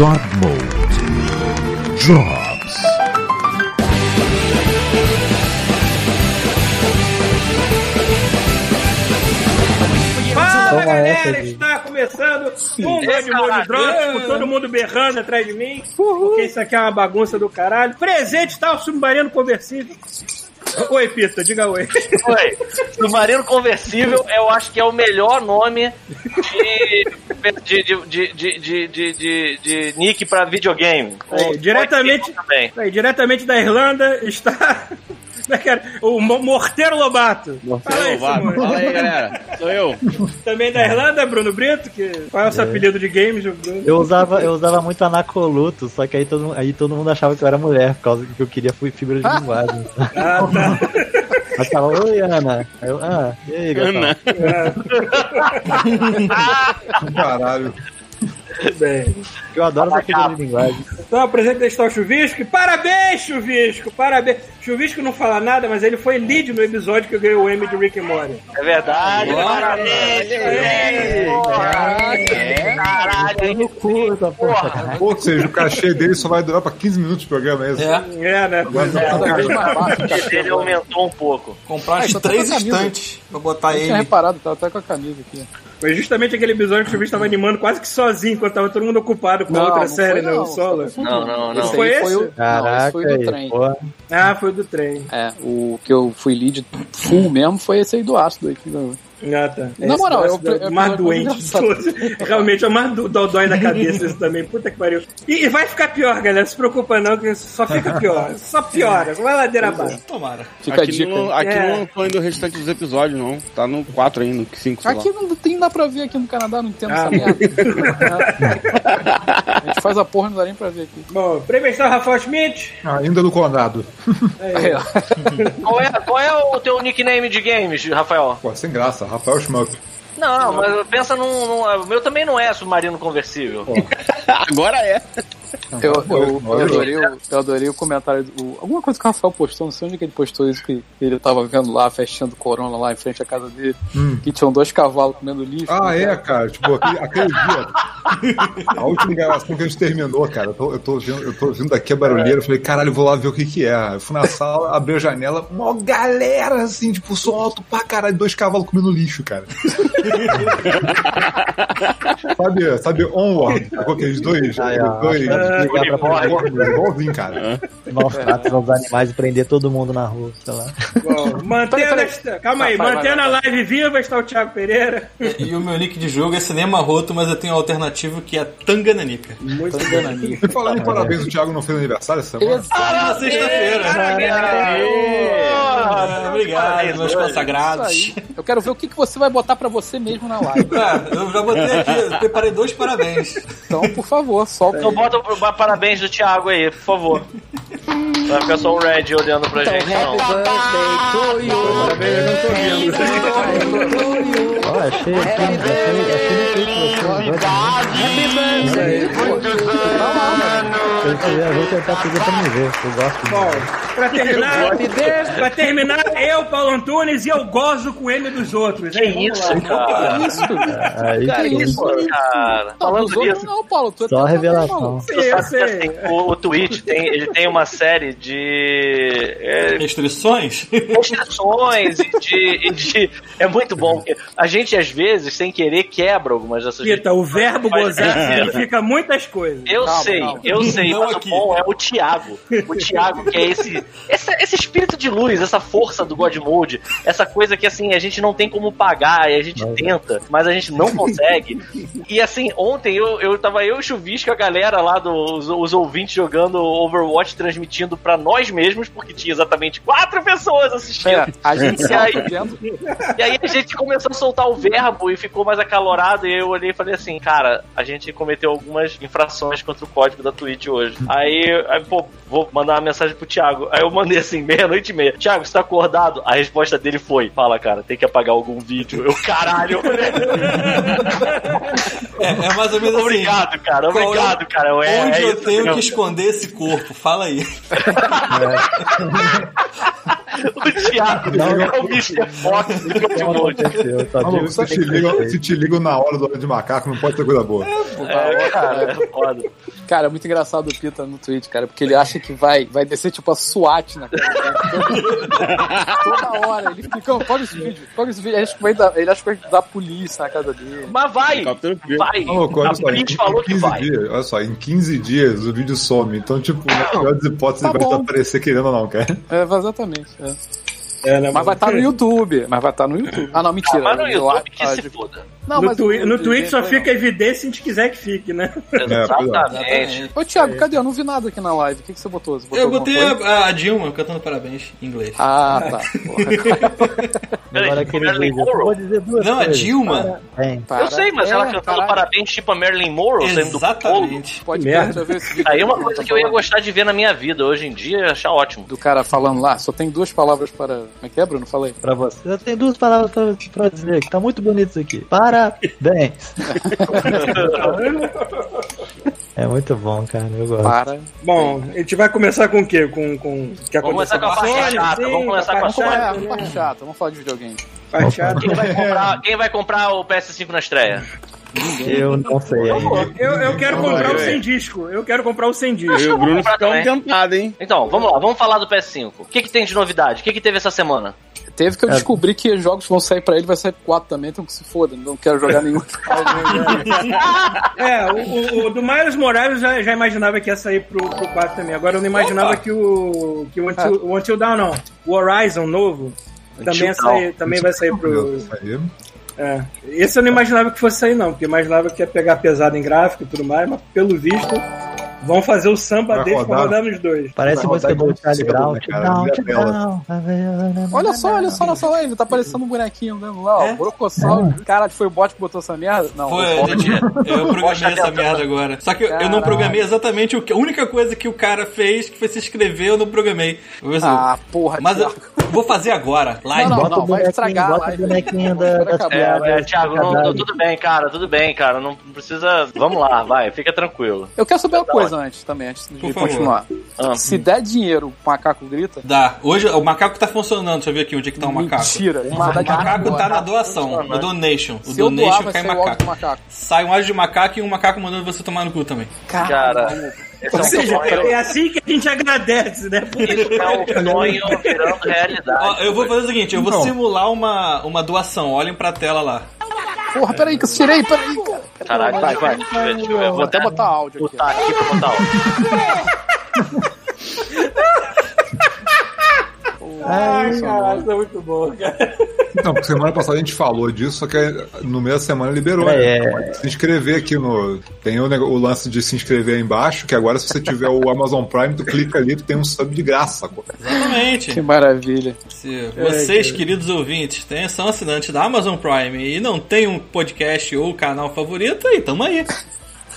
God Mode drops. Fala galera, está começando um grande molho drop, com todo mundo berrando atrás de mim, porque isso aqui é uma bagunça do caralho. Presente está o submarino conversível. Oi, Pita, diga oi. Oi. Submarino Conversível, eu acho que é o melhor nome de, de, de, de, de, de, de, de nick pra videogame. Aí, diretamente, Também. aí, diretamente da Irlanda está é o Mo- Morteiro Lobato. Fala aí, Lobato. Simone. Fala aí, galera. Sou eu. Também da Irlanda, Bruno Brito, que qual é o seu apelido de games, Bruno? Eu usava, eu usava muito Anacoluto, só que aí todo, mundo- aí todo mundo achava que eu era mulher, por causa que eu queria fui fibra de linguagem. Ah, tá. Aí tava, oi Ana. Aí eu, ah, e aí, gatão? Ana. Caralho. Bem. Eu adoro essa fibra de linguagem. Então, apresenta está o Chuvisco. e Parabéns, Chuvisco! Parabéns! Chuvisco não fala nada, mas ele foi lead no episódio que eu ganhei o M de Rick and Morty. É verdade. Parabéns. É. Caralho. No cu essa porra. Ou seja, o cachê dele só vai durar pra 15 minutos de programa, é isso? É, É, né? Pois é. Que dele aumentou um pouco. comprar Ah, uns só tá três estantes pra botar Eu tinha ele. reparado, tava até com a camisa aqui. Foi justamente aquele episódio que o Chuvisco tava animando quase que sozinho, enquanto tava todo mundo ocupado com a outra série, né? O Solo. Não, não, não. Esse Foi aí foi esse? o, não, esse Caraca, foi do trem. porra. Ah, foi do trem. É, o que eu fui lead full mesmo foi esse aí do ácido aí. Ah, tá. Na moral, Esse é o- é o é o mais doente de todos. Realmente é o mais do, dói da cabeça isso também. Puta que pariu. E, e vai ficar pior, galera. Não se preocupa não, que só fica pior. Só piora. Vai ladeira abaixo. Tomara. Fica a Aqui, dica. não, aqui É. não foi do restante dos episódios, não. Tá no 4 ainda, 5, sei lá. Aqui não tem nada pra ver aqui no Canadá, não entendo Ah, essa merda. a gente faz a porra, não dá nem pra ver aqui. Bom, premestral Rafael Schmidt. Ainda do condado. Aí, ó. Qual é, qual é o teu nickname de games, Rafael? Pô, sem graça. Rafael Schmuck. Não, mas pensa num, num- O meu também não é submarino conversível. Agora é. Eu, eu, eu adorei, o- eu adorei o comentário. do- alguma coisa que o Rafael postou, não sei onde que ele postou isso, que ele tava vendo lá a festinha do Corona lá em frente à casa dele, que tinham dois cavalos comendo lixo. Ah, né, é, cara. Tipo, aquele, aquele dia. A última gravação que a gente terminou, cara. Eu tô, eu tô, vendo, eu tô vindo daqui a barulheira. Eu falei, caralho, eu vou lá ver o que que é. Eu fui na sala, abri a janela, mó galera, assim, tipo, som alto pra caralho, dois cavalos comendo lixo, cara. sabe, sabe, Onward? Com aqueles dois, Ah, dois, ligar pra dois, igualzinho, cara. maus tratos aos animais e prender todo mundo na rua, sei lá. Bom, mantendo esta- Calma aí, mantendo a live viva está o Thiago Pereira. E, e o meu nick de jogo é Cinema Roto, mas eu tenho um alternativo que é Tangananica. Muito E falando em parabéns, o Thiago não fez aniversário essa semana? Ah, sexta-feira! Ah, Obrigado, meus consagrados. Eu quero ver o que, que você vai botar pra você mesmo na live. Ah, eu já botei aqui, eu preparei dois parabéns. Então, por favor, solta. Então bota o parabéns do Thiago aí, por favor. Vai ficar só o Red olhando pra gente, não. Ó, achei aqui, achei, achei no Twitter, Eu vou- eu vou tentar pedir pra me ver, eu gosto de Bom, pra terminar, pra terminar, eu, Paulo Antunes, e eu gozo com o M dos outros. Que hein? Isso, lá. cara? Isso, Aí Que isso, cara? Não, Falando nisso, não, Paulo. Tu é Só revelação. Sim, eu que sei. o, o Twitch tem, ele tem uma série de é, Restrições? restrições e de, e de- É muito bom, porque a gente, às vezes, sem querer, quebra algumas dessas Pita, o verbo gozar significa muitas coisas. Eu Calma, sei, calma. eu sei, Não mas aqui. o bom é o Thiago. O Thiago, que é esse, essa- esse espírito de luz, essa força do God Mode, essa coisa que assim, a gente não tem como pagar, e a gente tenta, mas a gente não consegue. E assim, ontem eu, eu tava eu e o Chuvisco, a galera lá dos os ouvintes jogando Overwatch, transmitindo pra nós mesmos, porque tinha exatamente quatro pessoas assistindo. É, a gente E se aí, e aí a gente começou a soltar o verbo e ficou mais acalorado. E eu olhei e falei assim, cara, a gente cometeu algumas infrações contra o código da Twitch hoje. Aí, aí, pô, vou mandar uma mensagem pro Thiago. Aí eu mandei assim, meia-noite e meia. Thiago, você tá acordado? A resposta dele foi: Fala, cara, tem que apagar algum vídeo. Eu, caralho. É, é mais ou menos assim. obrigado, cara. Qual é- Obrigado, cara. É, Onde é eu isso tenho que esconder esse corpo? Fala aí. O Thiago é o Mr. Fox do God Não digo se te, ligam, ser se te ligam na hora do olho de macaco, não pode ter coisa boa. É, cara, é foda. Cara, é muito engraçado o Pita no Twitch, cara, porque ele acha que vai, vai descer tipo a SWAT na casa dele. Toda hora. Ele fica, pode esse vídeo, pode esse vídeo. Ele acha que vai dar, ele acha que vai dar polícia na casa dele. Mas vai! Vai! Olha a só, em falou que 15 vai. dias, olha só, em 15 dias o vídeo some. Então, tipo, na pior das hipóteses, Tá ele vai bom. aparecer querendo ou não, cara. É, exatamente. é. É, né, Mas vai estar no YouTube. Mas vai estar no YouTube. Ah, não, mentira. Mas no Eu YouTube que ah, se de- foda. Não, no, mas twi no Twitch só fica evidência se a gente quiser que fique, né? Exatamente. não. Ô, Thiago, cadê? Eu não vi nada aqui na live. O que, que você botou? Você botou Eu botei a, a Dilma cantando parabéns em inglês. Ah, tá. Porra. Agora aquele. Eu Monroe? vou dizer duas Não, a coisas. Dilma. Para- Eu sei, mas ela É, cantando parabéns tipo a Marilyn Monroe saindo do. Exatamente. Pode Merda. Aí é uma coisa que eu ia gostar de ver na minha vida hoje em dia e achar ótimo. Do cara falando lá, só tem duas palavras para. Como é que é, Bruno? Falei. Pra você. Eu tenho duas palavras pra, pra dizer, que tá muito bonito isso aqui. Parabéns. é muito bom, cara. Eu gosto. Para. Bom, a gente vai começar com o quê? Com, com... Quer Vamos começar com a parte chata, sim, vamos começar com a parte Sony. Chata, uma né? parte chata, vamos falar de videogame. Parte chata. Quem vai comprar, quem vai comprar o PS5 na estreia? Eu não sei ainda. Eu, eu quero Vamos comprar o sem disco. Eu quero comprar o sem disco. Eu e o Bruno também. tentados, hein? Então, vamos lá, vamos falar do PS5. O que, que tem de novidade? O que, que teve essa semana? Teve que eu É. descobri que os jogos vão sair pra ele, vai sair pro 4 também, então que se foda, não quero jogar nenhum. É, o, o- o do Miles Morales já, já imaginava que ia sair pro, pro 4 também. Agora eu não imaginava Opa! que o. que o Until, o Until Dawn não. O Horizon novo também, ia sair, também vai sair pro. É. Esse eu não imaginava que fosse sair, não, porque eu imaginava que ia pegar pesado em gráfico e tudo mais, mas pelo visto. Vão fazer o samba Vai deles pra rodar. rodar nos dois. Parece Vai música rodar do Charlie Brown. né, cara? A olha só, olha só nessa live, tá parecendo um bonequinho vendo lá, ó. É? Brocossauro. Caralho, foi o bot que botou essa merda? Não, Foi, gente, eu programei essa merda agora. Só que eu- eu não programei exatamente o que. A única coisa que o cara fez que foi se inscrever, eu não programei. Se- Ah, porra, Mas eu vou fazer agora, live. Não, não, Bota o vai estragar a bota o live. bonequinho da, das. É, piadas. é, Thiago, não- tudo bem, cara, tudo bem, cara. Não precisa. Vamos lá, vai, fica tranquilo. Eu quero saber uma coisa antes também, antes de Por continuar. Ah. Se der dinheiro, o macaco grita. Dá. Hoje o macaco tá funcionando. Deixa eu ver aqui onde é que tá o macaco. Mentira. O macaco tá na doação, no donation. O Se doar, donation vai cai o macaco. macaco. Sai um áudio de macaco e um macaco mandando você tomar no cu também. Cara, esse é Ou um seja, é assim que a gente agradece, né? Por Isso é um sonho virando realidade. Ó, eu vou fazer o seguinte, eu vou Não. simular uma, uma doação. Olhem pra tela lá. Porra, peraí que eu tirei, peraí, cara. Caralho, vai, vai. Deixa eu ver, deixa eu ver. Vou até botar áudio aqui. botar aqui pra botar áudio. Ai, caralho, isso é muito bom, cara. Não, porque semana passada a gente falou disso, só que no meio da semana liberou. É, né? Pode se inscrever aqui no. Tem o, o lance de se inscrever aí embaixo, que agora se você tiver o Amazon Prime, tu clica ali, tu tem um sub de graça. pô. Exatamente. Que maravilha. Se vocês, queridos ouvintes, têm, são assinantes da Amazon Prime e não tem um podcast ou canal favorito, aí tamo aí.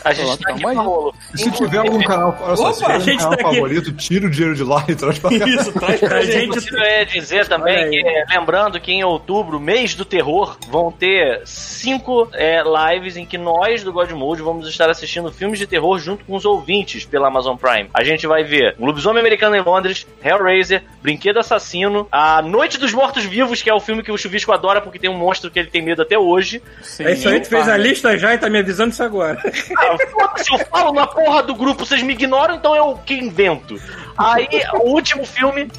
A gente tá aqui pra rolo. Se tiver algum canal, olha só, Opa, se tiver a algum gente canal tá aqui. favorito, tira o dinheiro de lá e traz pra cá. Isso, traz pra A gente. gente Eu ia dizer também que, é, lembrando que em outubro, mês do terror, vão ter cinco é, lives em que nós do God Mode vamos estar assistindo filmes de terror junto com os ouvintes pela Amazon Prime. A gente vai ver O Lobisomem Americano em Londres, Hellraiser, Brinquedo Assassino, A Noite dos Mortos Vivos, que é o filme que o Chuvisco adora porque tem um monstro que ele tem medo até hoje. Sim, É isso aí, tu fez a tá. lista já e tá me avisando isso agora. Ah, foda-se, eu falo na porra do grupo, vocês me ignoram, então eu que invento. Aí, o último filme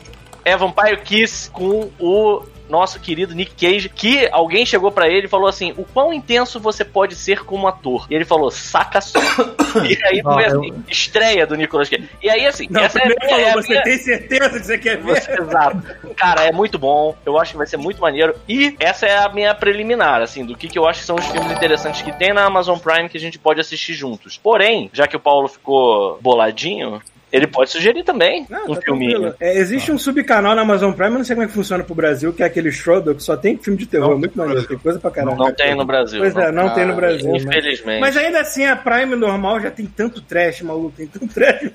é Vampire Kiss com o nosso querido Nick Cage, que alguém chegou pra ele e falou assim: o quão intenso você pode ser como ator? E ele falou, saca só. e aí foi Ah, eu- assim, estreia do Nicolas Cage. E aí, assim, Não, essa é primeiro minha- é falou, a você minha- tem certeza que você quer ver? você- Exato. Cara, é muito bom. Eu acho que vai ser muito maneiro. E essa é a minha preliminar, assim, do que, que eu acho que são os filmes interessantes que tem na Amazon Prime que a gente pode assistir juntos. Porém, já que o Paulo ficou boladinho, ele pode sugerir também Não, um tá filminho. É, existe um subcanal na Amazon Prime, eu não sei como é que funciona pro Brasil, que é aquele Schroeder, que só tem filme de terror, Não, muito maneiro, tem coisa pra caralho. Não tem no Brasil. Pois é, não tem no Ah, Brasil. né? Infelizmente. Mas ainda assim, a Prime normal já tem tanto trash, maluco, tem tanto trash.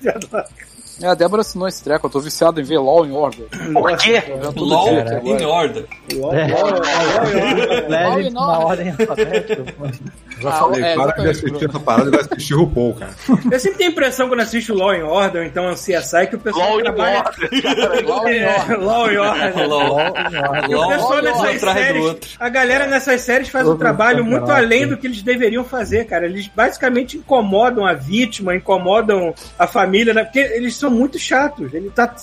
É, a Débora assinou esse treco, eu tô viciado em ver Law and Order. Por quê? Aqui in order. Ordem alfabética. pô. Já Ah, falei, é, para de assistir essa parada e vai assistir RuPaul, cara. Eu sempre tenho a impressão quando assisto Law and Order, ou então a CSI, que o pessoal in trabalha... order. Law É, Order. Law and Order. E o nessas um atrás do séries, outro. a galera nessas séries faz um trabalho muito além do que eles deveriam fazer, cara. Eles basicamente incomodam a vítima, incomodam a família, né? porque eles são muito chatos. Ele tá.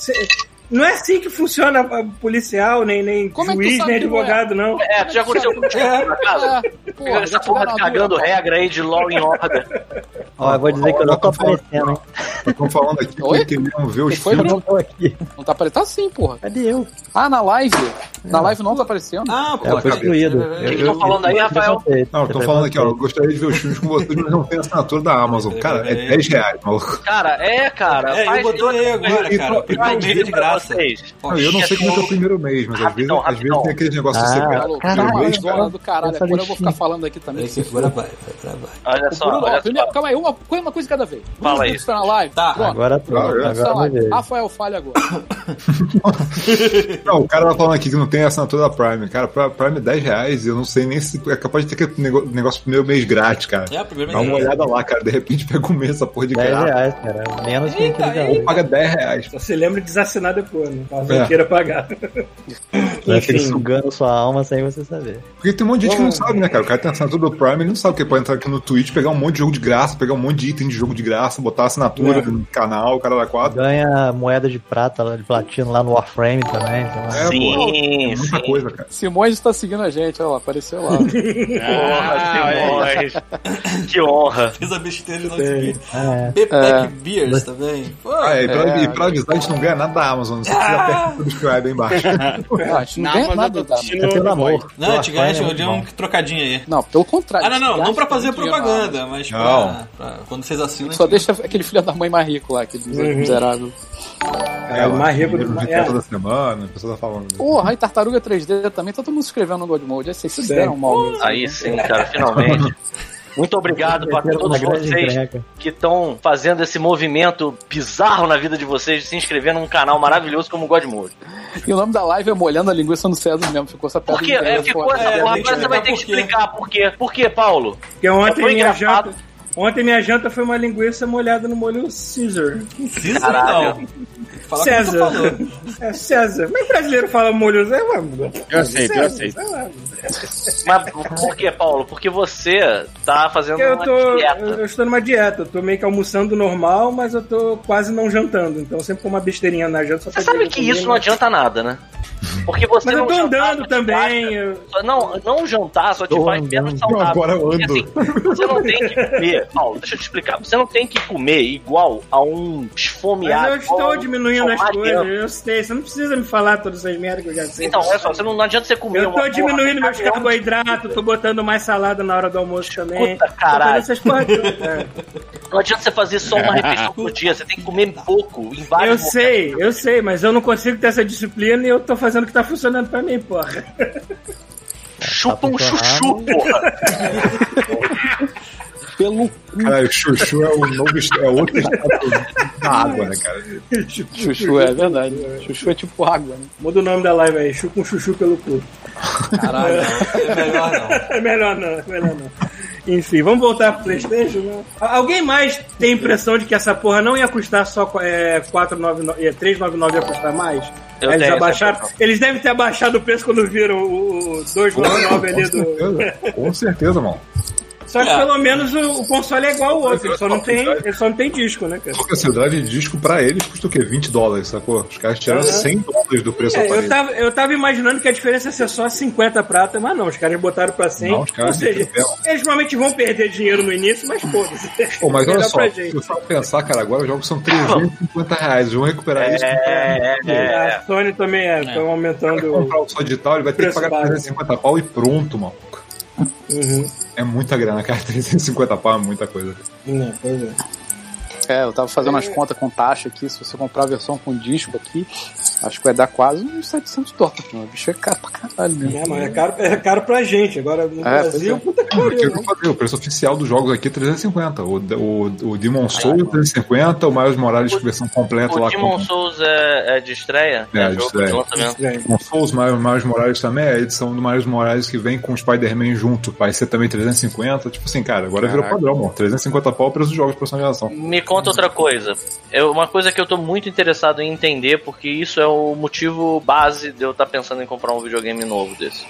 Não é assim que funciona a policial, nem, nem Como é juiz, sabe nem não é? advogado, não. É, tu já aconteceu contigo na casa? É, porra, Essa já porra de a cagando dúvida. regra aí de Law in Order. Ó, eu vou dizer que eu não tô aparecendo, hein? Estão falando aqui Oi? que queriam ver os foi, filmes. Eu não tô aqui. Não tá aparecendo? Tá sim, porra. Cadê eu? Ah, na live? Na live não tá aparecendo? Ah, pô, É, foi excluído. O que que estão falando aí, Rafael? Não, estão falando aqui, ó. Eu gostaria de ver os filmes com vocês, mas não tem assinatura da Amazon. Cara, é 10 reais, maluco. Cara, é, cara. É, eu botei aí agora, cara. e- primeiro dia de pra graça. Não, eu não sei como é que é o primeiro mês, mas às vezes, Rapidão, às vezes tem aqueles negócios Ah, secretos. Caralho, mês, zona do caralho. Agora eu vou ficar falando aqui também. Esse agora vai, vai, vai. Olha só, Bruno, olha primeiro, só. calma aí, uma, coisa- uma coisa cada vez. Fala Bruno, aí. Você tá na live? Tá. Pronto. Agora tô. Agora, Você. Rafael, fale agora. Não, o cara tá falando aqui que não tem assinatura da Prime. Cara, Prime é 10 reais e eu não sei nem se é capaz de ter aquele negócio primeiro mês grátis, cara. É, o primeiro Dá uma mês. olhada lá, cara. De repente pega um mês essa porra de 10 graça. reais, cara. Menos que Eita, aquele Ou paga 10 reais. Só se lembra de desassinar depois, né? Caso É. não queira pagar. Vai ficar Enfim. sugando sua alma sem você saber. Porque tem um monte de gente que não sabe, né, cara? O cara tem assinatura do Prime, ele não sabe que pode entrar aqui no Twitch, pegar um monte de jogo de graça, pegar um monte de item de jogo de graça, botar assinatura É. no canal, o cara da quatro. Ganha moeda de prata, lá, de platino lá no Warframe também. então, É, pô, Sim, muita sim. coisa, cara. Simões tá seguindo a gente, olha lá, apareceu lá. Porra, Simões. Que honra. Fiz a besteira de não seguir. É. Bepec Beers também. Pô, Ah, e pra, É. e pra avisar, a gente não ganha nada da Amazon. Apertar o subscribe aí embaixo. Ah, a gente não Não, ganha mas nada eu É pelo amor. Não, a gente ganha Warframe é de muito um trocadinho aí. Não, pelo contrário. Ah, não, não, não pra fazer propaganda, mas pra, Não. pra- quando vocês assinam. Só deixa aquele filho da mãe mais rico lá, aquele miserável. É, o mais rico do é. toda semana, a pessoa tá falando. Porra, aí Tartaruga 3D também, tá todo mundo se inscrevendo no God Mode. Aí vocês se bem. deram mal. Aí sim, cara, finalmente. Muito obrigado para todos vocês encrenca. que estão fazendo esse movimento bizarro na vida de vocês de se inscrever num canal maravilhoso como o God Mode. E o nome da live é Molhando a Linguiça no César mesmo. Ficou essa Por quê? É, ficou essa É, porra, agora você vai ter que quê. explicar por quê. Por quê, Paulo? Porque ontem Foi minha janta. Ontem minha janta foi uma linguiça molhada no molho Caesar. Precisa Caralho. não. Fala César. É César. Mas brasileiro fala molho Zé, mano. Eu aceito, eu aceito. Mas por quê, Paulo? Porque você tá fazendo Eu uma tô. Eu, dieta. eu estou numa dieta. Eu tô meio que almoçando normal, mas eu tô quase não jantando. Então eu sempre como uma besteirinha na janta. Só Você sabe que isso não adianta nada, né? Porque você Mas eu não tô jantar andando também. eu- Não, não jantar só te Tô faz menos saudável. Agora eu Porque, ando. assim, você não tem que comer, Paulo, deixa eu te explicar. Você não tem que comer igual a um esfomeado. Mas eu estou um diminuindo as coisas, eu sei. Você não precisa me falar todas essas merdas que eu já sei. Então, olha só, você não, não adianta você comer Eu uma tô diminuindo porra, meus carboidratos, tô botando mais salada na hora do almoço também. Puta caralho. essas porra todas, é. Não adianta você fazer só uma refeição por dia, você tem que comer pouco, em Eu vários sei, eu sei, mas eu não consigo ter essa disciplina e eu tô fazendo o que tá funcionando pra mim, porra. Chupa um Tá chuchu, porra. Pelo Cara, o chuchu é o novo é outro estado da água, né, cara? chuchu, é verdade. Chuchu é tipo água, né? Muda o nome da live aí, chupa um chuchu pelo cu. Caralho, não. É melhor não. É melhor não, é melhor não. Enfim, vamos voltar pro Playstation? né? Alguém mais tem a impressão de que essa porra não ia custar só é, 499, é, 399 ia custar mais? Eu Eles abaixaram, eles devem ter abaixado o preço quando viram o, o 299 ali Com do. certeza, com certeza, mano. Só que É. pelo menos o, o console é igual ao outro, ele só não tem, ele só não tem disco, né, cara? Porque assim, o drive de disco pra eles custa o quê? 20 dólares, sacou? Os caras tiraram Aham. 100 dólares do preço É, eu, tava, eu tava imaginando que a diferença ia ser só 50 prata, mas não, os caras botaram pra 100. Não, os caras Ou seja, eles provavelmente vão perder dinheiro no início, mas foda-se. Pô, mas olha só, se você pensar, cara, agora os jogos são 350 reais. Eles vão recuperar isso. É, é. A Sony também é, estão aumentando. comprar o só digital, ele vai ter que pagar básico. 350 pau e pronto, mano. Uhum. É muita grana, cara. 350 pau é muita coisa. Não, pois é. É, eu tava fazendo as contas com taxa aqui. Se você comprar a versão com disco aqui, Acho que vai dar quase uns 700 dólares. O bicho é caro pra caralho mesmo. É, mas é caro, é caro pra gente. Agora no É, Brasil, pois puta que O que pariu. eu falei, o preço oficial dos jogos aqui é 350. O, o, o Demon Souls 350, o Miles Morales com versão completa O lá Demon com. Souls é, é de estreia? É, de jogo estreia. lançamento. Demon Souls, Miles, Miles Morales também, é a edição do Miles Morales que vem com o Spider-Man junto. Vai ser também 350. Tipo assim, cara, agora virou Caraca. padrão, amor. 350 pau para os jogos de próxima geração. Me conta outra coisa. É uma coisa que eu tô muito interessado em entender, porque isso é o motivo base de eu estar pensando em comprar um videogame novo desse.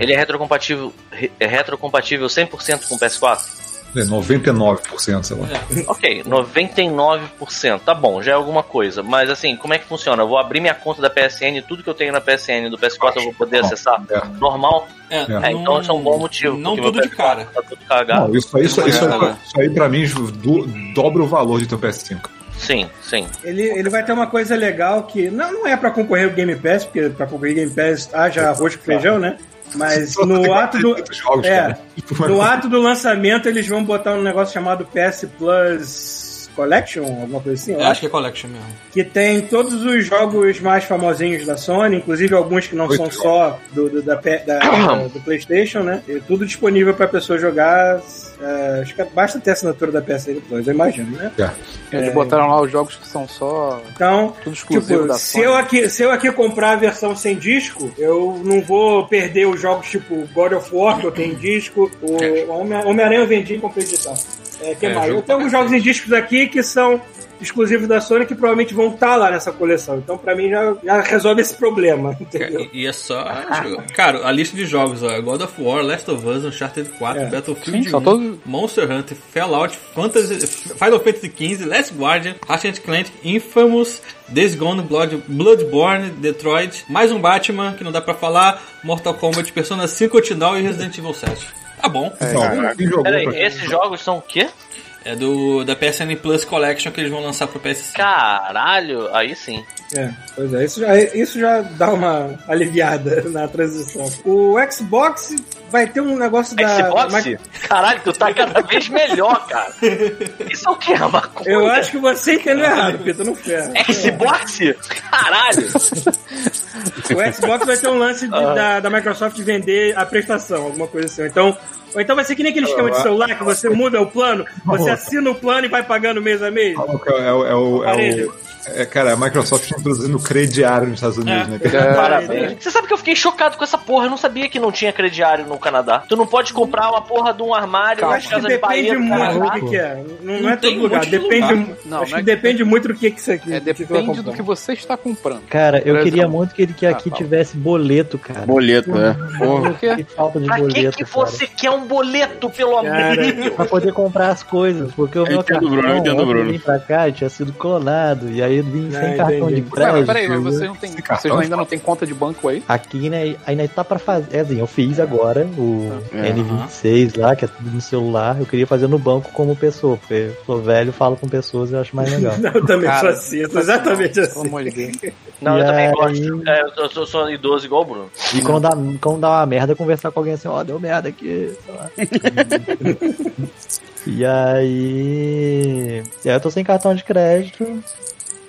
Ele é retrocompatível, re- é retrocompatível 100% com o PS4? É, 99%, sei lá. Ok, 99%. Tá bom, já é alguma coisa. Mas assim, como é que funciona? Eu vou abrir minha conta da PSN, tudo que eu tenho na PSN do PS4 eu vou poder Não, acessar? é. Normal? É, É, então isso é um bom motivo. Não tudo de cara. Tá tudo cagado. Não, isso, isso, isso, isso, isso aí pra mim do- dobra o valor de ter um PS5. Sim, sim. Ele, ele vai ter uma coisa legal que não, não é pra concorrer o Game Pass, porque pra concorrer o Game Pass haja arroz com feijão, né? Mas no ato do. Jogos, É, no ato do lançamento eles vão botar um negócio chamado PS Plus Collection, alguma coisa assim, eu acho. acho que é Collection mesmo. que tem todos os jogos mais famosinhos da Sony, inclusive alguns que não Oito são só do, do, da, da- da- do PlayStation, né? E tudo disponível pra pessoa jogar. é, acho que basta ter assinatura da PSN Plus, eu imagino, né? Eles botaram lá os jogos que são só Então, tudo exclusivo tipo, da se Sony. eu, aqui, se eu aqui comprar a versão sem disco, eu não vou perder os jogos tipo God of War, que eu tenho em disco, o Homem- Homem-Aranha eu vendi e comprei digital. É, que É, mais? Eu tenho alguns jogos em discos aqui que são exclusivos da Sony que provavelmente vão estar lá nessa coleção. Então, pra mim, já, já resolve esse problema, entendeu? E, e é só. Cara, a lista de jogos, ó. God of War, Last of Us, Uncharted 4, É. Battlefield Sim, são 1, todos- Monster Hunter, Fallout, Fantasy, Final Fantasy XV, Last Guardian, Ratchet Clank, Infamous, Days Gone, Blood, Bloodborne, Detroit, mais um Batman, que não dá pra falar, Mortal Kombat, Persona 5 Original e Resident Evil 7. Tá bom. Quem jogou Peraí, pra- esses jogos são o quê? É do da PSN Plus Collection que eles vão lançar pro PS5. Caralho, aí sim. É, pois é, isso já, isso já dá uma aliviada na transição. O Xbox vai ter um negócio da. Xbox? Caralho, tu tá cada vez melhor, cara. Isso é o que? É maconha? Eu acho que você entendeu errado, Pita, não ferra. Xbox? Caralho! O Xbox vai ter um lance de- Ah. da, da Microsoft vender a prestação, alguma coisa assim. Então, ou então vai ser que nem aquele esquema de celular que você muda o plano, você assina o plano e vai pagando mês a mês. É o, é o, é o, Aparelho. é, cara, a Microsoft tá introduzindo crediário nos Estados Unidos, né? cara? É, Parabéns. Você sabe que eu fiquei chocado com essa porra. Eu não sabia que não tinha crediário no Canadá. Tu não pode comprar uma porra de um armário Eu na que casa de depende Bahia. muito do Canadá. que, que é. Não, não Não é todo lugar. Depende, lugar. Não, acho não é que que- depende muito do que, que você que, É, que você depende do que você está comprando. Cara, eu queria muito que, ele, que aqui Ah, tivesse boleto, cara. Boleto, né? Porra. Que falta de Pra que, boleto, que cara. você quer um boleto, pelo amor de Deus? Pra poder comprar as coisas, porque o Eu meu cartão, Bruno, eu entendo, Bruno. vir pra cá, tinha sido clonado, e aí eu vim Ah, sem cartão entendi. de crédito. peraí, mas vocês, não tem, vocês ainda não tem conta de banco aí? Aqui, né, ainda tá pra fazer. É assim, eu fiz agora o É. N26 lá, que é tudo no celular. Eu queria fazer no banco como pessoa, porque eu sou velho, falo com pessoas e eu acho mais legal. Eu também Cara, sou assim, eu sou exatamente assim. Deus. Não, E eu também aí- gosto. É, eu sou, sou- idoso igual o Bruno. E quando dá, quando dá uma merda, conversar com alguém assim, ó, deu merda aqui, sei lá. e aí. E aí eu tô sem cartão de crédito.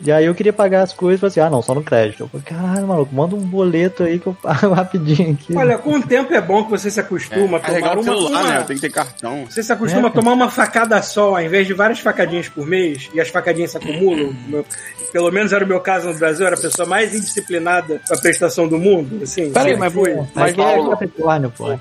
E aí eu queria pagar as coisas e falei assim, ah não, só no crédito. Eu falei, caralho, maluco, manda um boleto aí que eu pago rapidinho aqui. Olha, com o tempo é bom que você se acostuma a Carregar tomar uma, celular, uma- né? Tem que ter cartão. Você se acostuma É, a tomar uma facada só, ao invés de várias facadinhas por mês, e as facadinhas se acumulam. Pelo menos era o meu caso no Brasil, era a pessoa mais indisciplinada pra prestação do mundo. Assim, Peraí, mas fui. Mas, Mas é Paulo- Capricórnio, pô. É...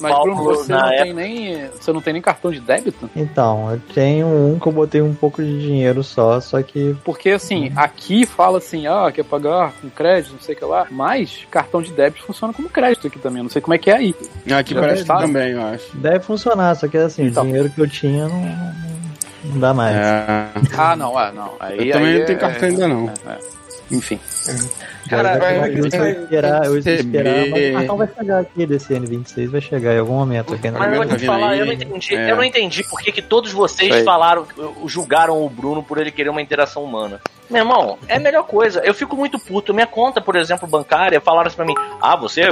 Mas Bruno, você não, época. tem nem, você não tem nem cartão de débito? Então, eu tenho um que eu botei um pouco de dinheiro só, só que Porque assim, aqui fala assim, ah, quer pagar com crédito, não sei o que lá, mas cartão de débito funciona como crédito aqui também. Não sei como é que é aí. Aqui Já parece que testaram? também, eu acho. deve funcionar, só que assim, Então. o dinheiro que eu tinha não, não- dá mais. É. Ah, não, ah, não. Aí, Eu também aí não tenho é- cartão ainda não. é, é. Enfim. Cara, vai- eu vai- esperar, eu ia esperar, mas receber. o cartão vai chegar aqui desse N26, vai chegar em algum momento aqui na Mas eu vou te falar, eu não entendi. É. Eu não entendi por que, que todos vocês aí. falaram, julgaram o Bruno por ele querer uma interação humana. Meu irmão, é a melhor coisa. Eu fico muito puto. Minha conta, por exemplo, bancária, falaram assim pra mim: Ah, você.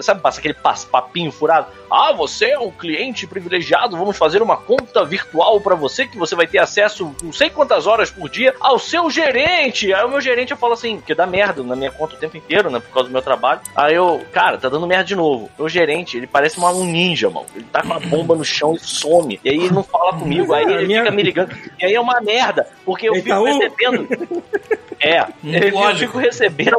Sabe, passa aquele papinho furado. Ah, você é um cliente privilegiado. Vamos fazer uma conta virtual pra você que você vai ter acesso não sei quantas horas por dia ao seu gerente. Aí o meu gerente eu falo assim: Que dá merda na minha conta o tempo inteiro, né? Por causa do meu trabalho. Aí eu, cara, tá dando merda de novo. Meu gerente, ele parece uma- um ninja, mano. Ele tá com uma bomba no chão e some. E aí ele não fala comigo. Aí ele Minha- fica me ligando. E aí é uma merda. Porque eu fico Itaú? É, eu, eu Lógico. fico recebendo.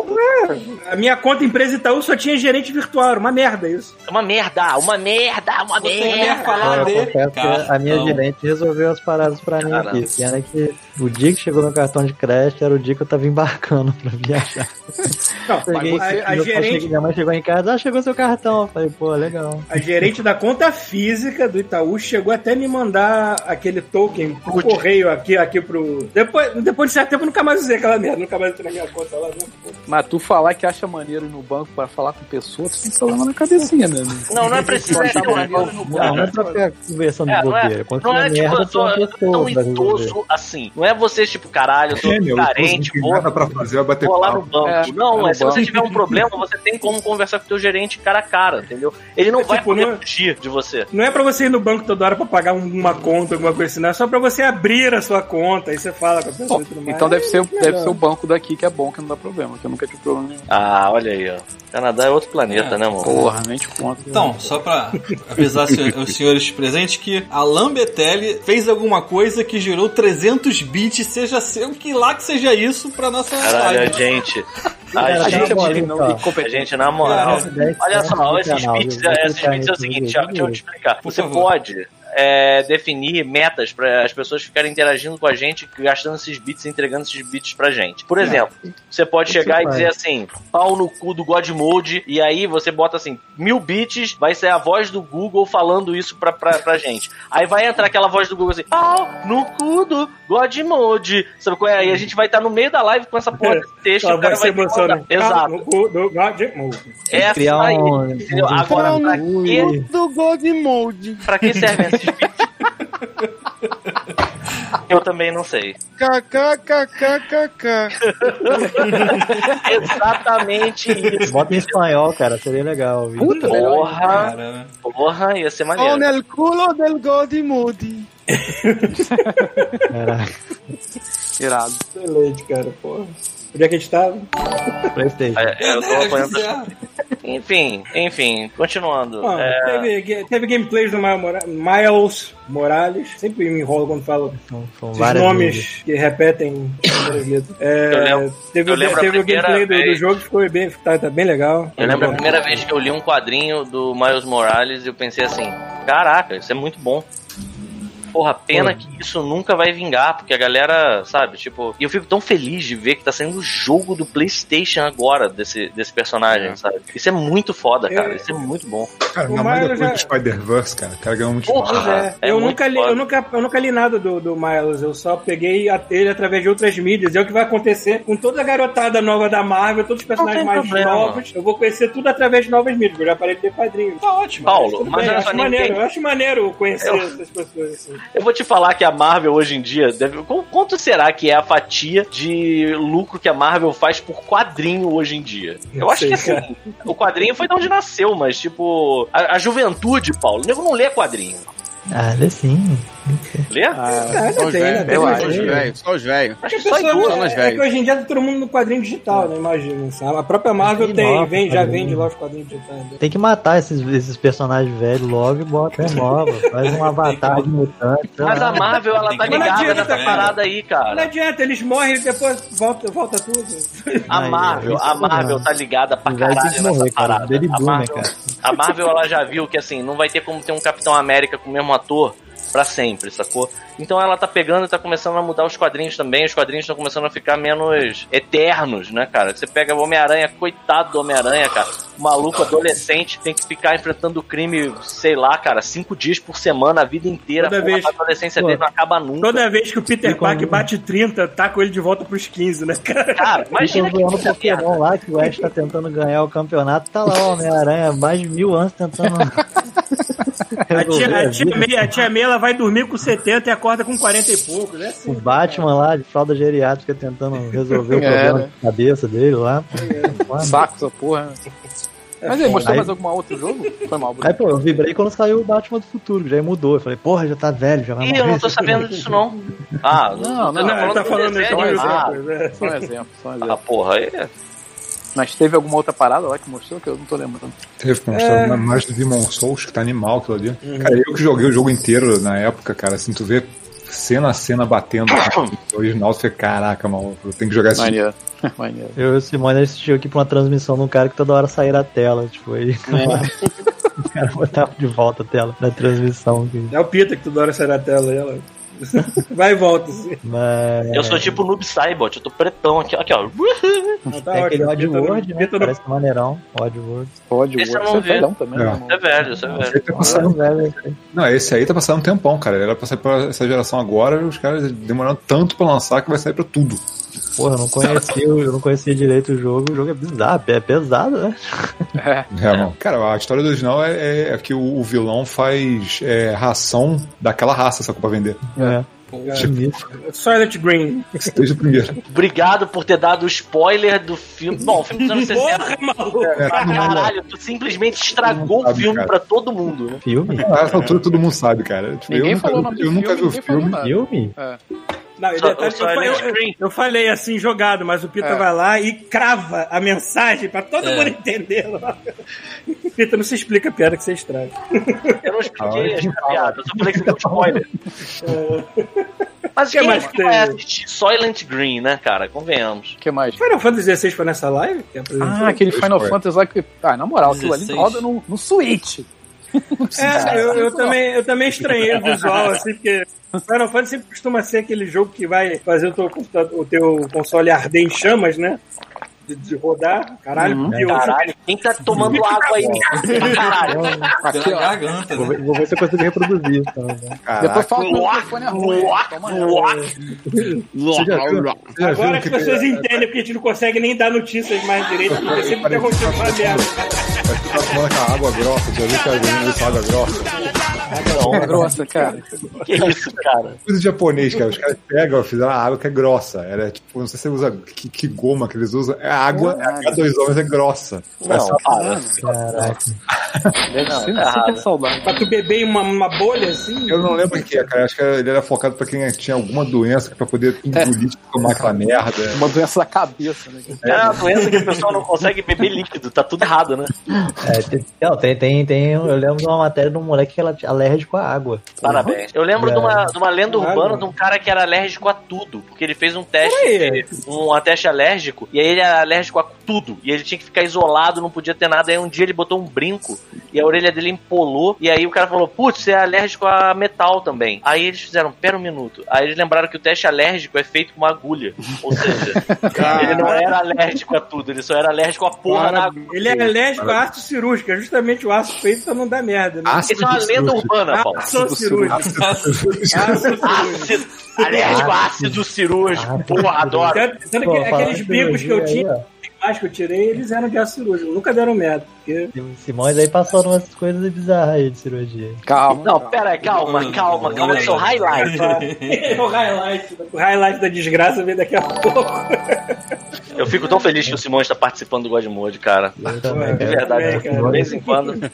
A minha conta empresa Itaú só tinha gerente virtual, era uma merda isso. É uma merda, uma merda, uma Você merda. falar Eu confesso que a minha gerente resolveu as paradas pra mim aqui. Pena que o dia que chegou meu cartão de crédito era o dia que eu tava embarcando pra viajar. Não, Peguei, a, a pai gerente, chegou- minha mãe chegou em casa, ah, chegou seu cartão. Eu falei, pô, legal. a gerente da conta física do Itaú chegou até me mandar aquele token por correio aqui, aqui pro. Depois, depois de certo tempo eu nunca mais usei aquela merda, nunca mais entrei na minha conta lá. Não. Mas tu falar que acha maneiro ir no banco pra falar com pessoa, tu tem problema na cabecinha, né? Não, não é preciso Achar ser maneiro no Não, banco. não é pra ficar conversando É, de não é, bobeira. Quando não é tipo, merda, eu uma tão resolver. idoso assim. Não é você, tipo, caralho, eu tô É, meu, carente, não tem vou, nada pra fazer, vai bater vou lá no banco. É, não, é se você tiver um problema, você tem como conversar com o teu gerente cara a cara, entendeu? Ele não É vai tipo, poder não é- fugir de você. Não é pra você ir no banco toda hora pra pagar um- uma conta, alguma coisa assim, não. É só pra você abrir a sua conta. Aí você fala com a pessoa e tudo mais. Então deve ser, É deve ser o banco daqui que é bom, que não dá problema, que eu nunca tive problema nenhum. Ah, olha aí, ó. Canadá é outro planeta, É. né, mano? Porra, nem te conto. Então, só pra avisar os senhores presentes que a Lambetelli fez alguma coisa que gerou 300 bits, seja seu que lá que seja isso, pra nossa Caralho, a live. gente. Cara, A gente, uma olhada, não a gente, na moral. Olha só, esses bits? Vou esses bits é o seguinte, deixa eu te explicar. Você pode é, definir metas para as pessoas ficarem interagindo com a gente, gastando esses bits, entregando esses bits pra gente. Por exemplo, você pode O que chegar e dizer assim, pau no cu do God Mode, e aí você bota assim, mil bits, vai ser a voz do Google falando isso pra, pra, pra gente. Aí vai entrar aquela voz do Google assim, pau no cu do God Mode. Sabe qual é? Aí a gente vai estar no meio da live com essa porra desse texto, Ela o cara vai vai se ter que mandar. emocionando. Exato. No do God Mode. Essa Criar aí, um- entendeu? Agora, pra que, Do God Mode. pra que servem esses bits? Eu também não sei. KKKKKK. Exatamente isso. Bota em espanhol, cara, seria legal. Puta. Porra, porra, ia ser Oh, maneiro. nel culo del God Mode. Caraca, Irado. Excelente, cara, porra. Onde é que a gente tava? Playstation. É, eu tô é, apanhando. Enfim, enfim, continuando. É, teve, teve gameplays do Miles Mora- Miles Morales. Sempre me enrolo quando falo São, são esses nomes vezes. que repetem. É, Eu lembro- teve eu o- lembro a teve o gameplay do, do vez- jogo, ficou bem, tá, tá bem legal. eu lembro a primeira vez que eu li um quadrinho do Miles Morales e eu pensei assim: caraca, isso é muito bom. Porra, pena que isso nunca vai vingar, porque a galera, sabe, tipo. E eu fico tão feliz de ver que tá saindo o jogo do PlayStation agora desse, desse personagem, sabe? Isso é muito foda, cara. É. Isso é muito bom. Cara, O Miles depois já- do Spider-Verse, cara. O cara ganhou muito Porra, espaço. É, É eu, muito nunca li, foda. eu, nunca, eu nunca li nada do, do Miles, eu só peguei a- ele através de outras mídias. É o que vai acontecer com toda a garotada nova da Marvel, todos os personagens mais problema. novos. Eu vou conhecer tudo através de novas mídias, eu já parei de ter quadrinhos. Tá ótimo. Paulo, mas bem, olha acho só, maneiro, ninguém- eu acho maneiro conhecer Eu- essas pessoas assim. Eu vou te falar que a Marvel hoje em dia deve. qu- Quanto será que é a fatia de lucro que a Marvel faz por quadrinho hoje em dia? Eu Não acho sei, que assim, o quadrinho foi de onde nasceu, mas tipo, a, a juventude, Paulo, o nego não lê quadrinho. Ah, ele sim. Lê? Ah, tem. eu só acho. os velhos, só os velhos. Acho que nós é, hoje em dia tá todo mundo no quadrinho digital, né? Imagina. sabe? A própria Marvel Tem tem, nova, vem, já quadrinho. vende lá os quadrinhos digitais. né? Tem que matar esses, esses personagens velhos logo e bota renova. Faz um avatar de mutante. Mas a Marvel, ela tá não ligada adianta, nessa né? parada aí, Não cara. adianta, eles morrem e depois volta, volta tudo. A Marvel, a Marvel não. tá ligada pra caralho nessa morrer, cara. parada. Baby A Marvel, cara. a Marvel, ela já viu que assim, não vai ter como ter um Capitão América com o mesmo ator Pra sempre, sacou? Então ela tá pegando e tá começando a mudar os quadrinhos também. Os quadrinhos estão começando a ficar menos eternos, né, cara? Você pega o Homem-Aranha, coitado do Homem-Aranha, cara. O maluco adolescente tem que ficar enfrentando crime, sei lá, cara, cinco dias por semana, a vida inteira. Toda vez- A adolescência Pô. dele não acaba nunca. Toda vez que o Peter Parker bate 30, tá com ele de volta pros 15, né, cara? Cara, imagina que o. Pokémon lá, que o Ash tá tentando ganhar o campeonato, tá lá o Homem-Aranha, mais de mil anos tentando. A tia, a, a tia. May, a tia May, ela vai dormir com 70 e acorda com 40 e poucos, né? O Batman lá, de fralda geriátrica, tentando resolver o É, problema né? de cabeça dele lá. Mano. Saco essa porra. né? Mas aí, mostrou Aí- mais algum outro jogo? Foi mal, Bruno. Aí, pô, eu vibrei quando saiu o Batman do futuro, que já mudou. Eu falei, porra, já tá velho, já vai Ih, morrer. eu não tô sabendo disso, não. Ah, Não, não, Não, ele tá do falando isso. desenho. desenho, Ah, né? Só um exemplo, só um ah, exemplo. porra, aí. é- Mas teve alguma outra parada lá que mostrou que eu não tô lembrando. Teve pra mostrar na mais do Demon Souls, que tá animal aquilo ali. Cara, eu que joguei o jogo inteiro na época, cara, assim, tu vê cena a cena batendo no original, tu fica, caraca, maluco, eu tenho que jogar esse jogo. Maneiro. Maneiro. Eu e o Simone assistiu aqui pra uma transmissão de um cara que toda hora saía da tela. Tipo, aí. o cara botava de volta a tela da transmissão. aqui. É o Peter que toda hora sai da tela aí, ela. Vai e volta, assim. Mas. Eu sou tipo noob cybot, eu tô pretão aqui, aqui ó. Não, tá Tem aquele Peter né? Parece maneirão. Oddworld. Pode, Esse eu o não é vi. velhão também, É. né, irmão? Isso é velho, isso é Esse velho. aí tá passando- velho. Não, esse aí tá passando um tempão, cara. Ele era pra sair pra essa geração agora, e os caras demorando tanto pra lançar que vai sair pra tudo. Porra, eu não conhecia, eu não conhecia direito o jogo. O jogo é bizarro, é pesado, né? É. É, mano. Cara, a história do original é, é que o, o vilão faz é, ração daquela raça, sacou pra vender. É. Tipo, Silent Green. Desde o primeiro. Obrigado por ter dado o spoiler do filme. Bom, o filme dos anos 60. Porra, maluco! É, caralho, tu simplesmente estragou o filme cara. pra todo mundo, né? Filme? A essa altura todo mundo sabe, cara. Tipo, Ninguém eu nunca, falou nome eu do nunca filme, vi o filme. Filme? É. Não, Só- detalhe, só eu, falei, eu, falei assim, jogado, mas o Peter É. vai lá e crava a mensagem pra todo É. mundo entender. Peter, não se explica a piada que você estraga. Eu não expliquei a piada, eu só falei que você deu spoiler. Mas Que quem mais é que tem? vai assistir Soylent Green, né, cara? Convenhamos. O que mais? Final Fantasy XVI foi nessa live? Ah, aquele Final. Fantasy lá que. Ah, na moral, aquilo ali 16. roda no, no Switch. É, eu, eu também, eu também estranhei o visual, assim, porque Final Fantasy sempre costuma ser aquele jogo que vai fazer o teu, o teu console arder em chamas, né? De, de rodar. Caralho, Uhum. Caralho, quem tá tomando água aí? Caralho. Aqui, ó. garganta, Vou né? ver, vou ver se eu consigo reproduzir também. né? Depois fala que o telefone é ruim. Agora que pessoas tem- entendem porque a gente não consegue nem dar notícias mais direito, porque sempre acontecendo uma merda. Parece que tá tomando aquela água grossa. Já viu que a gente água grossa? É grossa, cara. Que isso, cara? Coisa de japonês, cara. Os caras pegam, fizeram a água que é grossa. Era tipo, não sei se você usa. Que, que goma que eles usam. É água, é dois homens é grossa. Não. Caraca. Tá que é saudável. Pra tu beber em uma, uma bolha assim. Eu não lembro o que é, cara. Acho que ele era focado pra quem tinha alguma doença pra poder engolir, tomar aquela merda. Uma doença da cabeça, né? É uma doença que o pessoal não consegue beber líquido, tá tudo errado, né? É, tem, não, tem, tem, tem, eu lembro de uma matéria de um moleque que era alérgico à água. Parabéns. Eu lembro É. de, uma, de uma lenda urbana de um cara que era alérgico a tudo. Porque ele fez um teste, um teste alérgico, e aí ele era alérgico a tudo. E ele tinha que ficar isolado, não podia ter nada. Aí um dia ele botou um brinco e a orelha dele empolou. E aí o cara falou: Putz, você é alérgico a metal também. Aí eles fizeram: Pera um minuto. Aí eles lembraram que o teste alérgico é feito com uma agulha. Ou seja, ele não era alérgico a tudo, ele só era alérgico à porra da agulha. Ele é alérgico a ácido cirúrgico, é justamente o aço feito pra não dar merda, né? Ácido Isso é uma lenda urbana, Paulo. Ácido cirúrgico. Ácido cirúrgico. Ácido, alérgico a ácido cirúrgico. Porra, adoro. Tanto tanto Pô, que falando aqueles bicos que eu tinha, mais que eu tirei, eles eram de cirúrgico. Nunca deram merda. Porque... Simões aí passou umas coisas bizarras aí de cirurgia. Calma. Não, pera aí, calma, calma, calma, esse é o highlight. é o highlight. O highlight da desgraça vem daqui a pouco. Eu fico tão feliz que o Simão está participando do God Mode, cara. Eu também, De cara. verdade, também, de vez em quando.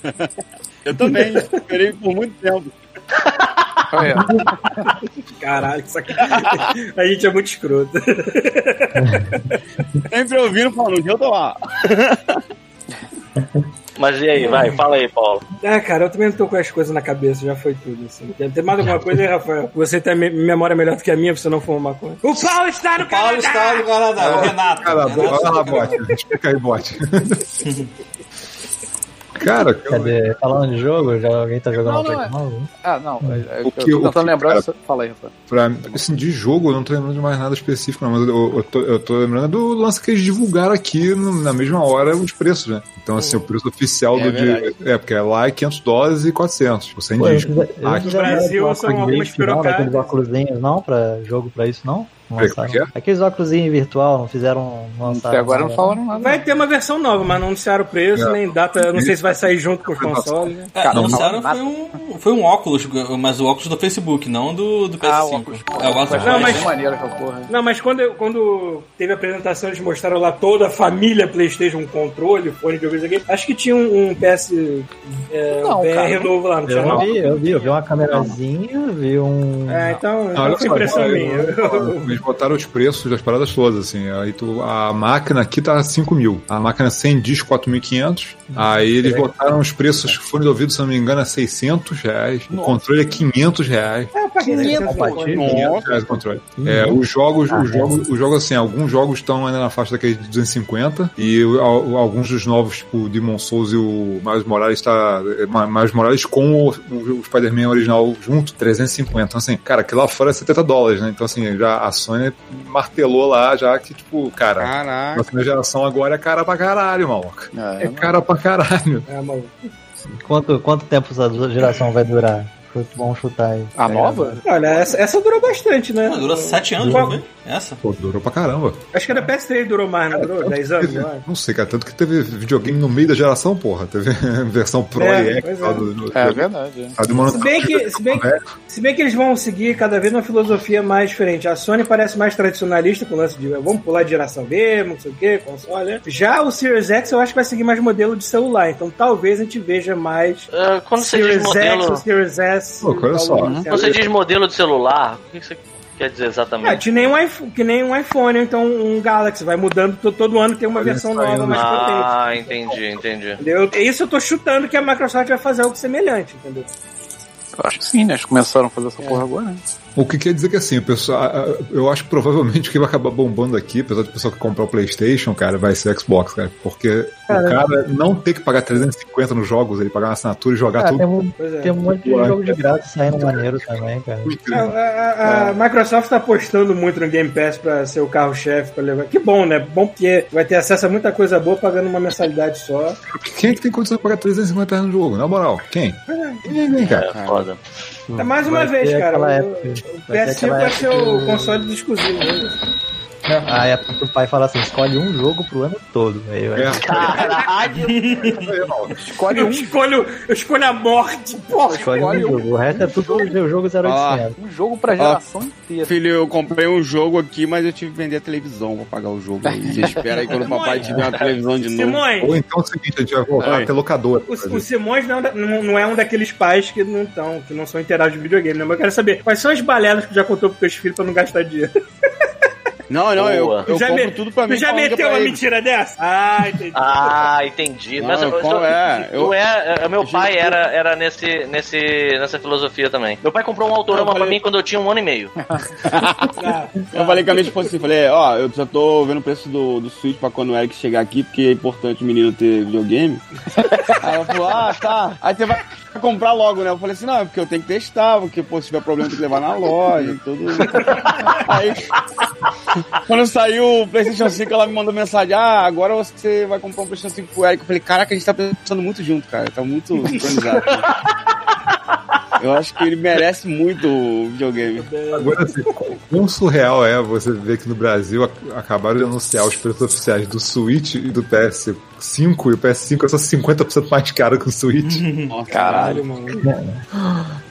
Eu também, esperei por muito tempo. Caralho, que sacanagem. A gente é muito escroto. Sempre ouvindo falando, eu tô lá. Mas e aí, vai, fala aí, Paulo. Ah, cara, eu também não tô com as coisas na cabeça, já foi tudo, assim. Ter mais alguma coisa aí, Rafael? Você tem me- memória melhor do que a minha, você não fumar maconha. O Paulo está no Paulo Canadá! está no Canadá, o Renato. Cara, vai lá, bote. Explica aí, bote. Cara, eu- Cadê? Falando de jogo, já alguém tá jogando Não, não, coisa é. nova? Ah, não. Eu, eu, O que- eu tô tentando que, lembrar. cara? Fala aí, pra, assim, de jogo, eu não tô lembrando de mais nada específico, não, mas eu, eu, tô, eu tô lembrando do lance que eles divulgaram aqui no- na mesma hora os preços, né? Então, assim, o preço oficial É do de, É, porque lá é 500 dólares e 400, tipo, sem disco. Ah, que No Brasil são algumas. Aqueles óculosinhos, não? Pra jogo pra isso, não? Não lançaram. é que Aqueles óculos virtual, não fizeram. Não lançaram Até agora não falaram nada. Vai ter uma versão nova, mas não anunciaram o preço, É. nem data. eu Não sei se vai sair junto com os consoles. Né? É, Cara, não anunciaram foi um, foi um óculos, mas o óculos do Facebook, não do, do PS5. Ah, o óculos. É, o óculos Não, mas- maneiro porra. Não, mas quando, eu- quando teve a apresentação, eles mostraram lá toda a família PlayStation, um controle, fone de ouvido aqui. Acho que tinha um, um PS é, Não, um VR cara. novo lá, não tinha Eu não? vi, eu vi, eu vi uma câmerazinha, vi um. É, então, Não, foi só, impressão eu- minha. eu- Eles botaram os preços das paradas todas, assim. Aí tu, a máquina aqui tá 5 mil. A máquina sem disco, 4.500. Aí eles botaram os preços, fone de ouvido, se não me engano, é 600 reais. O controle é 500 reais. É, eu paguei 600 compatível. reais. 500 reais o controle. É, os jogos, os jogos, os jogos, assim, alguns jogos estão ainda na faixa daqueles de 250 e alguns dos novos, tipo o Demon Souls e o Miles Morales tá é, Miles Morales com o, o Spider-Man original junto, 350. Então assim, cara, aquilo lá fora é 70 dólares, né? Então assim, já a Sony martelou lá já que tipo, cara, a Caraca. próxima geração agora é cara pra caralho, maluco. É, É cara pra caralho. É, maluco. Quanto, quanto tempo essa geração vai durar? Vamos chutar aí. A nova? Olha, essa, essa durou bastante, né? Ah, durou 7 anos, não foi? Essa? Pô, durou pra caramba. Acho que era PS3 durou mais, não durou? 10 anos, acho. Não sei, cara, tanto que teve videogame no meio da geração, porra. Teve versão Pro É, e X é. do, do, É verdade. é. Se bem, que, se, bem, que- se bem que eles vão seguir cada vez uma filosofia mais diferente. A Sony parece mais tradicionalista com o lance de vamos pular de geração mesmo, não sei o que, console. né? Já o Series X eu acho que vai seguir mais modelo de celular. Então talvez a gente veja mais Ah, quando você diz Series X modelo. ou Series S. Pô, olha só. Quando você diz modelo de celular, o que você quer dizer exatamente? que nem, um iPhone, que nem um iPhone, então um Galaxy. Vai mudando, to- todo ano tem uma versão nova mais potente. Ah, entendi, entendi. Entendeu? Isso eu tô chutando que a Microsoft vai fazer algo semelhante, entendeu? Eu acho que sim, né? Eles começaram a fazer essa porra agora, né? O que quer dizer que assim, o pessoal, eu acho que provavelmente o que vai acabar bombando aqui, apesar do pessoal que comprar o PlayStation, cara, vai ser Xbox, cara. Porque Cara, o cara não ter que pagar 350 nos jogos, ele pagar uma assinatura e jogar Ah, tudo. tem, um, é. tem um monte de jogo de graça saindo maneiro também, cara. A, a- a Microsoft tá apostando muito no Game Pass pra ser o carro-chefe pra levar. Que bom, né? Bom porque vai ter acesso a muita coisa boa pagando uma mensalidade só. Quem é que tem condição de pagar 350 reais no jogo? Na moral, quem? Ninguém, cara. É, foda. É mais uma vez, cara. O, o vai ter PS5 aquela vai ser o do- console exclusivo. Né? A época que o pai fala assim: escolhe um jogo pro ano todo. Aí É. Caralho! Escolhe Eu um, escolho, eu escolho a morte, porra. Escolhe um jogo. O resto é tudo o jogo 0800. um jogo pra geração inteira. Filho, eu comprei um jogo aqui, mas eu tive que vender a televisão pra pagar o jogo. aí. Você espera aí quando o papai tiver uma televisão de novo. Simões, Ou então é o seguinte, a gente vai voltar Oi. a ter locadora. o, o Simões não, é um não- não é um daqueles pais que não estão, que não são inteirados de videogame, né? Mas eu quero saber quais são as balelas que tu já contou pros teus filhos pra não gastar dinheiro. Não, não, eu, Boa. eu já compro me- tudo pra tu mim. já falando que é meteu uma eles. mentira dessa? Ah, entendi. Ah, entendi. Não, Mas eu, qual eu- é? Eu- é, é, meu Eu pai era, era nesse, nesse, nessa filosofia também. Meu pai comprou um autorama Eu falei- pra mim quando eu tinha um ano e meio. Eu falei com a minha esposa assim, falei, ó, eu já tô vendo o preço do, do Switch pra quando o Eric chegar aqui, porque é importante o menino ter videogame. Aí ela falou, ah, tá. Aí você vai comprar logo, né? Eu falei assim, não, é porque eu tenho que testar, porque, pô, se tiver problema tem que levar na loja e tudo. Aí, quando saiu o Playstation 5, ela me mandou mensagem, ah, agora você vai comprar um Playstation 5 pro Eric. Eu falei, caraca, a gente tá pensando muito junto, cara. Tá muito sincronizado. Eu acho que ele merece muito o videogame. Agora, assim, quão surreal é você ver que no Brasil ac- acabaram de anunciar os preços oficiais do Switch e do PS5 e o PS5 é só 50% mais caro que o Switch. Nossa, caralho, mano.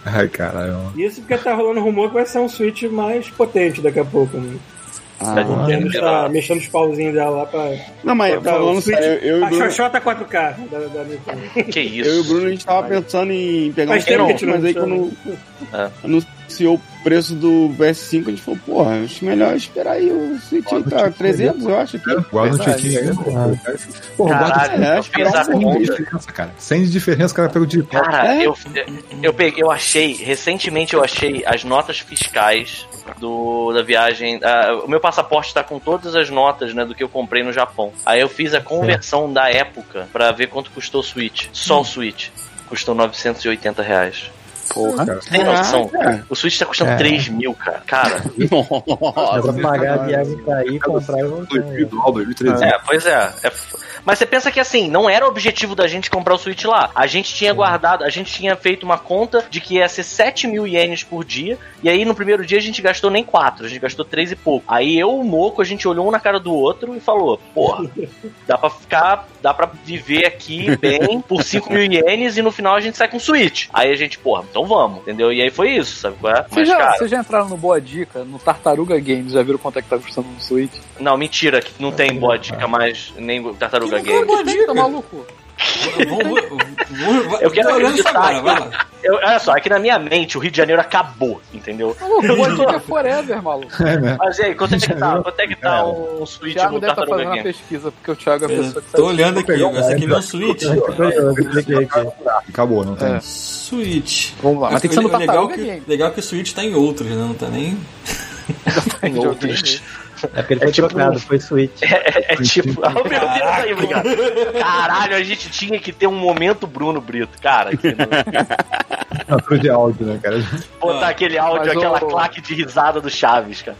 Ai, caralho. Isso porque tá rolando rumor que vai ser um Switch mais potente daqui a pouco, né? Ah, A Nintendo está mexendo os pauzinhos dela lá pra. não, mas falando o Switch- sério, eu e o a Bruno, Xoxota 4K da, da Nintendo. Que isso? eu e o Bruno a gente tava pensando em pegar Faz um tempo que a gente Switch, mas aí não quando É. anunciou o preço do PS5, a gente falou, porra, acho melhor esperar aí o Switch aí, tá 300, eu acho aqui. Guarda um tiquinho aí. verdade. Porra, guarda Caralho, é, eu acho que fiz a conta. cara. Sem diferença, o cara pega o digital. Cara, É? eu, eu peguei, eu achei, recentemente eu achei as notas fiscais do, da viagem. ah, o meu passaporte tá com todas as notas, né, do que eu comprei no Japão. Aí eu fiz a conversão da época pra ver quanto custou o Switch. Só o Switch. Custou 980 reais. Porra. Cara, Tem noção? Caraca. O Switch tá custando É. 3 mil, cara. Cara, Dá pra pagar a viagem pra ir, comprar e voltar. 2000 dólares, 2.300. É, pois é. É Mas você pensa que assim, não era o objetivo da gente comprar o Switch lá. A gente tinha guardado, a gente tinha feito uma conta de que ia ser 7 mil ienes por dia. E aí no primeiro dia a gente gastou nem 4, a gente gastou 3 e pouco. Aí eu e o Moco, a gente olhou um na cara do outro e falou: porra, dá pra ficar, dá pra viver aqui bem por 5 mil ienes e no final a gente sai com Switch. Aí a gente, porra, então vamos, entendeu? E aí foi isso, sabe qual é? Vocês já, cara, vocês já entraram no Boa Dica, no Tartaruga Games, já viram quanto é que tá custando no Switch? não, mentira, que não tem boa dica mais, nem Tartaruga Game. Tá maluco? Vamos, vamos, Eu quero tô acreditar agora. Eu, olha só, é que na minha mente o Rio de Janeiro acabou, entendeu? Maluco, Boa Dica é forever, maluco. Mas e aí, quanto é que tá? Quanto é que tá um O Switch Thiago no estar Tartaruga fazendo Game? pesquisa, porque o Thiago é a Eu pessoa que tô olhando aqui, você quer ver um Switch? Eu tô eu aqui. Acabou, não tem. É. Switch. Vamos lá, mas tem que ser no Tartaruga Game. legal que o Switch tá em outros, né? Não tá nem. Em outros. É porque ele foi tipo- trocado, foi Switch. É, é tipo. Ah, meu Deus, aí, obrigado. Caralho, a gente tinha que ter um momento Bruno Brito, cara. Que não- Assinatura de áudio, né, cara? botar Ah, aquele áudio, aquela o- claque de risada do Chaves, cara.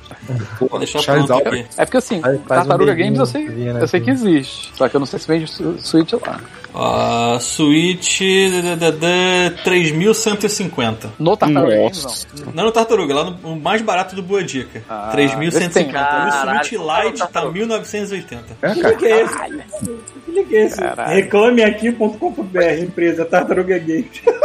Charles pronto Albert. aqui. É porque assim, Tartaruga um Games eu sei, né, eu sei que assim. existe. Só que eu não sei se vende Switch lá. Ah, Switch da, da, da, 3.150. No Tartaruga. Games, não. Não no Tartaruga, lá no o mais barato do Boa Dica. Ah, 3.150. Caralho, E o Switch Lite tá Tartaruga. 1.980. É, Que cara. que é esse? Que que é esse? Reclameaqui.com.br, empresa Tartaruga Games.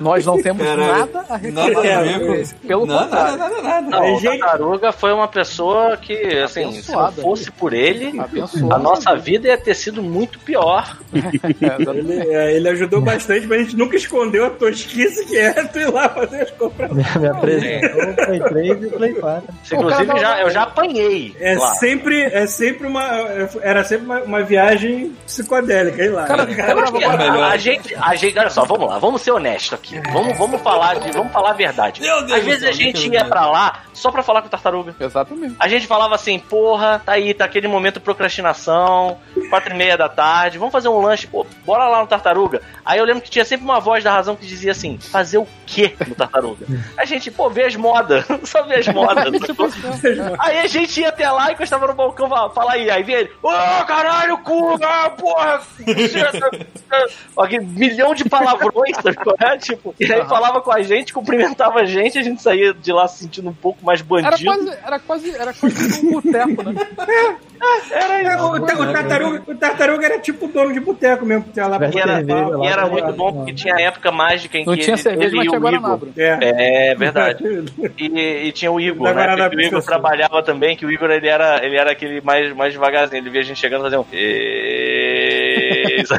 Nós não temos Caralho. nada a Nada reclamar. Pelo Nada, contrário. nada, nada, nada. Não, o gente- Tartaruga foi uma pessoa que, assim, se não Abençoada. fosse por ele, Abençoada. a nossa vida ia ter sido muito pior. É. Ele, é, ele ajudou bastante, mas a gente nunca escondeu a tosquice que é tu ir lá fazer as compras. Me apresentou o Play 3 e o Play 4. Inclusive, já, não- eu já apanhei. É lá. sempre, é sempre uma. Era sempre uma, uma viagem psicodélica, aí lá. Cara, Cara, cara, E a, a gente, a gente, olha só, vamos lá, vamos ser honestos aqui. Vamos, vamos falar de, vamos falar a verdade. Meu Deus Às vezes a gente Deus ia pra lá só pra falar com o tartaruga. Exatamente. A gente falava assim, porra, tá aí, tá aquele momento procrastinação, quatro e meia da tarde, vamos fazer um lanche, pô, bora lá no Tartaruga. Aí eu lembro que tinha sempre uma voz da razão que dizia assim, fazer o quê no Tartaruga? A gente, pô, vê as modas, só vê as modas. aí a gente ia até lá e encostava no balcão, fala aí, aí vem ele, ô caralho, cu, ah, porra, aquele milhão de palavrões, sabe qual é? Tipo, e aí falava com a gente, cumprimentava a gente, a gente saía de lá se sentindo um pouco mais Era bandido. quase, era quase, era quase um boteco, né? Era, o, ta- o tartaruga, o tartaruga era tipo dono de boteco mesmo, que tinha lá pra E era, cerveja lá, e era tá muito bom porque tinha época mágica em Não que tinha ele, cerveja, ele mas e o Igor. É. É verdade. E, e tinha o Igor, Da né? O Igor trabalhava também, que o Igor ele era, ele era aquele mais, mais devagarzinho. Ele via a gente chegando e fazia um. "Êêêê",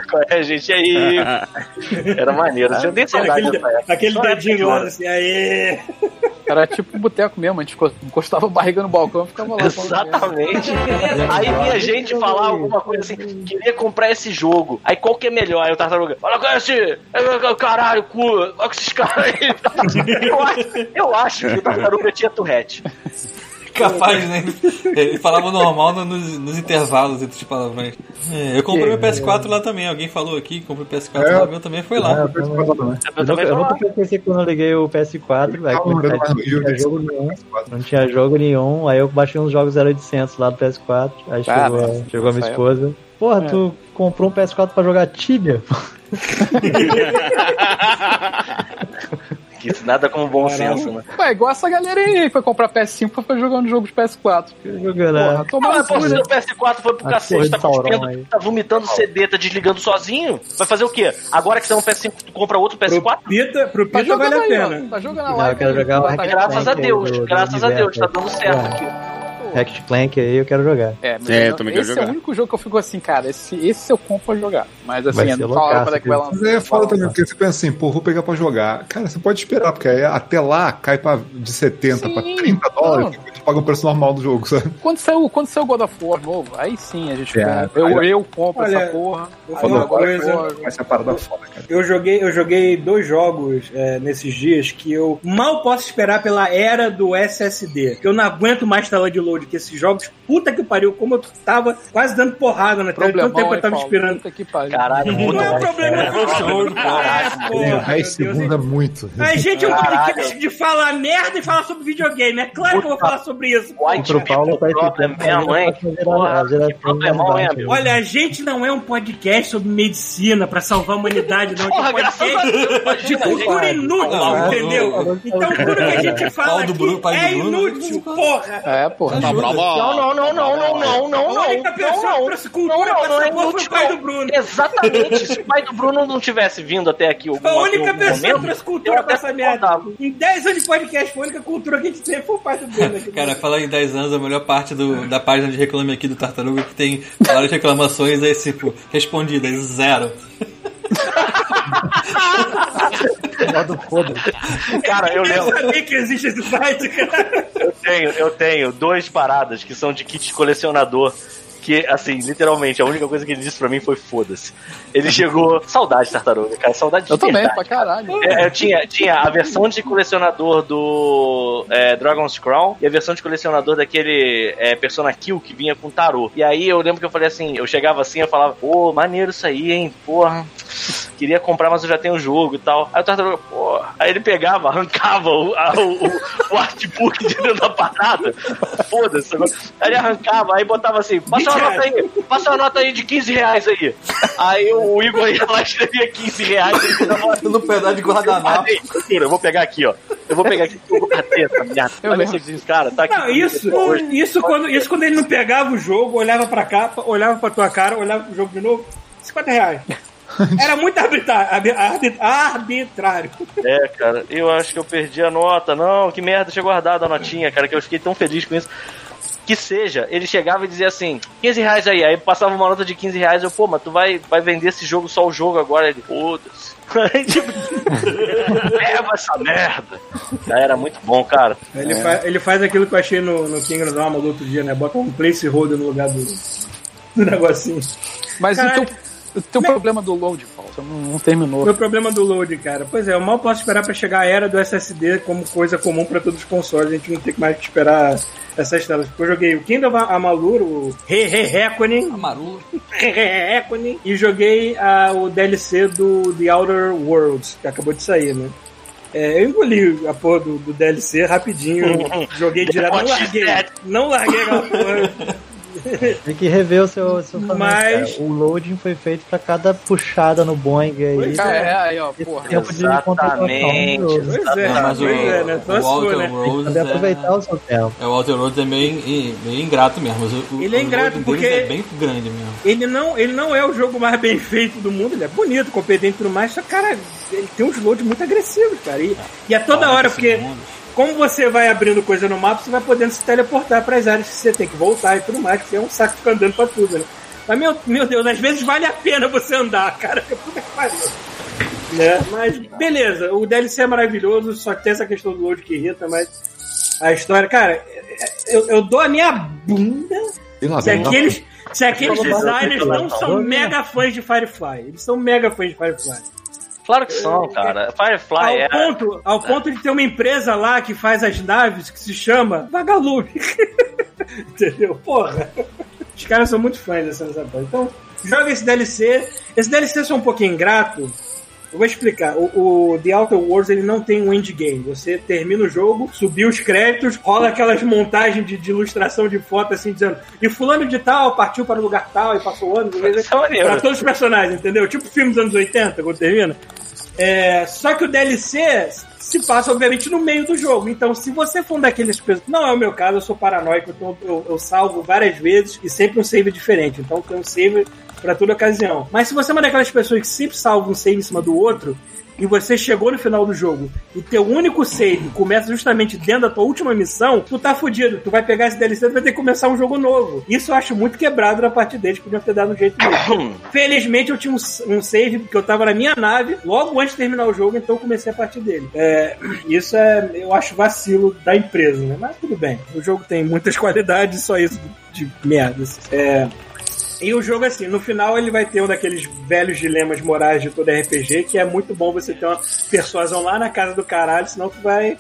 Qual é, gente? Aí? Era maneiro. Eu nem saudade Aquele, aquele dedinho lá, assim, aê! Era tipo um boteco mesmo, a gente encostava a barriga no balcão e ficava lá. Exatamente. Aí vinha gente falar alguma coisa assim, queria comprar esse jogo. Aí qual que é melhor? Aí o Tartaruga, olha com esse, é, caralho, cu, olha com esses caras aí. Eu acho, eu acho que o Tartaruga tinha Tourette. Capaz, né? Ele falava normal no- nos, nos intervalos entre os palavrões. É, eu comprei meu PS4 lá também. Alguém falou aqui que comprei o PS4 É. lá, meu também foi lá. Ah, eu também. Eu Eu também nunca, eu pensei quando eu liguei o PS4, velho. Não tinha jogo nenhum. Não tinha jogo nenhum. Aí eu baixei uns jogos 0800 lá do PS4. Aí Ah, chegou, né? chegou a minha esposa. Porra, tu comprou um PS4 pra jogar Tibia? Nada como bom senso, né? Ué, igual essa galera aí, foi comprar PS5 pra ficar jogando jogo de PS4. Jogando, Porra, né? tomar Ah, pô, se o PS4 foi pro A cacete, tá cuspindo, aí. tá vomitando CD, tá desligando sozinho. Vai fazer o quê? Agora que você tem um PS5, tu compra outro Pro PS4? Pita, pro Tá Pita vale a aí, pena. ó. Tá jogando a Não, eu quero aí, jogar tá- Graças a Deus, graças a Deus, tá dando certo É. aqui. Ratchet Clank aí, eu quero jogar. É, mas É, eu- eu também quero esse é jogar. o único jogo que eu fico assim, cara, esse, esse eu compro pra jogar. Mas assim, eu loucaço, quando é que vai viu? lançar. Mas aí é foda também, porque você pensa assim, pô, vou pegar pra jogar. Cara, você pode esperar, porque aí até lá cai pra, de 70 pra Sim, 30 dólares, gente paga o preço normal do jogo, sabe? Quando saiu, quando saiu o God of War novo, aí sim a gente É, compra. Eu, olha- eu compro olha, essa porra. vou falar uma agora coisa. eu- Vai ser a parada foda, cara. Eu joguei, eu joguei dois jogos é, nesses dias que eu mal posso esperar pela era do SSD. Que eu não aguento mais tela de load, que esses jogos, puta que pariu, como eu tava quase dando porrada na tela, tanto tempo eu tava esperando. Puta que pariu. Caralho, Não é um bom. problema É, do jogo, Caralho, é, porra, meu 10 Deus. segundos é muito. A gente é um podcast de falar merda e falar sobre videogame. É claro que eu vou falar sobre isso. White Pro Paulo tá esse amigo? Olha, a gente não é um podcast sobre medicina pra salvar a humanidade, não. Porra, é um podcast Deus, de cultura inútil, Não, entendeu? não, Então tudo que a gente fala aqui é inútil, porra. É, porra. Uma prova. Não, não, não, não, não, não, não, A única não, pessoa que não, trouxe cultura não, pra não essa é porra foi o pai não. do Bruno. Exatamente. Se o pai do Bruno não tivesse vindo até aqui algum, A única algum pessoa que momento, trouxe eu cultura até pra essa merda. Em 10 anos de podcast, a única cultura que a gente teve foi o pai do Bruno. aqui. Cara, falar em 10 anos, a melhor parte do, da página de reclame aqui do Tartaruga é que tem várias reclamações, aí tipo, respondidas, zero. Modo foda. Cara, eu Eu lembro. sabia que existe esse site, cara. Eu tenho, eu tenho dois paradas que são de kit colecionador. Que, assim, literalmente, a única coisa que ele disse pra mim foi foda-se. Ele chegou. Saudade, tartaruga, cara. Saudade de Eu também, pra caralho. É, eu tinha, tinha a versão de colecionador do é, Dragon's Crown e a versão de colecionador daquele é, Persona Kill que vinha com tarô. E aí eu lembro que eu falei assim, eu chegava assim, eu falava, pô, maneiro isso aí, hein, porra. Queria comprar, mas eu já tenho o jogo e tal. Aí o tartaruga, porra. Aí ele pegava, arrancava o, a- o, o artbook de dentro da parada. Foda-se. Aí ele arrancava, aí botava assim, passa uma nota aí, passa uma nota aí de 15 reais aí. Aí o Igor ia lá e escrevia 15 reais. No pedaço de guardanapo. Eu vou pegar aqui, ó. Eu vou pegar aqui, eu vou bater essa merda. Eu lembro esse disso. cara, tá aqui. Não, isso, isso, quando, isso quando ele não pegava o jogo, olhava pra capa, olhava pra tua cara, olhava pro jogo de novo, 50 reais. Era muito arbitrário. arbi- arbi- arbitrário. É, cara, eu acho que eu perdi a nota. Não, que merda, tinha guardado a notinha, cara, que eu fiquei tão feliz com isso. Que seja, ele chegava e dizia assim, 15 reais aí, aí passava uma nota de 15 reais, eu, pô, mas tu vai, vai vender esse jogo, só o jogo agora? Ele, foda-se. Leva essa merda. Já era muito bom, cara. Ele, fa- ele faz aquilo que eu achei no, no King of Drama do outro dia, né? Bota um placeholder no lugar do, do negocinho. Mas o Caralho. teu, o teu problema do load, Não, não terminou. Meu problema do load, cara. Pois é, eu mal posso esperar pra chegar a era do SSD como coisa comum pra todos os consoles. A gente não tem mais que esperar essas telas. Porque eu joguei o Kingdom Amalur, o Re Re Reckoning, Amarula. Re Re Reckoning, e joguei ah, o DLC do The Outer Worlds, que acabou de sair, né? É, eu engoli a porra do, do DLC rapidinho, joguei direto, não larguei, não larguei aquela porra. Tem que rever o seu, seu Mas-. O loading foi feito pra cada puxada no Boeing aí. Pois Cara, é, aí, ó, porra. Tempo de. Exatamente. maravilhoso. Pois é, mas o, pois é, né? O Walter né? Rose Saber aproveitar é, o seu tempo. é, o Walter Rose é meio, meio ingrato mesmo. o- Ele é ingrato loading porque- é bem grande mesmo. Ele não, ele não é o jogo mais bem feito do mundo, ele é bonito, competente e tudo mais, só que, cara, ele tem uns loads muito agressivos, cara. E, e é toda 40 hora, porque segundos. Como você vai abrindo coisa no mapa, você vai podendo se teleportar para as áreas que você tem que voltar e tudo mais, porque é um saco ficar andando pra tudo, né? Mas, meu, meu Deus, às vezes vale a pena você andar, cara, que puta que pariu. Né? Mas, beleza, o DLC é maravilhoso, só que tem essa questão do load que irrita, mas a história, cara, eu, eu dou a minha bunda se aqueles, se aqueles designers não são mega fãs de Firefly. Eles são mega fãs de Firefly. Claro que são, cara. Firefly Ao é. ponto, ao ponto de ter uma empresa lá que faz as naves que se chama Vagalume. Entendeu? Porra. Os caras são muito fãs dessa porra. Então, joga esse DLC. Esse DLC é só um pouquinho ingrato. Eu vou explicar. O, o The Outer Worlds ele não tem um endgame. Você termina o jogo, subiu os créditos, rola aquelas montagens de, de ilustração de foto assim, dizendo e fulano de tal partiu para o lugar tal e passou anos. É. Pra todos os personagens, entendeu? Tipo filme dos anos 80, quando termina. É, só que o DLC se passa, obviamente, no meio do jogo. Então, se você for um daqueles pessoas. Não é o meu caso, eu sou paranoico, então eu, eu salvo várias vezes e sempre um save diferente. Então tem um save pra toda ocasião. Mas se você é uma daquelas pessoas que sempre salva um save em cima do outro, e você chegou no final do jogo e teu único save começa justamente dentro da tua última missão, tu tá fudido. Tu vai pegar esse DLC e vai ter que começar um jogo novo. Isso eu acho muito quebrado na parte deles, podiam ter dado um jeito mesmo. Felizmente eu tinha um, um save porque eu tava na minha nave logo antes de terminar o jogo, então eu comecei a partir dele. É, isso é, eu acho vacilo da empresa, né? Mas tudo bem. O jogo tem muitas qualidades, só isso de merda. assim. É, e o jogo, assim, no final ele vai ter um daqueles velhos dilemas morais de todo RPG, que é muito bom você ter uma persuasão lá na casa do caralho, senão tu vai,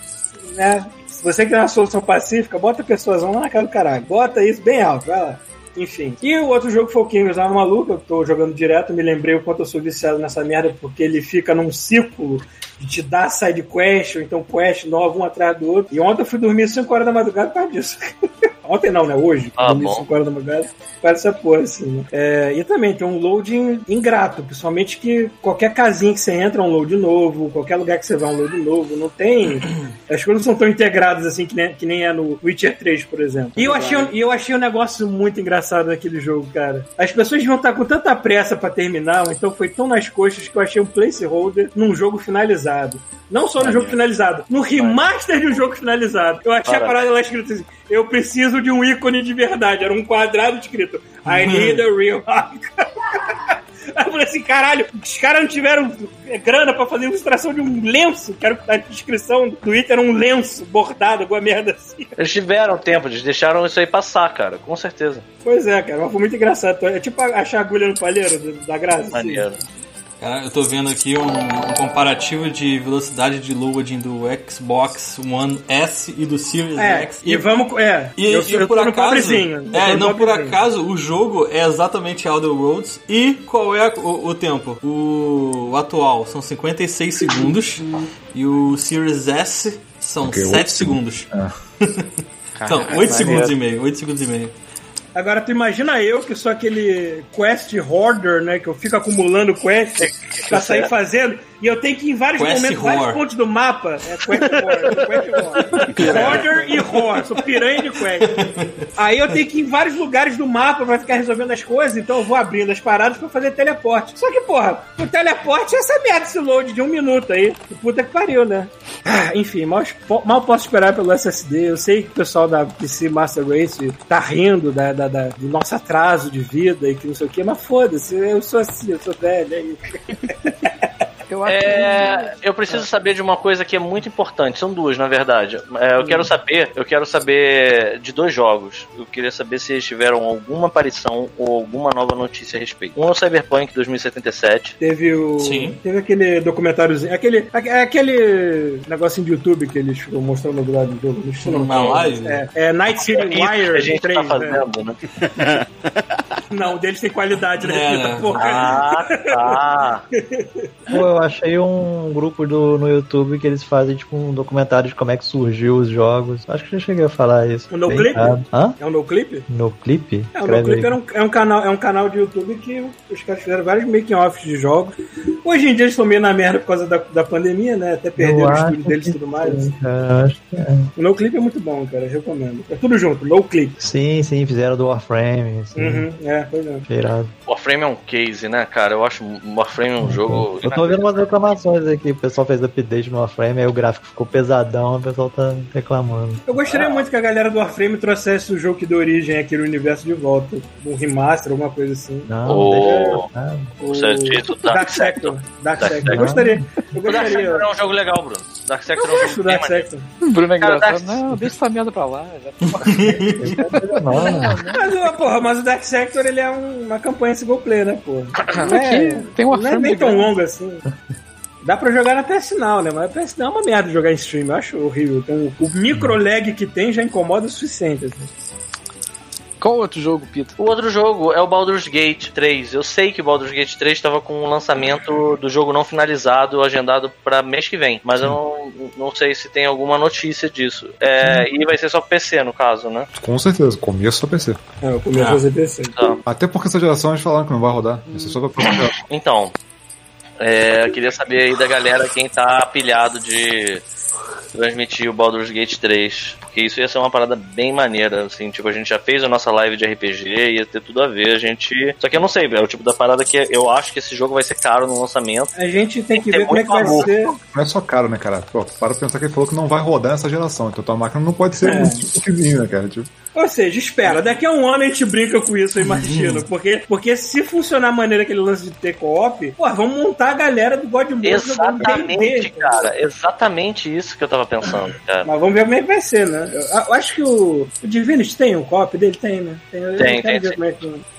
né? Se você quer uma solução pacífica, bota a persuasão lá na casa do caralho. Bota isso bem alto, vai lá. Enfim. E o outro jogo foi o King's Arma Maluca, eu tô jogando direto, me lembrei o quanto eu sou viciado nessa merda, porque ele fica num círculo de te dar side quest, ou então quest nova, um atrás do outro. E ontem eu fui dormir 5 horas da madrugada por causa disso. Ontem não, né? Hoje. Ah, dormi bom. 5 horas da madrugada. Faz essa porra, assim, né? É, e também tem um loading ingrato, principalmente que qualquer casinha que você entra é um load novo, qualquer lugar que você vai é um load novo. Não tem. As coisas não são tão integradas assim que nem, que nem é no Witcher 3, por exemplo. E eu achei, um- e eu achei um negócio muito engraçado naquele jogo, cara. As pessoas deviam estar com tanta pressa pra terminar, ou então foi tão nas coxas que eu achei um placeholder num jogo finalizado. Não só no jogo finalizado, no remaster de um jogo finalizado. Eu achei a Parabéns. parada lá escrita assim: eu preciso de um ícone de verdade. Era um quadrado escrito: I need a real icon. Aí eu falei assim, caralho, os caras não tiveram grana pra fazer ilustração de um lenço. Quero que a descrição do Twitter era um lenço bordado, alguma merda assim. Eles tiveram tempo, eles deixaram isso aí passar, cara, com certeza. Pois é, cara, mas foi muito engraçado. É tipo achar agulha no palheiro da graça. assim. Cara, eu tô vendo aqui um, um comparativo de velocidade de loading do Xbox One S e do Series É, X. e vamos. É, E, eu, e eu por acaso, é, não por acaso o jogo é exatamente Outer Worlds e qual é o, o tempo? O, o atual são 56 segundos e o Series S são Ok, 7 oito segundos. Ah. Então, 8 segundos e meio, 8 segundos e meio. Agora, tu imagina eu que sou aquele quest hoarder, né? Que eu fico acumulando quest pra sair fazendo. E eu tenho que ir em vários Quest momentos, whore. vários pontos do mapa. É quest hoarder, quest hoarder. Hoarder e whore. Sou piranha de quest. Aí eu tenho que ir em vários lugares do mapa pra ficar resolvendo as coisas. Então eu vou abrindo as paradas pra fazer teleporte. Só que, porra, o teleporte é essa merda, esse load de um minuto aí. Puta que pariu, né? Ah, Enfim, mal, mal posso esperar pelo SSD. Eu sei que o pessoal da PC Master Race tá rindo da, da- da- do nosso atraso de vida e que não sei o que, mas foda-se, eu sou assim, eu sou velho. É isso. Eu acho É, eu preciso saber de uma coisa que é muito importante. São duas, na verdade. É, eu quero saber, eu quero saber de dois jogos. Eu queria saber se eles tiveram alguma aparição ou alguma nova notícia a respeito. Um é o Cyberpunk 2077. Teve o. Sim. Teve aquele documentáriozinho, aquele, aque- aquele negocinho de YouTube que eles ficam mostrando do lado do jogo. Não. Uma live? É, é Night City É que a Wire gente 3. tá né? fazendo, né? Não, o deles tem qualidade, né? É, Fita, né? Ah, tá. Pô, eu achei um grupo do, no YouTube que eles fazem tipo um documentário de como é que surgiu os jogos. Acho que já cheguei a falar isso. O No Bem Clip? raro. Hã? É um no clip? No clipe? É, o NoClip era um, é, um canal, é um canal de YouTube que os caras fizeram vários making-offs de jogos. Hoje em dia eles estão meio na merda por causa da, da pandemia, né? Até perderam o estúdio deles e tudo mais. sim, cara, acho que é. O NoClip é muito bom, cara. Eu recomendo. É tudo junto, NoClip. Sim, sim, fizeram do Warframe. Assim, Uhum, é, pois é. cheirado. Warframe é um case, né, cara? Eu acho o Warframe um jogo. Eu tô vendo umas reclamações aqui. O pessoal fez update no Warframe, aí o gráfico ficou pesadão, o pessoal tá reclamando. Eu gostaria muito que a galera do Warframe trouxesse o jogo que deu origem àquele universo de volta. Um remaster, alguma coisa assim. Não, O- deixa. O o Dark, Sector. Dark, Sector. Eu gostaria. Eu O Dark gostaria. Sector é um jogo legal, Bruno. Dark Sector Eu é um jogo Dark. Sector. O Bruno é engraçado. Dark- Não, deixa essa merda pra lá. Já... não, Mas, porra, mas o Dark Sector ele é um- uma campanha single player, né, porra? Não é, tem um não é nem tão longo assim. Dá pra jogar na PS Now, né? Mas a PS Now é uma merda jogar em stream, eu acho horrível. Então, o micro lag que tem já incomoda o suficiente. assim. Qual outro jogo, Pita? O outro jogo é o Baldur's Gate 3. Eu sei que o Baldur's Gate 3 estava com o lançamento do jogo não finalizado, agendado para mês que vem. Mas eu não, não sei se tem alguma notícia disso. É, e vai ser só PC, no caso, né? Com certeza, começo só PC. É, comecei a Ah. fazer PC. Tá. Até porque essa geração eles falaram que não vai rodar. Isso é só pra próxima Então, é, eu queria saber aí da galera quem tá pilhado de transmitir o Baldur's Gate 3. Porque isso ia ser uma parada bem maneira, assim, tipo, a gente já fez a nossa live de RPG, ia ter tudo a ver, a gente... Só que eu não sei, é o tipo da parada que eu acho que esse jogo vai ser caro no lançamento. A gente tem que Tem ver como é que vai ser. Não é só caro, né, cara? Pô, para pensar que ele falou que não vai rodar essa geração. Então tua máquina não pode ser É. muito pequenininha, né, cara? Tipo, Ou seja, espera, daqui a um ano a gente brinca com isso, eu imagino. Porque, porque se funcionar a maneira que ele lance de ter co-op, pô, vamos montar a galera do God Mode jogando Exatamente, cara. Exatamente isso que eu tava pensando, cara. Mas vamos ver como é que vai ser, né? Eu, eu acho que o, o Divinity tem um co-op dele? Tem, né? Tem, eu Tem, quero tem, ver tem. como é que...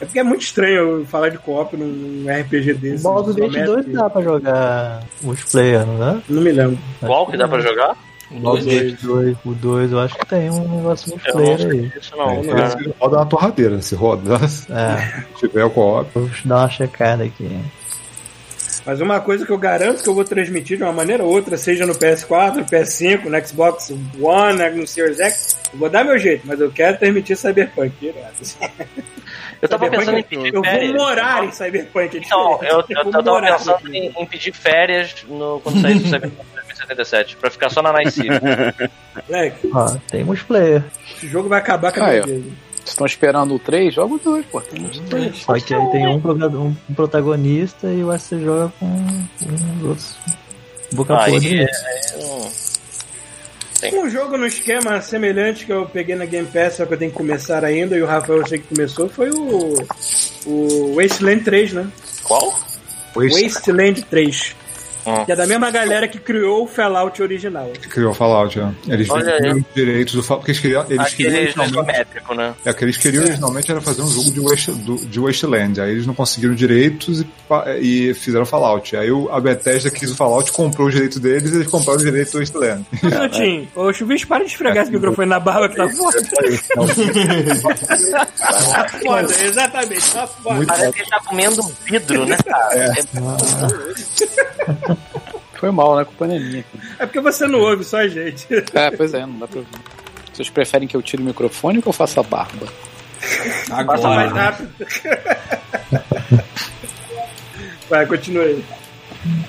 É porque é muito estranho eu falar de co-op num, RPG O desse. Gate isométrico. 2 dá pra jogar multiplayer, não dá? Não me lembro. Qual que dá pra jogar? O dois Baldur's deles. Gate 2, o 2 eu acho que tem um negócio não multiplayer aí. sei disso não, é, se roda uma torradeira. Se roda, se É, tiver o co-op. vou dar uma checada aqui. Mas uma coisa que eu garanto que eu vou transmitir de uma maneira ou outra, seja no PS4, no PS5, no Xbox One, né, no Series X, eu vou dar meu jeito, mas eu quero transmitir Cyberpunk. Eu tava Cyberpunk, pensando em eu- pedir Eu vou férias. morar em Cyberpunk. é Então, eu, eu, vou eu tava pensando em, em pedir férias no, quando sair do Cyberpunk 2077, pra ficar só na Night City. Moleque, Ó, tem multiplayer. esse jogo vai acabar com a Ah, minha é. vida. Vocês estão esperando o 3? Joga o 2, pô. Tem muito três. Só que aí tem um, proga- um protagonista e o você joga com uns outros boca Aí, podre. é, hum, Um jogo no esquema semelhante que eu peguei na Game Pass, só que eu tenho que começar ainda, e o Rafael eu sei que começou, foi o, o Wasteland 3, né? Qual? Waste Wasteland 3. Hum. Que é da mesma galera que criou o Fallout original. criou o Fallout, né? Eles venderam aí. os direitos do Fallout. Porque eles queriam, eles queriam Aquele originalmente, isométrico, né? é, o que eles queriam originalmente era fazer um jogo de, Waste, do- de Wasteland. Aí eles não conseguiram direitos e, e fizeram Fallout. Aí o- a Bethesda quis o Fallout, comprou os direitos deles e eles compraram os direitos do Wasteland. Um minutinho. Ô, Chuvisco, para de esfregar esse microfone na barba que tá foda. Tá foda, exatamente, tá foda. Parece que ele tá comendo vidro, né, cara? É. Foi mal, né? Culpa não é minha. É porque você não ouve, só a gente. É, pois é, não dá pra ouvir. Vocês preferem que eu tire o microfone ou que eu faça a barba? Passa mais Agora. rápido. Vai, continua aí.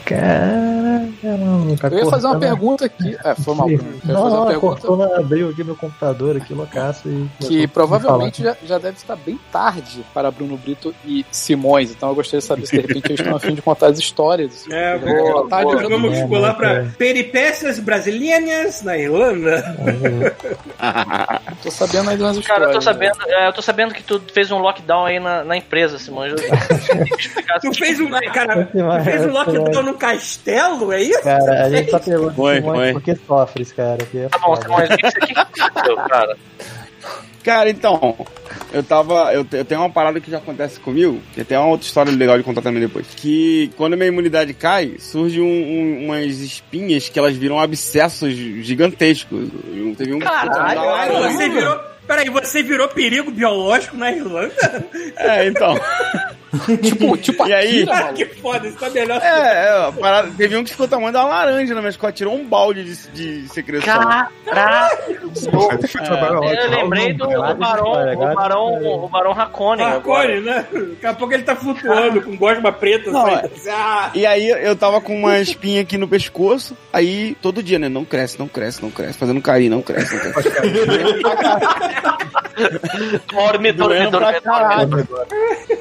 Caraca, não, tá Eu ia fazer uma pergunta aqui. É, foi mal, Bruno. Eu ia fazer Não, uma não, pergunta cortou, na- abriu aqui meu computador aqui, loucaço. E que provavelmente já, já deve estar bem tarde para Bruno Brito e Simões. Então eu gostaria de saber se de repente eles estão a fim de contar as histórias. É, Boa, tarde boa. vamos É, pular é. peripécias brasileiras na Irlanda. Tô sabendo aí histórias. Cara, eu tô né? sabendo, é, eu tô sabendo que tu fez um lockdown aí na, na empresa, explicar Tu fez um, cara, tu fez um lockdown no castelo, é isso? Cara, a gente só pergunta Foi, Simões foi. por que sofres, cara. Que é Tá bom, foda. Simão, o que você aconteceu, cara? Cara, então, eu tava. Eu, eu tenho uma parada que já acontece comigo, que tem uma outra história legal de contar também depois. Que quando a minha imunidade cai, surge um- um- umas espinhas que elas viram abscessos gigantescos. Eu- Teve um Caralho, Caralho, você virou. Peraí, você virou perigo biológico na Irlanda? É, então. Tipo, tipo E aí? Ah, que foda, isso tá melhor. É, é, a parada, teve um que ficou o tamanho da laranja na minha escola, tirou um balde de, de secreção. Trabalhar lá, Eu lembrei do, do Barão, o Barão, o Barão Racone. Marconi, né? Daqui a pouco ele tá flutuando com gosma preta. Não, assim. Ah, E aí eu tava com uma espinha aqui no pescoço, aí todo dia, né? Não cresce, não cresce, não cresce, fazendo carinho, não cresce, não cresce. Dorme, dorme, dorme, dorme.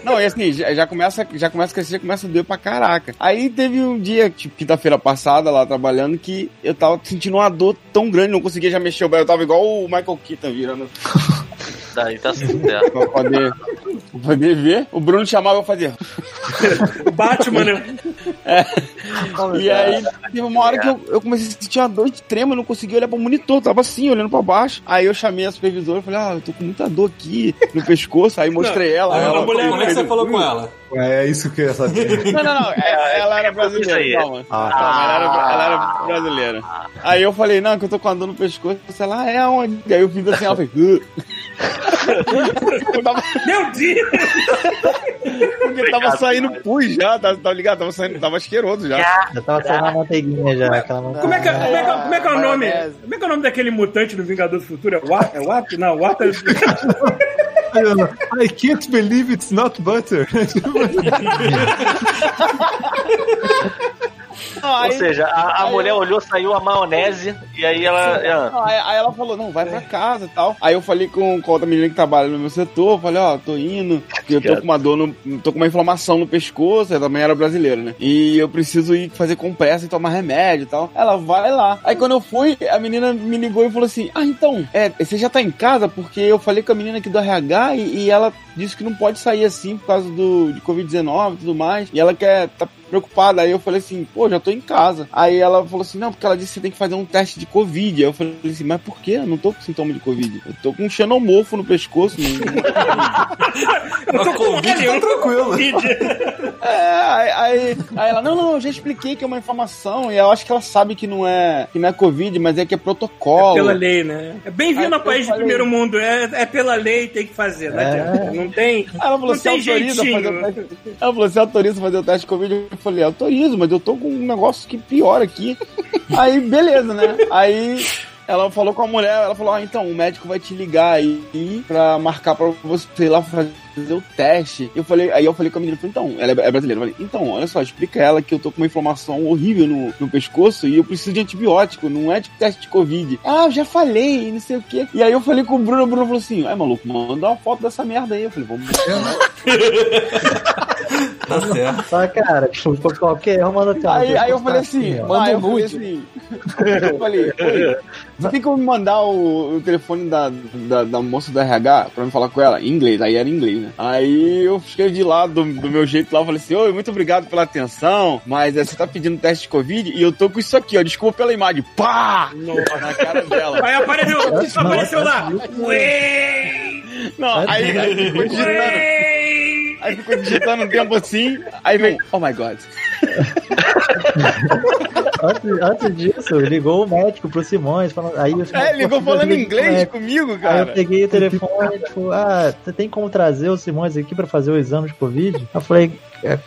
Não, e assim, já, começa, já começa a crescer, já começa a doer pra caraca. Aí teve um dia, tipo, quinta-feira passada, lá trabalhando, que eu tava sentindo uma dor tão grande, não conseguia já mexer o braço. Eu tava igual o Michael Keaton virando Daí tá certo. pra poder, pra poder ver. O Bruno chamava eu fazia. o Batman, né? E aí, teve uma hora que eu, eu comecei a sentir uma dor extrema, eu não conseguia olhar pro monitor, eu tava assim, olhando pra baixo. Aí eu chamei a supervisora e falei, ah, eu tô com muita dor aqui no pescoço. Aí mostrei ela. Aí ela ela, mulher- como é que você falou com ela? É isso que eu ia saber. Não, não, não. Ela, ela era brasileira, calma. Ah. Calma, ela era, ela era brasileira. Aí eu falei, não, que eu tô com a dor no pescoço. Ela, ah, é onde? Aí eu fiz assim, ela fez. Eu tava, Meu Deus! porque tava saindo pus já, tá, tá ligado? Tava saindo, tava asqueroso já. Já tava saindo a manteiguinha já, aquela manteiga. Como é, que, é- como, é que, é- como é que é o nome? Como é que é o nome daquele mutante do Vingador do Futuro? É Wat? É Wat? Não, Wat é... I can't believe it's not butter. Aí- Ou seja, a, a mulher eu- olhou, saiu a maionese e aí ela. aí, aí ela falou, não, vai pra casa e tal. Aí eu falei com, com outra menina que trabalha no meu setor, falei, ó, tô indo, eu tô com uma dor, no, tô com uma inflamação no pescoço, ela também era brasileira, né? E eu preciso ir fazer compressa e tomar remédio e tal. Ela vai lá. Aí quando eu fui, a menina me ligou e falou assim, ah, então, é, você já tá em casa? Porque eu falei com a menina aqui do RH e, e ela disse que não pode sair assim por causa do, de Covid-19 e tudo mais. E ela quer, tá preocupada. Aí eu falei assim, pô, já tô em casa. Aí ela falou assim, não, porque ela disse que você tem que fazer um teste de Covid. Aí eu falei assim, mas por quê? Eu não tô com sintoma de Covid. Eu tô com um xenomorfo no pescoço. Não, Eu tô com Covid tá tranquilo. É, aí, aí, aí ela, não, não, eu já expliquei que é uma inflamação. E eu acho que ela sabe que não é, que não é Covid, mas é que é protocolo. Pela lei, né? É bem-vindo Aí a eu país de primeiro mundo. É, é pela lei, tem que fazer. Não, adianta. não tem. Ela falou, Não você autoriza jeitinho. fazer o teste? Ela falou, você autoriza fazer o teste de Covid? Eu falei, autorizo, mas eu tô com um negócio que pior aqui. aí, beleza, né? Aí ela falou com a mulher, ela falou, ah, então, o médico vai te ligar aí pra marcar pra você ir lá fazer o teste. Eu falei, aí eu falei com a menina, falei, então, ela é brasileira, eu falei, então, olha só, explica ela que eu tô com uma inflamação horrível no, no pescoço e eu preciso de antibiótico, não é de teste de Covid. Ah, eu já falei, não sei o quê. E aí eu falei com o Bruno, o Bruno falou assim, ai, maluco, manda uma foto dessa merda aí. Eu falei, vamos Tá certo. Só, cara, tipo, qualquer manda ter uma Aí, aí eu falei assim, ó. manda aí um eu falei nude. assim, eu falei, "Oi, você tem como me mandar o, o telefone da, da, da moça do RH pra me falar com ela? Em inglês, aí era em inglês, né? Aí eu escrevi lá do, do meu jeito lá, eu falei assim, oi, muito obrigado pela atenção, mas eh, você tá pedindo teste de Covid e eu tô com isso aqui, ó, desculpa pela imagem, pá! Na cara dela. Aí apareceu, apareceu lá. Ué! Não, aí, aí ficou digitando, Ué! aí ficou digitando um tempo assim, aí vem, oh my god. Antes, antes disso, ligou o médico pro Simões, falando. Aí É, ligou "Pô, falando inglês médico." comigo, Aí eu cara. peguei o telefone, tipo, ah, você tem como trazer o Simões aqui pra fazer o exame de Covid? Eu falei, "É, é,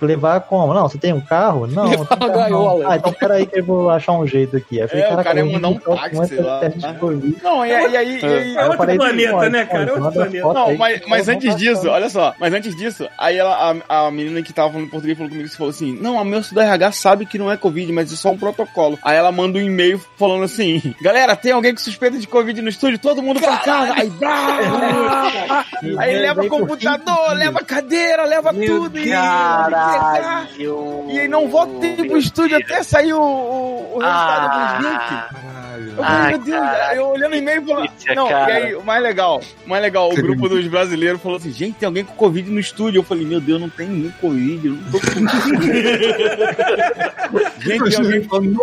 levar como? Não, você tem um carro? Não, Levar uma não. gaiola. Ah, então peraí que eu vou achar um jeito aqui. Aí falei, É, o "Caraca, cara ia eu mandar um o táxi, sei lá. Covid. Não, e aí, e aí, e aí- É outro falei, planeta, "Simões, né, cara? Simões, Outro planeta. Não, aí mas, que mas antes passar." disso, olha só, mas antes disso, aí ela, a, a menina que tava falando português falou comigo e falou assim: Não, a moça do RH sabe que não é Covid, mas é só um protocolo. Aí ela manda um e-mail falando assim: Galera, tem alguém com suspeita de Covid no estúdio? Todo mundo pra casa. Aí, brá! aí leva computador, leva cadeira, leva tudo. E, Caralho! e aí não volta pro estúdio até sair o, o, o resultado dos links. Ah, Caralho. Eu falei, Ai, meu Deus, cara. eu olhando o e-mail e falando. Não, cara. e aí, o mais legal, o mais legal, o Você grupo dos brasileiros falou assim: gente, tem alguém com Covid no estúdio. Eu falei, meu Deus, não tem com Covid, eu não tô com Gente, tem alguém com Covid.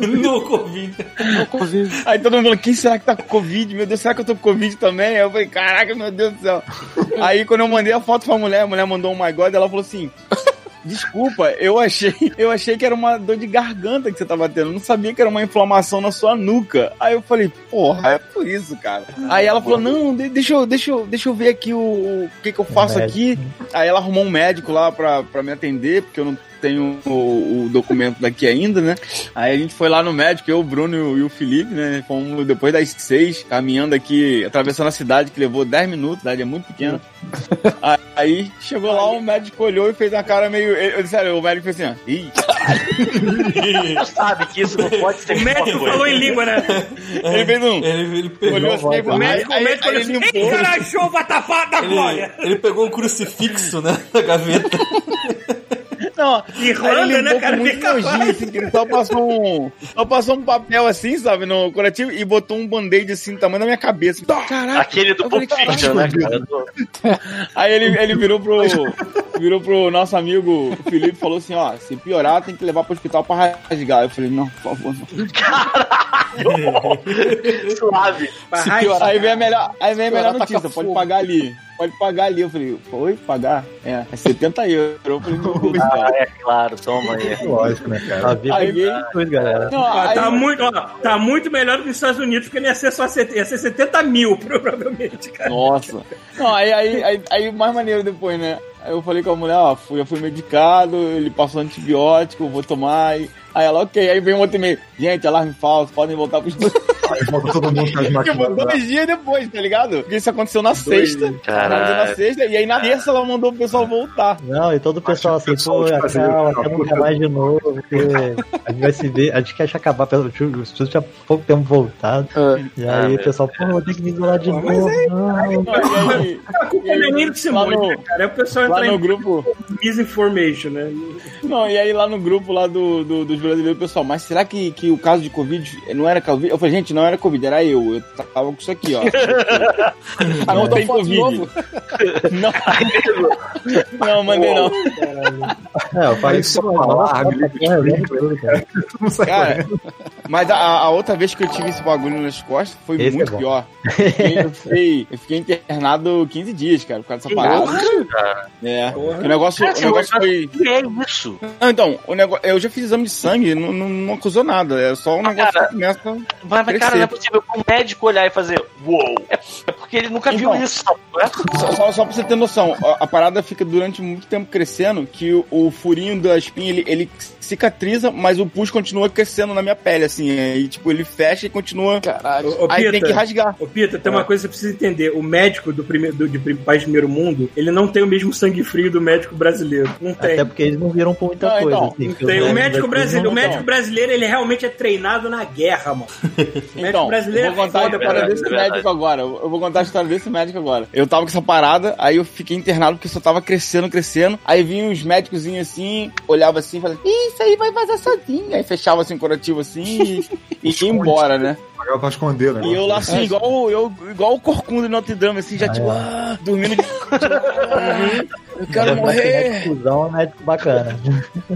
No Covid. Não Covid. Aí todo mundo falou, quem será que tá com Covid? Meu Deus, será que eu tô com Covid também? Aí eu falei, caraca, meu Deus do céu. Aí quando eu mandei a foto pra mulher, a mulher mandou um my god, ela falou assim. Desculpa, eu achei, eu achei que era uma dor de garganta que você tava tendo. Eu não sabia que era uma inflamação na sua nuca. Aí eu falei, porra, é por isso, cara. Aí ela falou, não, de- deixa eu, deixa eu, deixa eu ver aqui o, o que que eu faço aqui. Aí ela arrumou um médico lá pra, pra me atender, porque eu não tenho o, o documento daqui ainda, né? Aí a gente foi lá no médico, eu, o Bruno e o, e o Felipe, né? Fomos depois das seis, caminhando aqui, atravessando a cidade, que levou 10 minutos, a cidade é muito pequena. Aí chegou lá, o médico olhou e fez uma cara meio. Eu, sério, o médico fez assim, ó. Ih, sabe que isso não pode ser O médico falou em língua, né? ele fez um. Ele, ele pegou, Olhou assim, O aí, médico, o aí, médico aí falou ele assim: limpou. Ei, caralho, chuva tapada da glória! ele, ele pegou um crucifixo, né? Na gaveta. Não, Irlanda, né, cara? com muito nojinho, assim, que ele só passou um. Só passou um papel assim, sabe, no curativo e botou um band-aid assim, tamanho da minha cabeça. Caraca! Aquele do Pulp Fiction, né, cara? Aí ele, ele virou pro. Virou pro nosso amigo Felipe e falou assim: ó, se piorar, tem que levar pro hospital pra rasgar. Eu falei, não, por favor. não. Suave. Se piorar, Aí vem a melhor, aí vem a melhor notícia, pode pagar ali. Pode pagar ali. Eu falei, oi, pagar? É, é 70 euros. Eu falei, céu. Ah, é claro, toma aí. Lógico, né, cara? A vida Aí é coisa, galera. Não, Ó, aí- tá, muito, ó, tá muito melhor do que os Estados Unidos, porque não ia ser só 70, ia ser 70 mil, provavelmente, cara. Nossa. Não, aí, aí, aí, aí mais maneiro depois, né? Aí eu falei com a mulher, ó, fui, eu fui medicado, ele passou antibiótico, vou tomar. Aí, aí ela, ok. Aí vem um outro e-mail. Gente, alarme falso, podem voltar pro estúdio. Aí volta todo mundo com as Tipo, máquinas. dois dias depois, tá ligado? Porque isso aconteceu na sexta. Caralho. Na sexta, e aí na terça ela mandou o pessoal voltar. Não, e todo o pessoal assim, pô, calma, quer nunca mais de novo, porque a gente vai se ver, a gente quer acabar pelo o estúdio tinha pouco tempo voltado. É. E Ah, aí meu o pessoal, pô, vou ter que me isolar de mas novo. aí- não. E aí, A culpa não é nem do Simone, no- né, cara? É o pessoal entrar no em grupo. misinformation, né? Não, e aí lá no grupo lá do, do- dos brasileiros, pessoal, mas será que, que o caso de Covid não era Covid? Eu falei, gente, não era Covid, era eu. Eu tava com isso aqui, ó. Ah, não tem Covid. novo? Não. Não, mandei não. É, eu falei só falar, tudo, cara. Mas a, a outra vez que eu tive esse bagulho nas costas foi Esse muito é pior. Eu fiquei, eu fiquei internado 15 dias, cara, por causa dessa parada. cara. É. Porra. O negócio, Cara, o negócio foi. Que é isso? Não, então, o negócio, eu já fiz exame de sangue, não, não, não acusou nada. É só um negócio cara, que começa. Mas, Crescer. cara, não é possível um médico olhar e fazer uou. É, é porque ele nunca viu Então. isso, não é? Só, só, só pra você ter noção, a, a parada fica durante muito tempo crescendo, que o, o furinho da espinha, ele, ele cicatriza, mas o pus continua crescendo na minha pele, assim. Aí, tipo, ele fecha e continua. Caralho. Ô, ô, Aí tem que Pita, rasgar. ô, Pita, tem uma coisa que você precisa entender. O médico do primeiro, do, de país de primeiro mundo, ele não tem o mesmo sangue frio do médico brasileiro. Não tem. Até porque eles não viram por muita Não, coisa. então, assim, tem. os O médico, brasileiro, o não- médico brasileiro, ele realmente é treinado na guerra, mano. O médico Então, brasileiro eu vou contar a é foda história desse é verdade. médico agora. Eu vou contar a história desse médico agora. Eu tava com essa parada, aí eu fiquei internado porque só tava crescendo, crescendo. Aí vinham uns médicos assim, olhava assim e falava, "Ih, isso aí vai vazar sozinho. Aí fechava assim o curativo assim e, e ia embora, né? Pagava pra esconder, né? E eu lá assim, igual, eu, igual o corcunda de Notre Dame, assim, já tipo, ah, dormindo de. eu quero morrer. Médico cuzão, é médico bacana.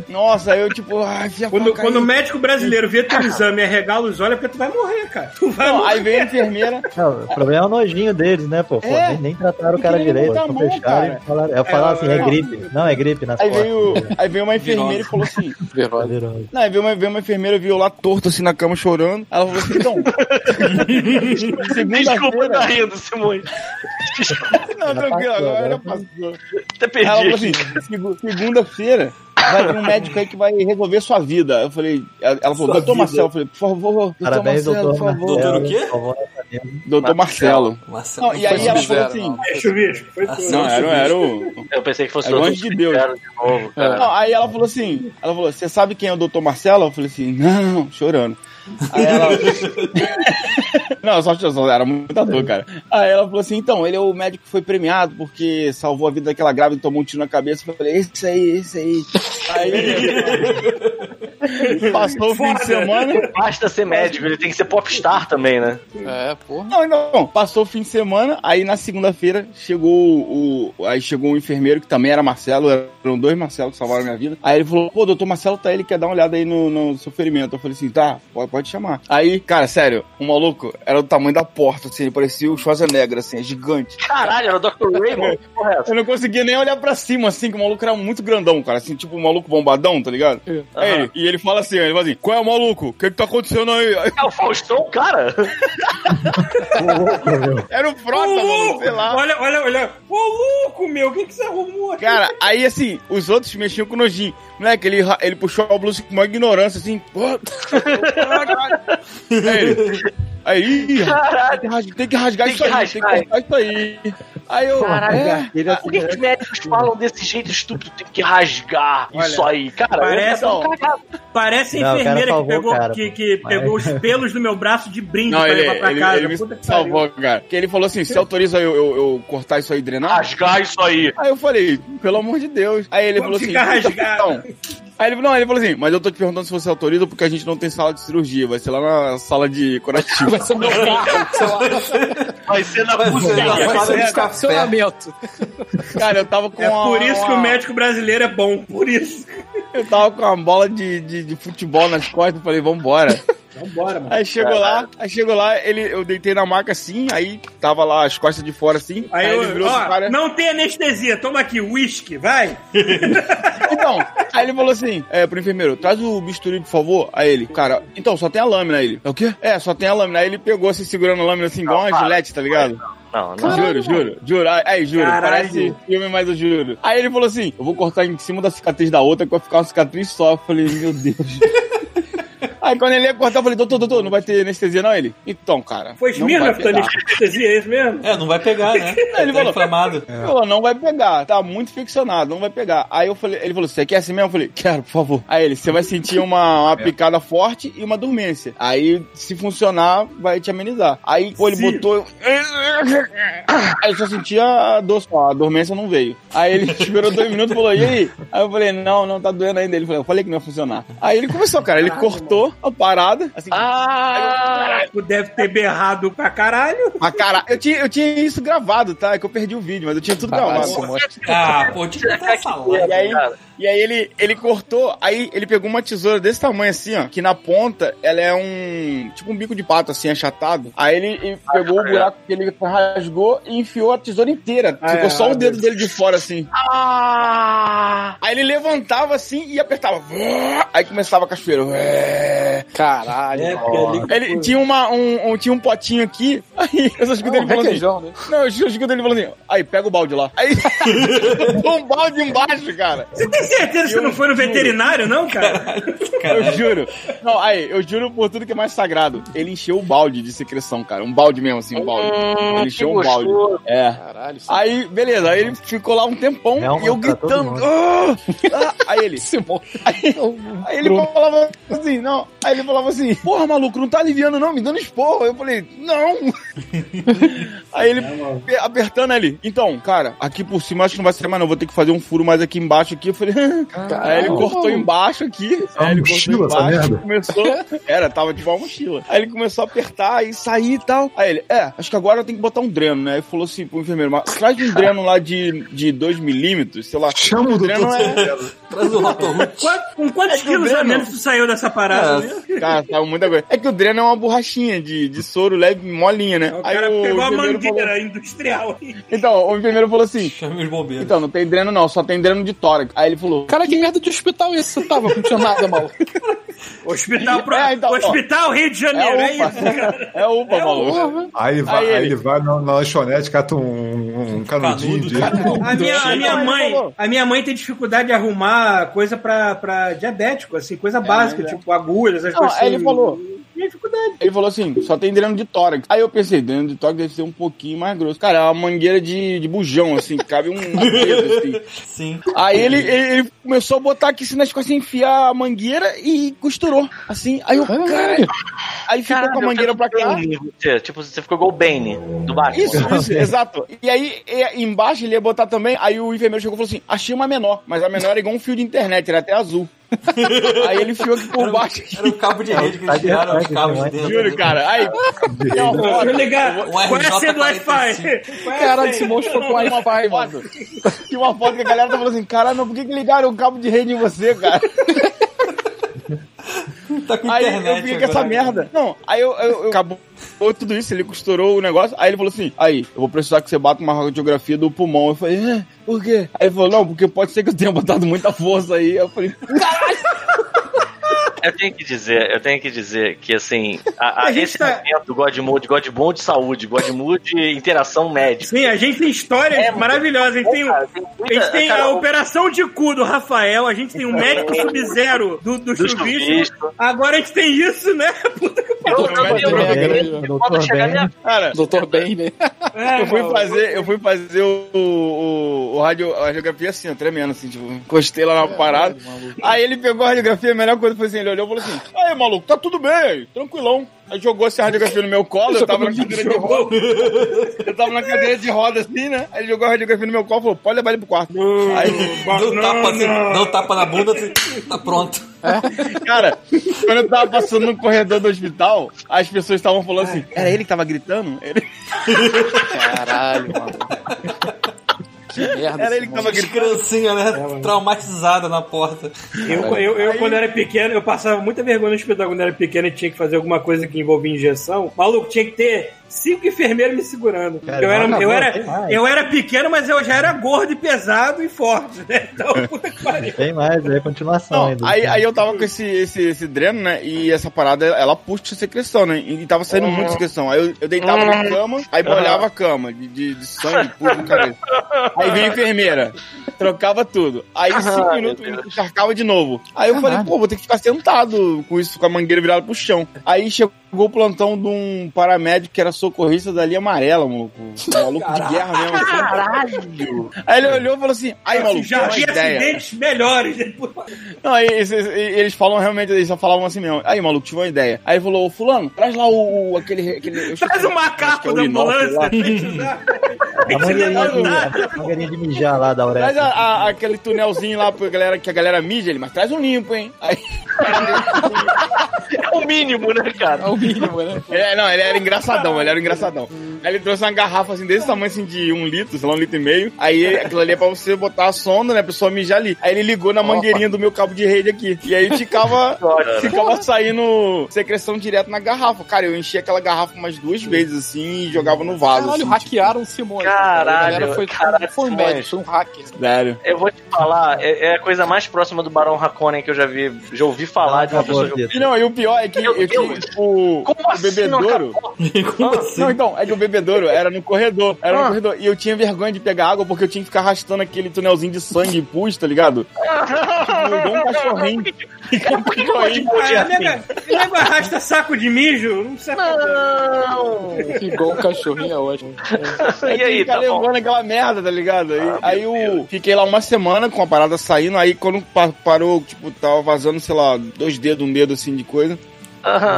Nossa, aí eu tipo, ai, fia Quando, quando o médico brasileiro vê teu exame e arregala os olhos, é porque tu vai morrer, cara. Tu vai Não, morrer. aí veio a enfermeira. Não, o problema é o nojinho deles, né, pô? Pô, É. nem, nem trataram o cara direito. mão, fecharam cara. falaram. Eu falava assim, é é. gripe. Não, é gripe nas Aí costas. veio, aí veio uma enfermeira e falou assim. Não, aí veio uma, veio uma enfermeira, viu lá torto assim na cama chorando. Ela falou assim: então. Desculpa, tá rindo, Simone. Não, tranquilo, agora passou. Até Ela falou perdi assim: aqui. "Segu- segunda-feira vai vir um médico aí que vai resolver sua vida. Eu falei, ela falou, Sua doutor vida. Marcelo, eu falei, por favor, doutor Parabéns, Marcelo, doutor por favor. Doutor o quê? por favor, nessa mesa. Doutor Marcelo. Marcelo. Não, e aí ela falou Zero, assim. não. É chuvisco, foi tudo. Não, era, era o. Eu pensei que fosse É o outro anjo de Deus. De novo. Não, aí ela falou assim, ela falou, você sabe quem é o doutor Marcelo? Eu falei assim, não, chorando. Aí ela. não, só, só era muita dor, cara. Aí ela falou assim, então, ele é o médico que foi premiado porque salvou a vida daquela grávida e tomou um tiro na cabeça. Eu falei, esse aí, esse aí. Aí. Passou o fim de semana. Basta ser médico, ele tem que ser popstar também, né? É, porra. Não, não, passou o fim de semana, aí na segunda-feira chegou o. Aí chegou um enfermeiro que também era Marcelo, eram dois Marcelo que salvaram a minha vida. Aí ele falou, pô, doutor Marcelo tá aí, ele quer dar uma olhada aí no, no seu ferimento. Eu falei assim, tá, pode, pode chamar. Aí, cara, sério, o maluco era do tamanho da porta, assim, ele parecia o Schwarzenegger, assim, é gigante. Caralho, era o Dr. Raymond. É? Eu não conseguia nem olhar pra cima, assim, que o maluco era muito grandão, cara, assim, tipo um maluco bombadão, tá ligado? Aí ele, e ele fala assim, ele fala assim, qual é o maluco? O que que tá acontecendo aí? Aí, É o Faustão, cara? Era o Frota, Ô, mano, louco! sei lá. Olha, olha, olha. Ô, louco, meu, o que, que você arrumou aqui? Cara, aí assim, os outros mexiam com nojinho. Moleque, ele, ra- ele puxou a blusa com uma ignorância, assim. Caralho. aí ele. Aí, ih, tem que rasgar, tem que isso que aí, tem que rasgar. cortar isso aí. Aí eu. Caralho, é, Ele assim, Por que, que os médicos falam desse jeito estúpido? Tem que rasgar Olha, isso aí. Cara, parece- eu. Parece a Não, enfermeira que pegou, cara, que, que Mas- pegou os pelos do meu braço de brinde Não, pra ele, levar pra ele, casa. ele me Puta que salvou, cara. Porque ele falou assim: você autoriza eu, eu, eu cortar isso aí e drenar? Rasgar isso aí. Aí eu falei, pelo amor de Deus. Aí ele Vamos falou assim: ficar rasgado. então. Aí ele, não, ele falou assim, mas eu tô te perguntando se você autoriza porque a gente não tem sala de cirurgia, vai ser lá na sala de curativo. Vai ser meu carro, sei lá, Vai ser na na Vai sala ser- de café. estacionamento. Cara, eu tava com É uma- por isso que o médico brasileiro é bom. Por isso. Eu tava com uma bola de, de, de futebol nas costas, falei, vambora. Vambora, mano. Aí chegou lá, aí chegou lá, ele, eu deitei na maca assim, aí tava lá as costas de fora assim, Aí, aí, eu, ele virou ó, pro cara. não tem anestesia, toma aqui, uísque, vai. Então, aí ele falou assim, é, pro enfermeiro, traz o bisturi, por favor. Aí ele, cara, então, só tem a lâmina. Aí ele, é o quê? É, só tem a lâmina. Aí ele pegou assim, segurando a lâmina assim, igual uma gilete, tá ligado? Não, não. Juro, juro, juro. Aí, aí, juro, Caralho. parece filme, mas eu juro. Aí ele falou assim: eu vou cortar em cima da cicatriz da outra, que vai ficar uma cicatriz só. Eu falei, meu Deus. Aí quando ele ia cortar, eu falei, doutor, doutor, não vai ter anestesia não? Ele, então, cara. Foi que pegar. anestesia, é isso mesmo? É, não vai pegar, né? Ele tá falou- inflamado. Ele falou, não vai pegar, tá muito ficcionado, não vai pegar. Aí eu falei, ele falou, você quer assim mesmo? Eu falei, quero, por favor. Aí ele, você vai sentir uma, uma picada forte e uma dormência. Aí, se funcionar, vai te amenizar. Aí, pô, ele Sim. botou. Aí eu só sentia a dor só, a dormência não veio. Aí ele esperou dois minutos e falou, e aí? Aí eu falei, não, não, tá doendo ainda. Ele falou, eu falei que não ia funcionar. Aí ele começou, cara, ele cortou a parada, assim, Ah! Tu deve ter berrado pra caralho. a cara. Eu tinha, eu tinha isso gravado, tá? É que eu perdi o vídeo, mas eu tinha tudo gravado. Ah, pô, tinha que botar essa. E aí, Cara. E aí ele, ele cortou, aí ele pegou uma tesoura desse tamanho assim, ó, que na ponta ela é um, tipo um bico de pato assim, achatado. Aí ele, ele pegou o buraco que ele rasgou e enfiou a tesoura inteira. Ah, Ficou é, só o ah, dedo dele de fora assim. Ah! Aí ele levantava assim e apertava. Aí começava a cachoeira. Caralho. É, ali- Ele tinha, uma, um, um- tinha um potinho aqui, aí eu só escutei É ele falando assim, né? não, eu escutei ele falando assim, aí pega o balde lá. Aí botou um balde embaixo, cara. Você tem certeza que você não foi no veterinário, não, cara? Eu juro. Não, aí, eu juro por tudo que é mais sagrado. Ele encheu o balde de secreção, cara. Um balde mesmo, assim, um balde. Hum, Ele encheu um balde. É. Caralho. isso- Aí, beleza, aí ele ficou lá um tempão É e eu todo gritando. "Ah!" Ah! Aí ele. Aí, aí ele falava assim, não. Aí ele falava assim, porra, maluco, não tá aliviando, não, me dando esporro. Eu falei, não. aí ele pe- apertando ali. Então, cara, aqui por cima acho que não vai ser mais, não. Vou ter que fazer um furo mais aqui embaixo aqui. Eu falei, aí ele cortou embaixo aqui. uma Aí ele mochila cortou embaixo começou. Era, tava tipo uma mochila. Aí ele começou a apertar e sair e tal. Aí ele, é, acho que agora eu tenho que botar um dreno, né? Aí falou assim pro enfermeiro, mas traz um dreno lá de, de 2 milímetros, sei lá. Chama o dreno é-. Traz o. Quanto- com quantos É quilos o a menos tu saiu dessa parada? né? Cara, tava muita coisa. É que o dreno é uma borrachinha de, de soro leve, molinha, né? O cara pegou a mangueira falou- industrial. Então, o enfermeiro falou assim: Chame os bombeiros. então, não tem dreno não, só tem dreno de tórax. Aí ele falou: Cara, que merda de hospital é esse? Você tava? Não tinha nada, maluco. Hospital, pro... É, então. Hospital Rio de Janeiro, é, é upa. isso. É upa, maluco. Aí ele vai, Aí aí ele- vai na, na lanchonete, cata um, um canudinho de. A minha, a, minha mãe, falou. a minha mãe tem dificuldade de arrumar coisa pra, pra diabético, assim, coisa básica, é. tipo agulhas, essas Não, coisas aí assim. ele falou. Dificuldade. Ele falou assim: só tem dreno de tórax. Aí eu pensei: dreno de tórax deve ser um pouquinho mais grosso. Cara, é uma mangueira de, de bujão, assim, que cabe um dedo, assim. Sim. Aí ele, ele, ele começou a botar aqui assim nas costas, enfiar a mangueira e costurou. Assim, aí eu, caralho. Aí ficou com a mangueira pra cá. Tipo, você ficou igual o Bane do Batman. Isso, isso, exato. E aí, e- embaixo ele ia botar também, aí o enfermeiro chegou e falou assim, achei uma menor, mas a menor era igual um fio de internet, era até azul. aí ele enfiou aqui por baixo. Era o cabo de rede que eles tiraram os cabos de dentro. Juro, cara. Aí, Deixa eu ligar. Qual é a senha do RJ45? Wi-Fi? Qual é a Caralho, esse monstro ficou com Wi-Fi, mano. tinha uma foto que a galera tá falando assim, caralho, mas por que, que ligaram o cabo de rede em você, cara? Tá com Aí internet eu fiquei com essa merda. Não, aí eu, eu, eu- acabou tudo isso, ele costurou o negócio. Aí ele falou assim: aí, eu vou precisar que você bata uma radiografia do pulmão. Eu falei, é, por quê? Aí ele falou, não, porque pode ser que eu tenha botado muita força aí. Eu falei, Eu tenho que dizer, eu tenho que dizer que assim, a, a, A gente esse tá- evento do Godmode, Godmode saúde, Godmode interação médica. Sim, a gente tem histórias É, maravilhosas. A gente tem, Cara, tem a, muita- gente tem cara, a operação de cu do Rafael, a gente tem o médico sub-zero do, do, Do chuvisco. chuvisco. Agora a gente tem isso, né? Puta que eu, doutor Ben, né? É, Eu fui fazer, eu fui fazer o, o, o radio, a radiografia assim, tremendo, assim, tipo, encostei lá na parada. Aí ele pegou a radiografia, a melhor coisa foi assim, ele olhou e falou assim, aí maluco, tá tudo bem, tranquilão. Aí jogou essa radiografia no meu colo, eu tava na cadeira de roda. Eu tava na cadeira de roda assim, né? Aí ele jogou a radiografia no meu colo e falou, pode levar ele pro quarto. Aí, Dá um Não, tapa assim, não. dá um tapa na bunda, assim, tá pronto. cara, quando eu tava passando no corredor do hospital, as pessoas estavam falando assim, era ele que tava gritando? Ele- Caralho, mano. Que merda. Era ele que tava gritando. criancinhas, né? Traumatizadas na porta. Eu, eu, eu, quando era pequeno, eu passava muita vergonha no hospital quando era pequeno e tinha que fazer alguma coisa que envolvia injeção. Maluco, tinha que ter cinco enfermeiros me segurando. Cara, eu, era, eu, era, eu era pequeno, mas eu já era gordo e pesado e forte, né? Então, puta que pariu. Tem mais, é continuação Não, ainda. aí, aí eu tava com esse, esse, esse dreno, né? E essa parada, ela puxa secreção, né? E tava saindo muita secreção. Aí eu, eu deitava na cama, aí molhava a cama de, de, de sangue, puro, cara. Aí veio enfermeira. trocava tudo. Aí Ah, cinco minutos encharcava de novo. Aí eu falei, pô, vou ter que ficar sentado com isso, com a mangueira virada pro chão. Aí chegou o plantão de um paramédico que era socorrista da linha amarela, maluco. Um maluco de guerra mesmo. assim. Caralho! Aí ele olhou e falou assim, aí, maluco, já vi uma ideia. acidentes melhores. Não, aí eles, eles falam realmente, eles só falavam assim mesmo. Aí, maluco, tive uma ideia. Aí ele falou, fulano, traz lá o, aquele, aquele... Traz o acho que macaco é da ambulância. A mangueirinha de, mijar lá da Traz a- Aurélia. a- aquele tunelzinho lá pra galera, que a galera mija ele, mas traz um limpo, hein? Aí, É o mínimo, né, cara? É o mínimo, né? é, não, ele era engraçadão, ele era engraçadão. Aí ele trouxe uma garrafa assim, desse tamanho assim, de um litro, sei lá, um litro e meio. Aí aquilo ali é pra você botar a sonda, né, a pessoa mijar ali. Aí ele ligou na mangueirinha do meu cabo de rede aqui. E aí ficava, ficava saindo secreção direto na garrafa. Cara, eu enchi aquela garrafa umas duas vezes assim e jogava no vaso. Caralho, assim, hackearam o Simões. Caralho, A galera foi, caralho, foi um médico, foi um hacker. tipo, sério. Eu vou te falar, é, é a coisa mais próxima do Barão Harkonnen que eu já vi, já ouvi falar de uma pessoa. E não, e o pior é que eu tinha, Deus. o, Como o assim não bebedouro. Como assim? Não, então, é que o bebedouro era no corredor. Era no corredor. E eu tinha vergonha de pegar água porque eu tinha que ficar arrastando aquele tunelzinho de sangue e pus, tá ligado? Tipo, igual um cachorrinho. Igual um cachorrinho. Ah, nego, arrasta saco de mijo, não sei Não! Igual um cachorrinho é ótimo. E aí, ficar tá bom? levando aquela merda, tá ligado? Aí, aí eu fiquei lá uma semana com a parada saindo, aí quando pa- parou, tipo, tava vazando, sei lá, dois dedos, um dedo assim de coisa.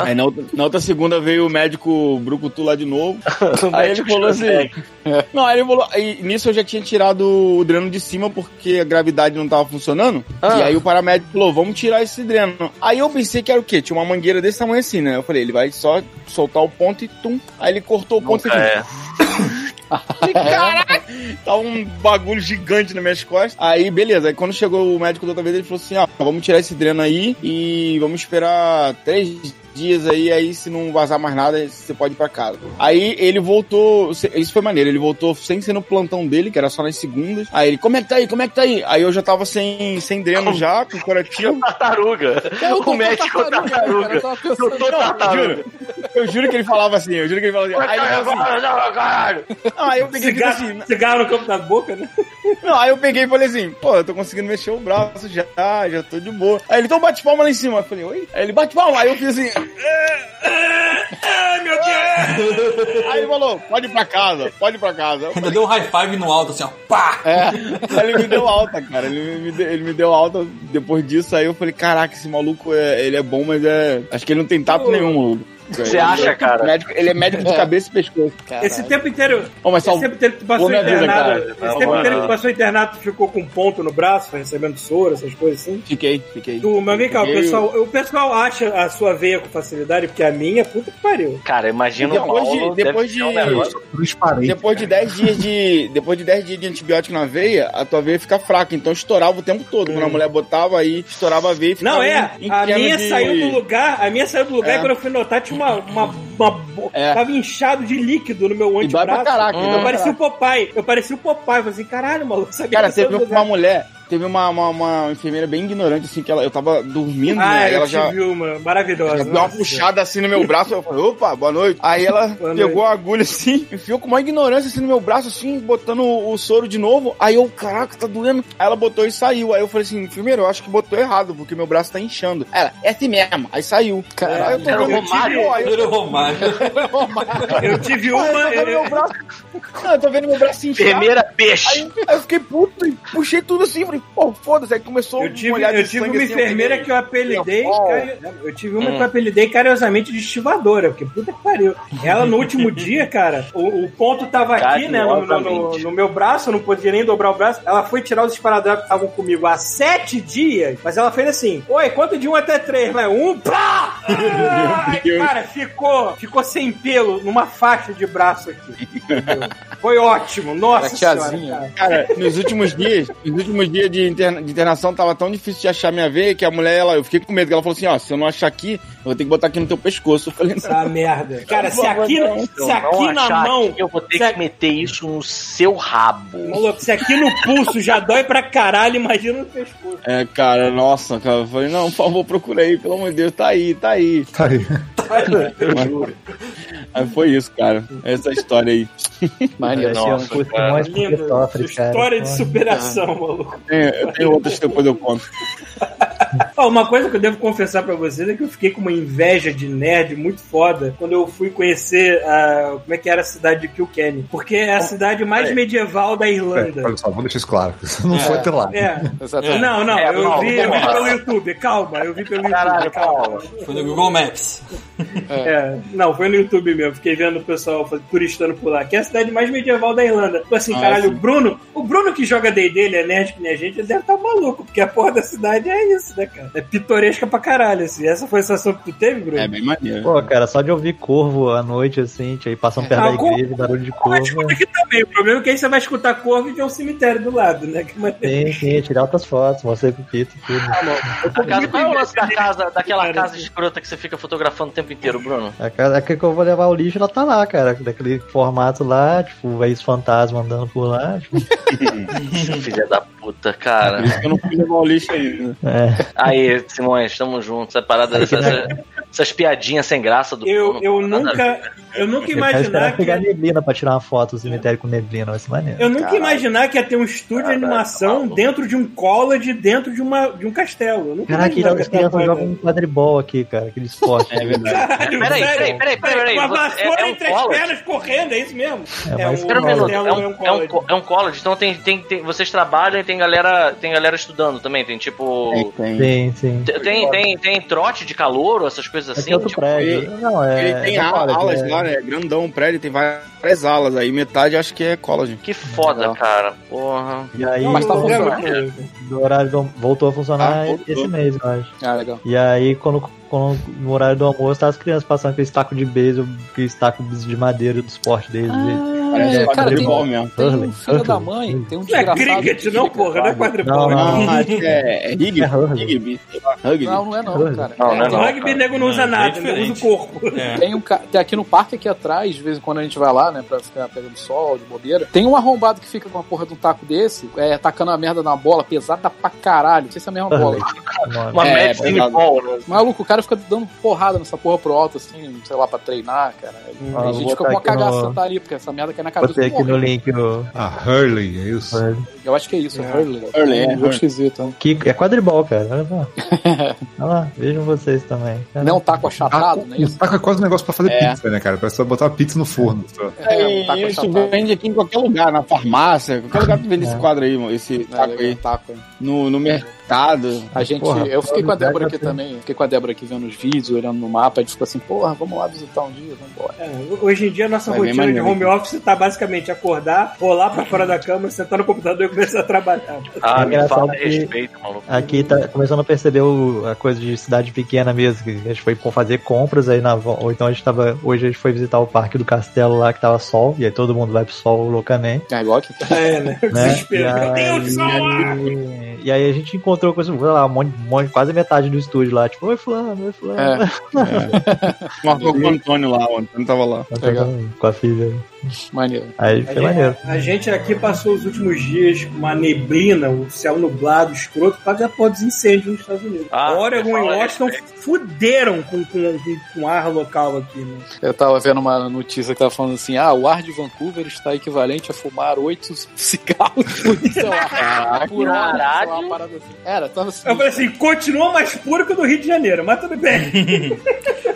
Aí na outra, na outra segunda veio o médico Brucutu lá de novo. O Aí ele falou assim. consegue. Não, aí ele falou. Aí, nisso eu já tinha tirado o dreno de cima porque a gravidade não tava funcionando. Ah. E aí o paramédico falou: vamos tirar esse dreno. Aí eu pensei que era o quê? Tinha uma mangueira desse tamanho assim, né? Eu falei: ele vai só soltar o ponto e tum. Aí ele cortou o ponto e fez. É. Falei, Caralho! Tá um bagulho gigante nas minhas costas. Aí, beleza. Aí quando chegou o médico da outra vez, ele falou assim: ó, vamos tirar esse dreno aí e vamos esperar três dias aí, aí se não vazar mais nada, você pode ir pra casa. Aí ele voltou, isso foi maneiro, ele voltou sem ser no plantão dele, que era só nas segundas. Aí ele, como é que tá aí, como é que tá aí? Aí eu já tava sem, sem dreno já, com curativo. Tartaruga. O médico tartaruga. Eu Doutor tartaruga. Juro, eu juro que ele falava assim, eu juro que ele falava assim. Aí ele falou assim, Caralho! não, aí eu peguei falei assim, Cigarro, cigarro no campo da boca, né? Não, aí eu peguei e falei assim, pô, eu tô conseguindo mexer o braço já, já tô de boa. Aí ele, então bate palma lá em cima. Eu falei, oi? Aí ele bate palma, aí eu fiz assim. É, é, é. Ai, meu Deus! Aí ele falou, pode ir pra casa, pode ir pra casa. Eu Ainda falei, deu um high five no alto, assim, ó. Pá! Aí ele me deu alta, cara. Ele me, deu, ele me deu alta depois disso. Aí eu falei, caraca, esse maluco é, ele é bom, mas é. Acho que ele não tem tato nenhum, maluco. Você acha, cara? Médico- ele é médico de cabeça e pescoço. Esse tempo inteiro. Ô, mas Esse salve. tempo inteiro que tu passou internado. cara. Esse Não, tempo mano. inteiro que tu passou internado, tu ficou com um ponto no braço, recebendo soro, essas coisas assim. Fiquei, fiquei. Tu, mas vem cá, o pessoal, o pessoal acha a sua veia com facilidade, porque a minha, puta que pariu. Cara, imagina o Depois de- Paulo, depois ser um de-. Transparente. Depois de 10 dias de. Depois de 10 dias de antibiótico na veia, a tua veia fica fraca. Então estourava o tempo todo. Quando a mulher botava aí, estourava a veia e ficava Não, é, em- em a minha de- saiu do lugar, a minha saiu do lugar É. e quando eu fui notar tinha uma, uma, uma É. tava inchado de líquido no meu E antebraço. pra caraca, dói eu parecia o Popeye, eu parecia o Popeye, eu falei assim, caralho, maluco, sabia Cara, que teve uma mulher, teve uma, uma, uma enfermeira bem ignorante, assim, que ela, eu tava dormindo, Ah, né? eu Ela tive já. uma maravilhosa. Deu uma puxada assim no meu braço, eu falei, opa, boa noite. Aí ela Boa pegou noite. a agulha assim, enfiou com uma ignorância assim no meu braço, assim, botando o, o soro de novo. Aí eu, caraca, tá doendo. Aí ela botou e saiu. Aí eu falei assim, enfermeiro, eu acho que botou errado, porque meu braço tá inchando. Ela, é assim mesmo. Aí saiu. Aí eu tô vendo, Romário. aí eu Era o Romário. Eu tive uma. eu tô vendo eu- meu braço. Não, eu tô vendo meu braço inchar. Enfermeira peixe. Aí, aí eu fiquei puto e puxei tudo assim, falei, pô, foda-se. Aí começou Eu tive, olhar de eu tive sangue uma assim, eu enfermeira peguei- que eu apelidei. Oh. cari- Eu tive uma que eu apelidei carinhosamente de estivadora, porque puta que pariu. Ela no último dia, cara, o, o ponto tava aqui, né, no, no- no- no meu braço, eu não podia nem dobrar o braço. Ela foi tirar os esparadrapos que estavam comigo há sete dias, mas ela fez assim: Oi, conta de um até três, né? Um, pá! Ai, cara, ficou, ficou sem pelo numa faixa de braço aqui. entendeu? Foi ótimo, nossa Era senhora. tiazinha. cara. Cara, nos últimos dias, nos últimos dias de, interna- de internação, tava tão difícil de achar minha veia que a mulher, ela, eu fiquei com medo, que ela falou assim, ó, se eu não achar aqui, eu vou ter que botar aqui no teu pescoço. Eu falei, não. Essa merda. Cara, se aqui, Se eu se aqui na mão. aqui, eu vou ter se que meter isso no seu rabo. Maluco, se aqui no pulso já dói pra caralho, imagina no pescoço. É, cara, nossa, cara, eu falei, não, por favor, procura aí, pelo amor de Deus, tá aí, tá aí. Tá aí. Aí foi isso, cara. Essa história aí. Maneiro. Esse é um Nossa, curso cara. mais Lindo. sofre, cara. História de superação, maluco. Tem- Eu tenho outras que depois eu conto. Ó, uma coisa que eu devo confessar pra vocês é que eu fiquei com uma inveja de nerd muito foda quando eu fui conhecer a, como é que era a cidade de Kilkenny. Porque é a cidade mais medieval da É, Irlanda. olha só, vamos deixar isso claro. Você não foi até lá. É. Não, não, É, eu Paulo, vi, eu vi pelo YouTube. Calma, eu vi pelo YouTube. Caralho, calma. Foi no Google Maps. É, não, foi no YouTube mesmo. Fiquei vendo o pessoal turistando por lá. Que é a cidade mais medieval da Irlanda. Tipo assim, Ah, caralho, sim. o Bruno, o Bruno que joga D&D, ele é nerd que nem a gente, ele deve estar maluco, porque a porra da cidade é isso, né, cara? É pitoresca pra caralho, assim. Essa foi a sensação que tu teve, Bruno? É bem maneiro. Pô, cara, só de ouvir corvo à noite, assim, aí passando perto Ah, da corvo- igreja, barulho de Mas corvo. escuta aqui também. O problema é que aí você vai escutar corvo e tem um cemitério do lado, né? Que maneiro. Sim, sim, tirar outras fotos, mostrei pro Pito e tudo. A casa, qual é o lance da casa, daquela casa escrota que você fica fotografando o tempo inteiro, Bruno? A casa que eu vou levar o lixo, ela tá lá, cara. Daquele formato lá, tipo, ex-fantasma andando por lá. Tipo, Filha da puta, Por cara. isso que eu não fui levar o lixo ainda. é. Aí, Simões, tamo junto. Essa parada, essa- essa- essas piadinhas sem graça do Eu, eu a nunca, eu nunca Eu imaginar que. pegar neblina pra tirar uma foto do cemitério com neblina, vai ser maneiro. Eu nunca ia imaginar que ia ter um estúdio de animação dentro de um college, dentro de, uma, de um castelo. Eu nunca Caraca, as que essa crianças jogam um quadribol aqui, cara, aquele esporte. É verdade. Caralho, Peraí, peraí, peraí, peraí, peraí. Uma Você- vassoura é- é um entre as pernas correndo, é isso mesmo? É, É, um, Espera um é um, é um, é um é um, é um college, então tem, tem, tem- vocês trabalham e tem galera, tem galera estudando também, tem tipo... Tem, tem. Tem, tem, tem, tem trote de calor, essas coisas Aqui assim? é outro tipo, prédio. Não, é. Ele tem é alas é- lá, né? Grandão o prédio, tem várias alas aí. Metade acho que é college. Que foda, Legal. cara. Porra. E aí, Mas tá funcionando. do horário voltou a funcionar Ah, voltou. esse mês, eu acho. Ah, legal. E aí, quando, quando no horário do almoço, tá as crianças passando aquele taco de beisebol, aquele taco de madeira do esporte deles. Parece É, é, cara, tem, quadribol mesmo. tem um Hurley, filho da mãe, tem um Não é desgraçado. cricket, que não, porra, não é quadribol. Não, Não, acho que é, é rugby. É rugby. Rugby. Não, não é não, cara. Não, não é não. rugby, cara. nego não usa Não, é nada, não usa o corpo. É. Tem um tem aqui no parque aqui atrás, de vez em quando a gente vai lá, né, pra ficar pegando sol, de bobeira. Tem um arrombado que fica com uma porra de um taco desse, é, tacando a merda na bola, pesada pra caralho. Não sei se é a mesma bola. Mano. Uma É, Mad pesado. Ball, né? Maluco, o cara fica dando porrada nessa porra pro alto, assim, sei lá, pra treinar, cara. Ah, Tem vou gente que fica com uma aqui no- cagaça tá ali, porque essa merda cai na cabeça Botei do aqui no link o. A Hurley, é isso? Eu acho que é isso, é Hurley. Hurley, é, Um Hurley. esquisito, né? Que é quadribol, cara. Olha lá. Olha lá, vejam vocês também. Não é um taco achatado, Taco, não é isso? taco é quase um negócio pra fazer É. pizza, né, cara? Parece só botar uma pizza no forno. Só. É, um taco isso achatado. vende aqui em qualquer lugar, na farmácia, qualquer lugar que vende esse quadro aí, mano, esse É, taco aí. taco, é. No, no mercado. A gente, Porra, eu fiquei com a Débora aqui também, fiquei com a Débora aqui vendo os vídeos, olhando no mapa, a gente ficou assim, porra, vamos lá visitar um dia, vamos embora. É, hoje em dia, a nossa Vai rotina de home office tá basicamente acordar, rolar pra fora da cama, sentar no computador e começar a trabalhar. Ah, É me que- respeito, maluco. Aqui tá começando a perceber o- a coisa de cidade pequena mesmo. Que a gente foi fazer compras aí na Ou então a gente tava. Hoje a gente foi visitar o parque do castelo lá que tava sol. E aí todo mundo vai pro sol loucamente. É igual aqui. É, né? Né? Desespero. Meu Deus, sol! e, e aí a gente encontrou coisa, sei lá, um monte, um monte- quase metade do estúdio lá, tipo, oi fulano, oi fulano. É, Marcou com o Antônio lá, o Antônio tava lá. Tá Legal. Com a filha. Maneiro. Aí A foi gente, maneiro. a gente aqui passou os últimos dias com uma neblina, o céu nublado, escroto, para a porra dos incêndios nos Estados Unidos. Ah, Oregon e a Washington fuderam com, com, com, com ar local aqui, né? Eu tava vendo uma notícia que tava falando assim: ah, o ar de Vancouver está equivalente a fumar oito cigarros por, sei lá, por hora. lá, Caralho. uma parada assim. Era, tava assim. Eu falei assim, continua mais puro que o do Rio de Janeiro, mas tudo bem.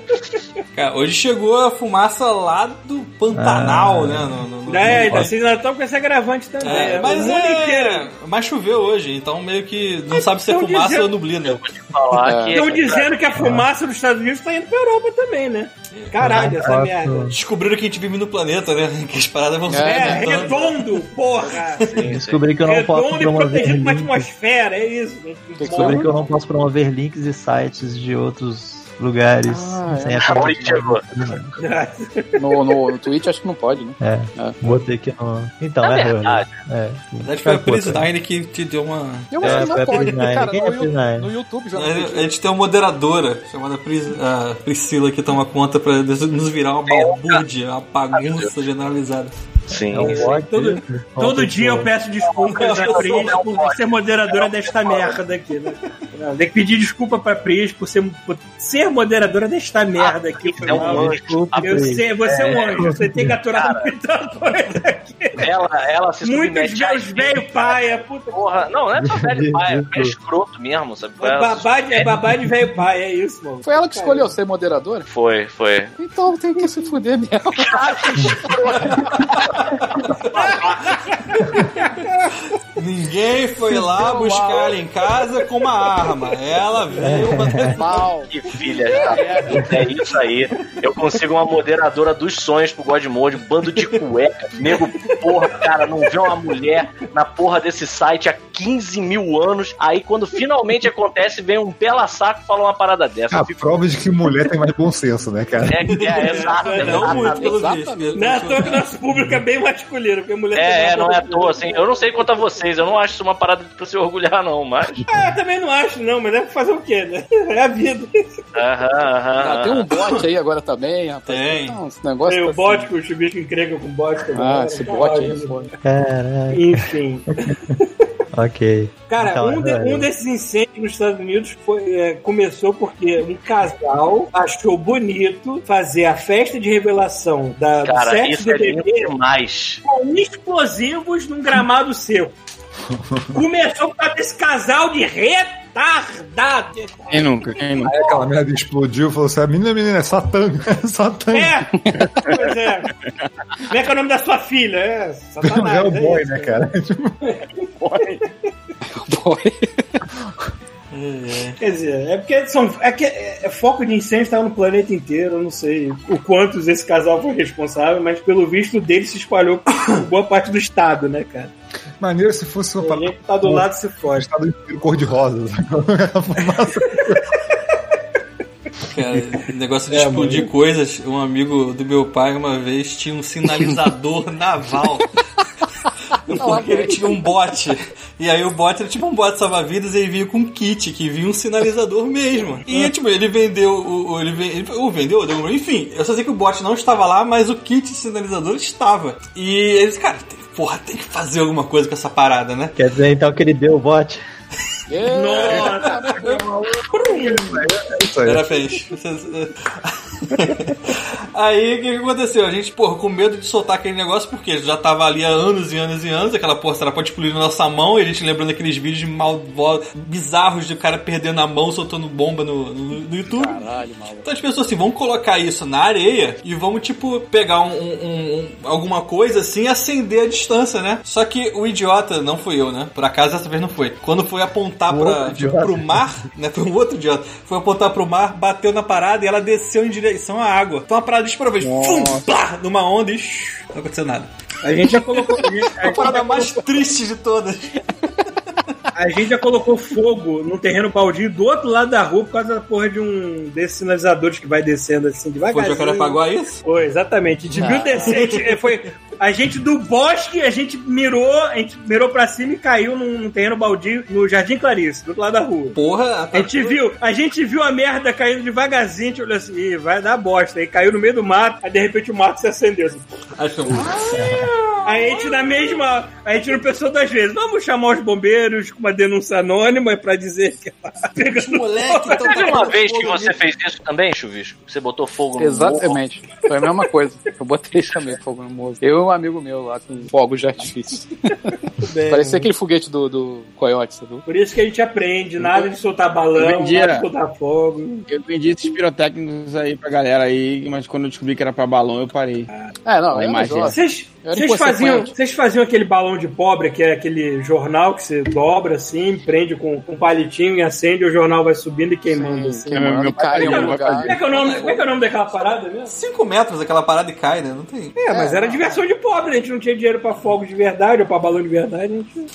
Cara, hoje chegou a fumaça lá do Pantanal, né? No, no, no- é, no- ainda vocês ainda estão com esse agravante também. É, É, mas é, inteiro. mas choveu hoje, então meio que não sabe se é fumaça dizendo- ou neblina. Falar É. Estão dizendo que a fumaça dos Estados Unidos está indo pra Europa também, né? Caralho, essa merda. Descobriram que a gente vive no planeta, né? Que as paradas vão É, É, aumentando. redondo, porra! Descobri que eu não posso Redondo e promover protegido com a links. atmosfera, é isso. Descobri que eu não posso promover links e sites de outros lugares Ah, sem é. a Onde que chegou? No, no, no Twitch acho que não pode, né? É, É. botei aqui no. Então, Na é verdade. É. Na verdade, foi a Prisnine que te deu uma. Eu É, acho que foi não pode, cara. Quem No, é no YouTube já não A gente tem uma moderadora chamada Pris, Priscila que toma conta pra nos virar uma balbúrdia, uma bagunça generalizada. Sim. É um bot. Todo, todo dia eu peço desculpas a Pris por ser moderadora desta merda aqui, né? Tem que pedir desculpa pra Pris por ser, por ser moderadora desta merda aqui. É um anjo. Desculpa, Eu sei, você é um anjo, você tem que aturar muita coisa aqui. Ela, ela se Muitos meus velho paia, puta. Porra, não, não é só velho pai, é escroto mesmo, sabe? É babá de, é babá de velho pai, é isso, mano. Foi ela que escolheu ser moderadora? Foi, foi. Então tem que se fuder mesmo. Ninguém foi lá buscar ela em casa com uma arma. Ela veio. Mal. Que filha da puta, é isso aí. Eu consigo uma moderadora dos sonhos pro Godmode, um bando de cueca. Nego, porra, cara, não vê uma mulher na porra desse site há 15 mil anos. Aí quando finalmente acontece, vem um pela saco e fala uma parada dessa. A fico, prova de que mulher tem mais bom senso, né, cara? é, é, exato, Não muito, pelo Exatamente. visto. Não é à toa que nosso público é bem masculino, porque mulher É, é, não é à toa, assim. Eu não sei quanto a vocês, eu não acho isso uma parada pra se orgulhar, não, mas. Ah, eu também não acho, não, mas é pra fazer o quê, né? É a vida. Aham, aham. Ah, tem um bot aí agora também, rapaz. Tem. Não, esse negócio Tem tá o bot, assim. que o Chubisco encrenca com bot também. Ah, esse bot aí é. Caraca. Enfim. Ok. Cara, Então, um, de- um desses incêndios nos Estados Unidos foi, é, começou porque um casal achou bonito fazer a festa de revelação da, do Cara, sexo isso do é bebê demais. com explosivos num gramado seco. Começou por causa desse casal de retardado. Quem nunca? Quem nunca? Aí aquela merda explodiu e falou assim: a menina, menina, é Satã. É Satã. É, pois é. Como é que é o nome da sua filha? É, Não Satanás. é o é boy, isso. né, cara? Boy. Quer dizer, é porque são, é que é, é foco de incêndio estava no planeta inteiro, eu não sei o quantos esse casal foi responsável, mas pelo visto o dele se espalhou por boa parte do estado, né, cara? Maneiro se fosse uma parada. tá do lado se foge. Estado inteiro cor-de-rosa. A fumaça. Cara, negócio de É, explodir coisas. Um amigo do meu pai uma vez tinha um sinalizador naval. Porque ele tinha um bote. E aí o bote era tipo um bote salva-vidas e ele vinha com um kit, que vinha um sinalizador mesmo. E tipo, ele vendeu o. o- ele, ven- ele, ou vendeu, deu, enfim, eu só sei que o bote não estava lá, mas o kit sinalizador estava. E eles, cara, tem, porra, tem que fazer alguma coisa com essa parada, né? Quer dizer então que ele deu o bot? Nossa! É. Era fez. Aí o que, que aconteceu? A gente, porra, com medo de soltar aquele negócio, porque já tava ali há anos e anos e anos, aquela porra era pode explodir na nossa mão, e a gente lembrando aqueles vídeos malvo- bizarros de o cara perdendo a mão, soltando bomba no, no, no YouTube. Caralho, maluco. Então a gente pensou assim, vamos colocar isso na areia e vamos, tipo, pegar um, um- um- alguma coisa assim e acender a distância, né? Só que o idiota, não fui eu, né? Por acaso dessa vez não foi. Quando foi apontar pra, pro mar, né? Foi um outro idiota. Foi apontar pro mar, bateu na parada e ela desceu em direção à água. Então a parada disparou, fez fum, plá, numa onda e shh, não aconteceu nada. A gente já colocou. A gente, A parada mais triste de todas. a gente já colocou fogo num terreno baldio do outro lado da rua por causa da porra de um desses sinalizadores que vai descendo assim Foi devagarzinho. Jacarepaguá isso? Foi, exatamente. A descer, a gente- foi a gente do bosque, a gente mirou, a gente mirou pra cima e caiu num, num terreno baldio no Jardim Clarice, do outro lado da rua. Porra, A gente viu, a gente viu a merda caindo devagarzinho, a gente olhou assim, Ih, vai dar bosta. Aí caiu no meio do mato, aí de repente o mato se acendeu. Assim. Acho que Aí a gente na mesma. A gente não pensou duas vezes. Vamos chamar os bombeiros com uma denúncia anônima pra dizer que ela tá pegando moleque, então Teve tá uma vez que você fez isso também, Chuvisco? Você botou fogo no morro? Exatamente. Foi a mesma coisa. Eu botei também fogo no morro. Eu um amigo meu lá com fogos de artifício. Parecia aquele foguete do, do coiote, sabe? Por isso que a gente aprende, nada de soltar balão, Vendia. nada de soltar fogo. Eu vendi esses pirotécnicos aí pra galera aí, mas quando eu descobri que era pra balão, eu parei. É, não, é imagem. Vocês, faziam, vocês faziam aquele balão de pobre, que é aquele jornal que você dobra assim, prende com com um palitinho e acende, e o jornal vai subindo e queimando assim. É, meu- cai. Como é, que é o nome, como é que é o nome daquela parada mesmo? 5 metros aquela parada e cai, né? Não tem. É, mas era diversão de pobre, a gente não tinha dinheiro pra fogo de verdade ou pra balão de verdade, a gente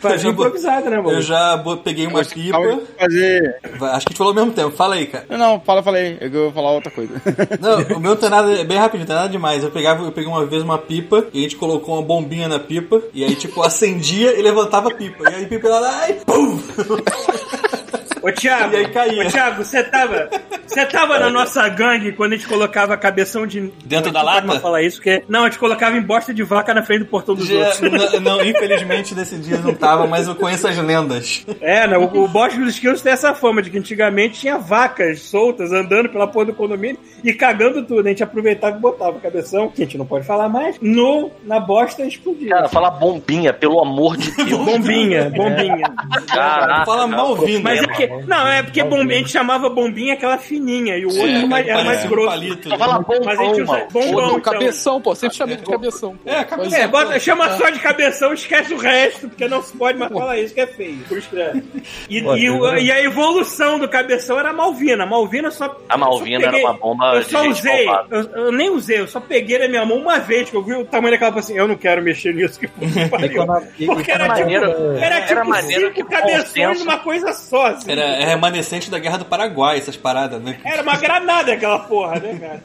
fazia improvisado, né, mano? Eu já peguei uma pipa. Fazer. Acho que a gente falou ao mesmo tempo. Fala aí, cara. Não, não, fala, falei. Eu vou falar outra coisa. Não, o meu não tem nada, é bem rapidinho, não tem nada demais. Eu pegava, eu peguei uma vez uma pipa e a gente colocou uma bombinha na pipa e aí, tipo, acendia e levantava a pipa. E aí a pipa lá, ai, pum! Ô, Thiago, E aí caía. ô, Thiago, você tava, você tava na nossa gangue quando a gente colocava cabeção de... Dentro da Não lata? mais falar isso, porque... Não, a gente colocava em bosta de vaca na frente do portão dos Já- outros. não, não, infelizmente nesse dia não tava, mas eu conheço as lendas. É, né? O, o Bosque dos Esquilos tem essa fama de que antigamente tinha vacas soltas andando pela porra do condomínio e cagando tudo. A gente aproveitava e botava o cabeção, que a gente não pode falar mais, no, na bosta e explodia. Cara, fala bombinha, pelo amor de Deus. Bombinha, bombinha. Caraca. Fala Malvina. Mas é Não, é porque bombinha, a gente chamava bombinha aquela fininha e o outro era mais, era mais um grosso. palito, né? fala bombom, Mas a gente usa bombom. Então. cabeção, pô. Sempre chamei de cabeção. Pô. É, cabeção. É, bota, chama só de cabeção, esquece o resto, porque não se pode mais falar isso, que é feio. É. E, Pô, e e a evolução do cabeção era a Malvina. A Malvina só. A Malvina só era uma bomba Eu de só gente usei, eu, eu nem usei, eu só peguei na minha mão uma vez, que eu vi o tamanho daquela e falei assim: eu não quero mexer nisso, que pariu. Porque e era tipo, era Era tipo maneiro cinco cabeções numa coisa só. Assim. Era é remanescente da Guerra do Paraguai, essas paradas, né? Era uma granada aquela porra, né, cara?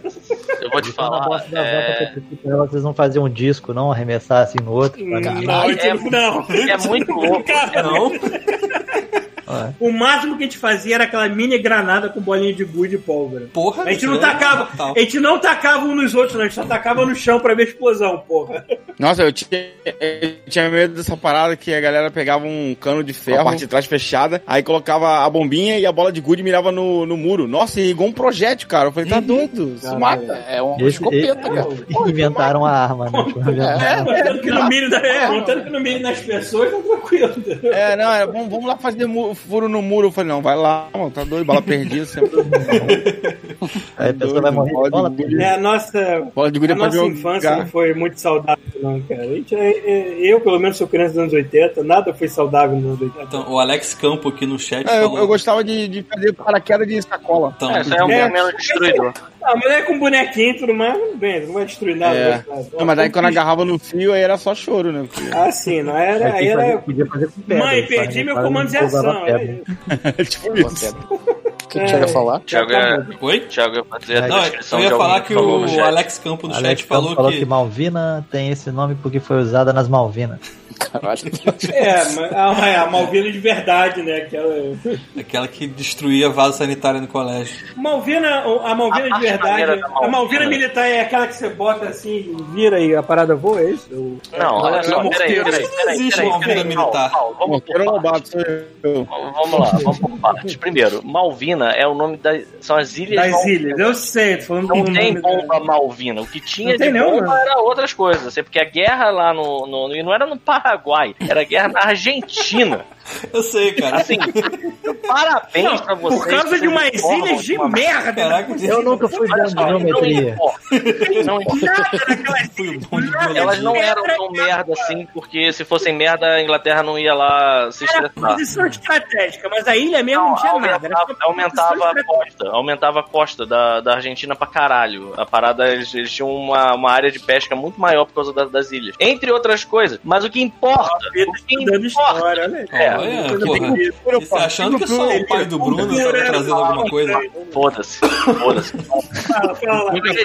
Eu vou te a falar. É, ela, vocês não faziam um disco, não arremessar assim no outro. pra Não, a gente é- não. é muito louco. Cara, Não? O máximo que a gente fazia era aquela mini granada com bolinha de gude e pólvora. Porra, A gente não é tacava, fatal. a gente não tacava um nos outros, não, a gente só tacava no chão pra ver explosão, porra. Nossa, eu tinha, eu tinha medo dessa parada que a galera pegava um cano de ferro, a parte de trás fechada, aí colocava a bombinha e a bola de gude mirava no, no muro. Nossa, e igual um projétil, cara. Eu falei, tá doido, se mata. É uma Esse- escopeta, e- cara. inventaram a arma, né? É, contando que no mire, da, é, contando que no mire nas pessoas, tá tranquilo. É, não, vamos, vamos lá fazer furo no muro. Eu falei, não, vai lá, mano, tá doido, bala perdida sempre. Aí a pessoa vai morrer de bola perdida. É, a nossa, Bola de a é nossa infância não foi muito saudável, não, cara. A gente, é- é- eu, pelo menos, sou criança dos anos 80, nada foi saudável nos anos 80. Então, o Alex Campo aqui no chat É, eu, falou. eu gostava de, de fazer paraquedas de sacola. Então, é, isso é um É. menos destruidor. Ah, mas é com bonequinho e tudo mais, bem, não vai destruir nada. É. vai- Não, mas aí quando agarrava no fio, aí era só choro, né? Porque... Ah, sim, não era. Aí Aí era. podia fazer com pedra. Mãe, perdi né? meu comando de não ação. tipo isso. O que que tinha que falar? Thiago é. Oi? Thiago ia fazer a Não, descrição eu ia falar que o chat. Alex Campo no Alex chat falou, falou que, que Malvina tem esse nome porque foi usada nas Malvinas. Caralho. É, mas a, a Malvina de verdade, né? Aquela. aquela que destruía vaso sanitário no colégio. Malvina, a Malvina A de verdade. da A Malvina Malvina. militar é aquela que você bota assim, vira e a parada voa, é isso? Não, olha só, Não, peraí, peraí, Não peraí, Paulo, militar. Paulo, vamos lá, vamos por partes. Primeiro, Malvina é o nome das. São as ilhas Das Malvinas. ilhas, eu sei, tô falando Não tem bomba da- Malvina. O que tinha Não de não, bomba né? era outras coisas. assim, Porque a guerra lá no, no. E não era no Paraguai, era guerra na Argentina. Eu sei, cara. Assim, parabéns Não, pra vocês. por causa de umas ilhas de uma- merda. Caraca, Eu nunca fui bom de não geometria. importa. Não importa. fui o bom de Elas não eram tão merda assim, porque se fossem merda, a Inglaterra não ia lá se Era estressar. posição estratégica, mas a ilha mesmo não, tinha nada. Era aumentava, só aumentava a costa, aumentava a costa da, da Argentina pra caralho. A parada, eles, eles tinham uma, uma área de pesca muito maior por causa da- das ilhas. Entre outras coisas. Mas o que importa, o que Estudando importa história, olha aí. É, porra. você achando que só o pai do Bruno tava trazendo alguma coisa? foda-se, foda-se.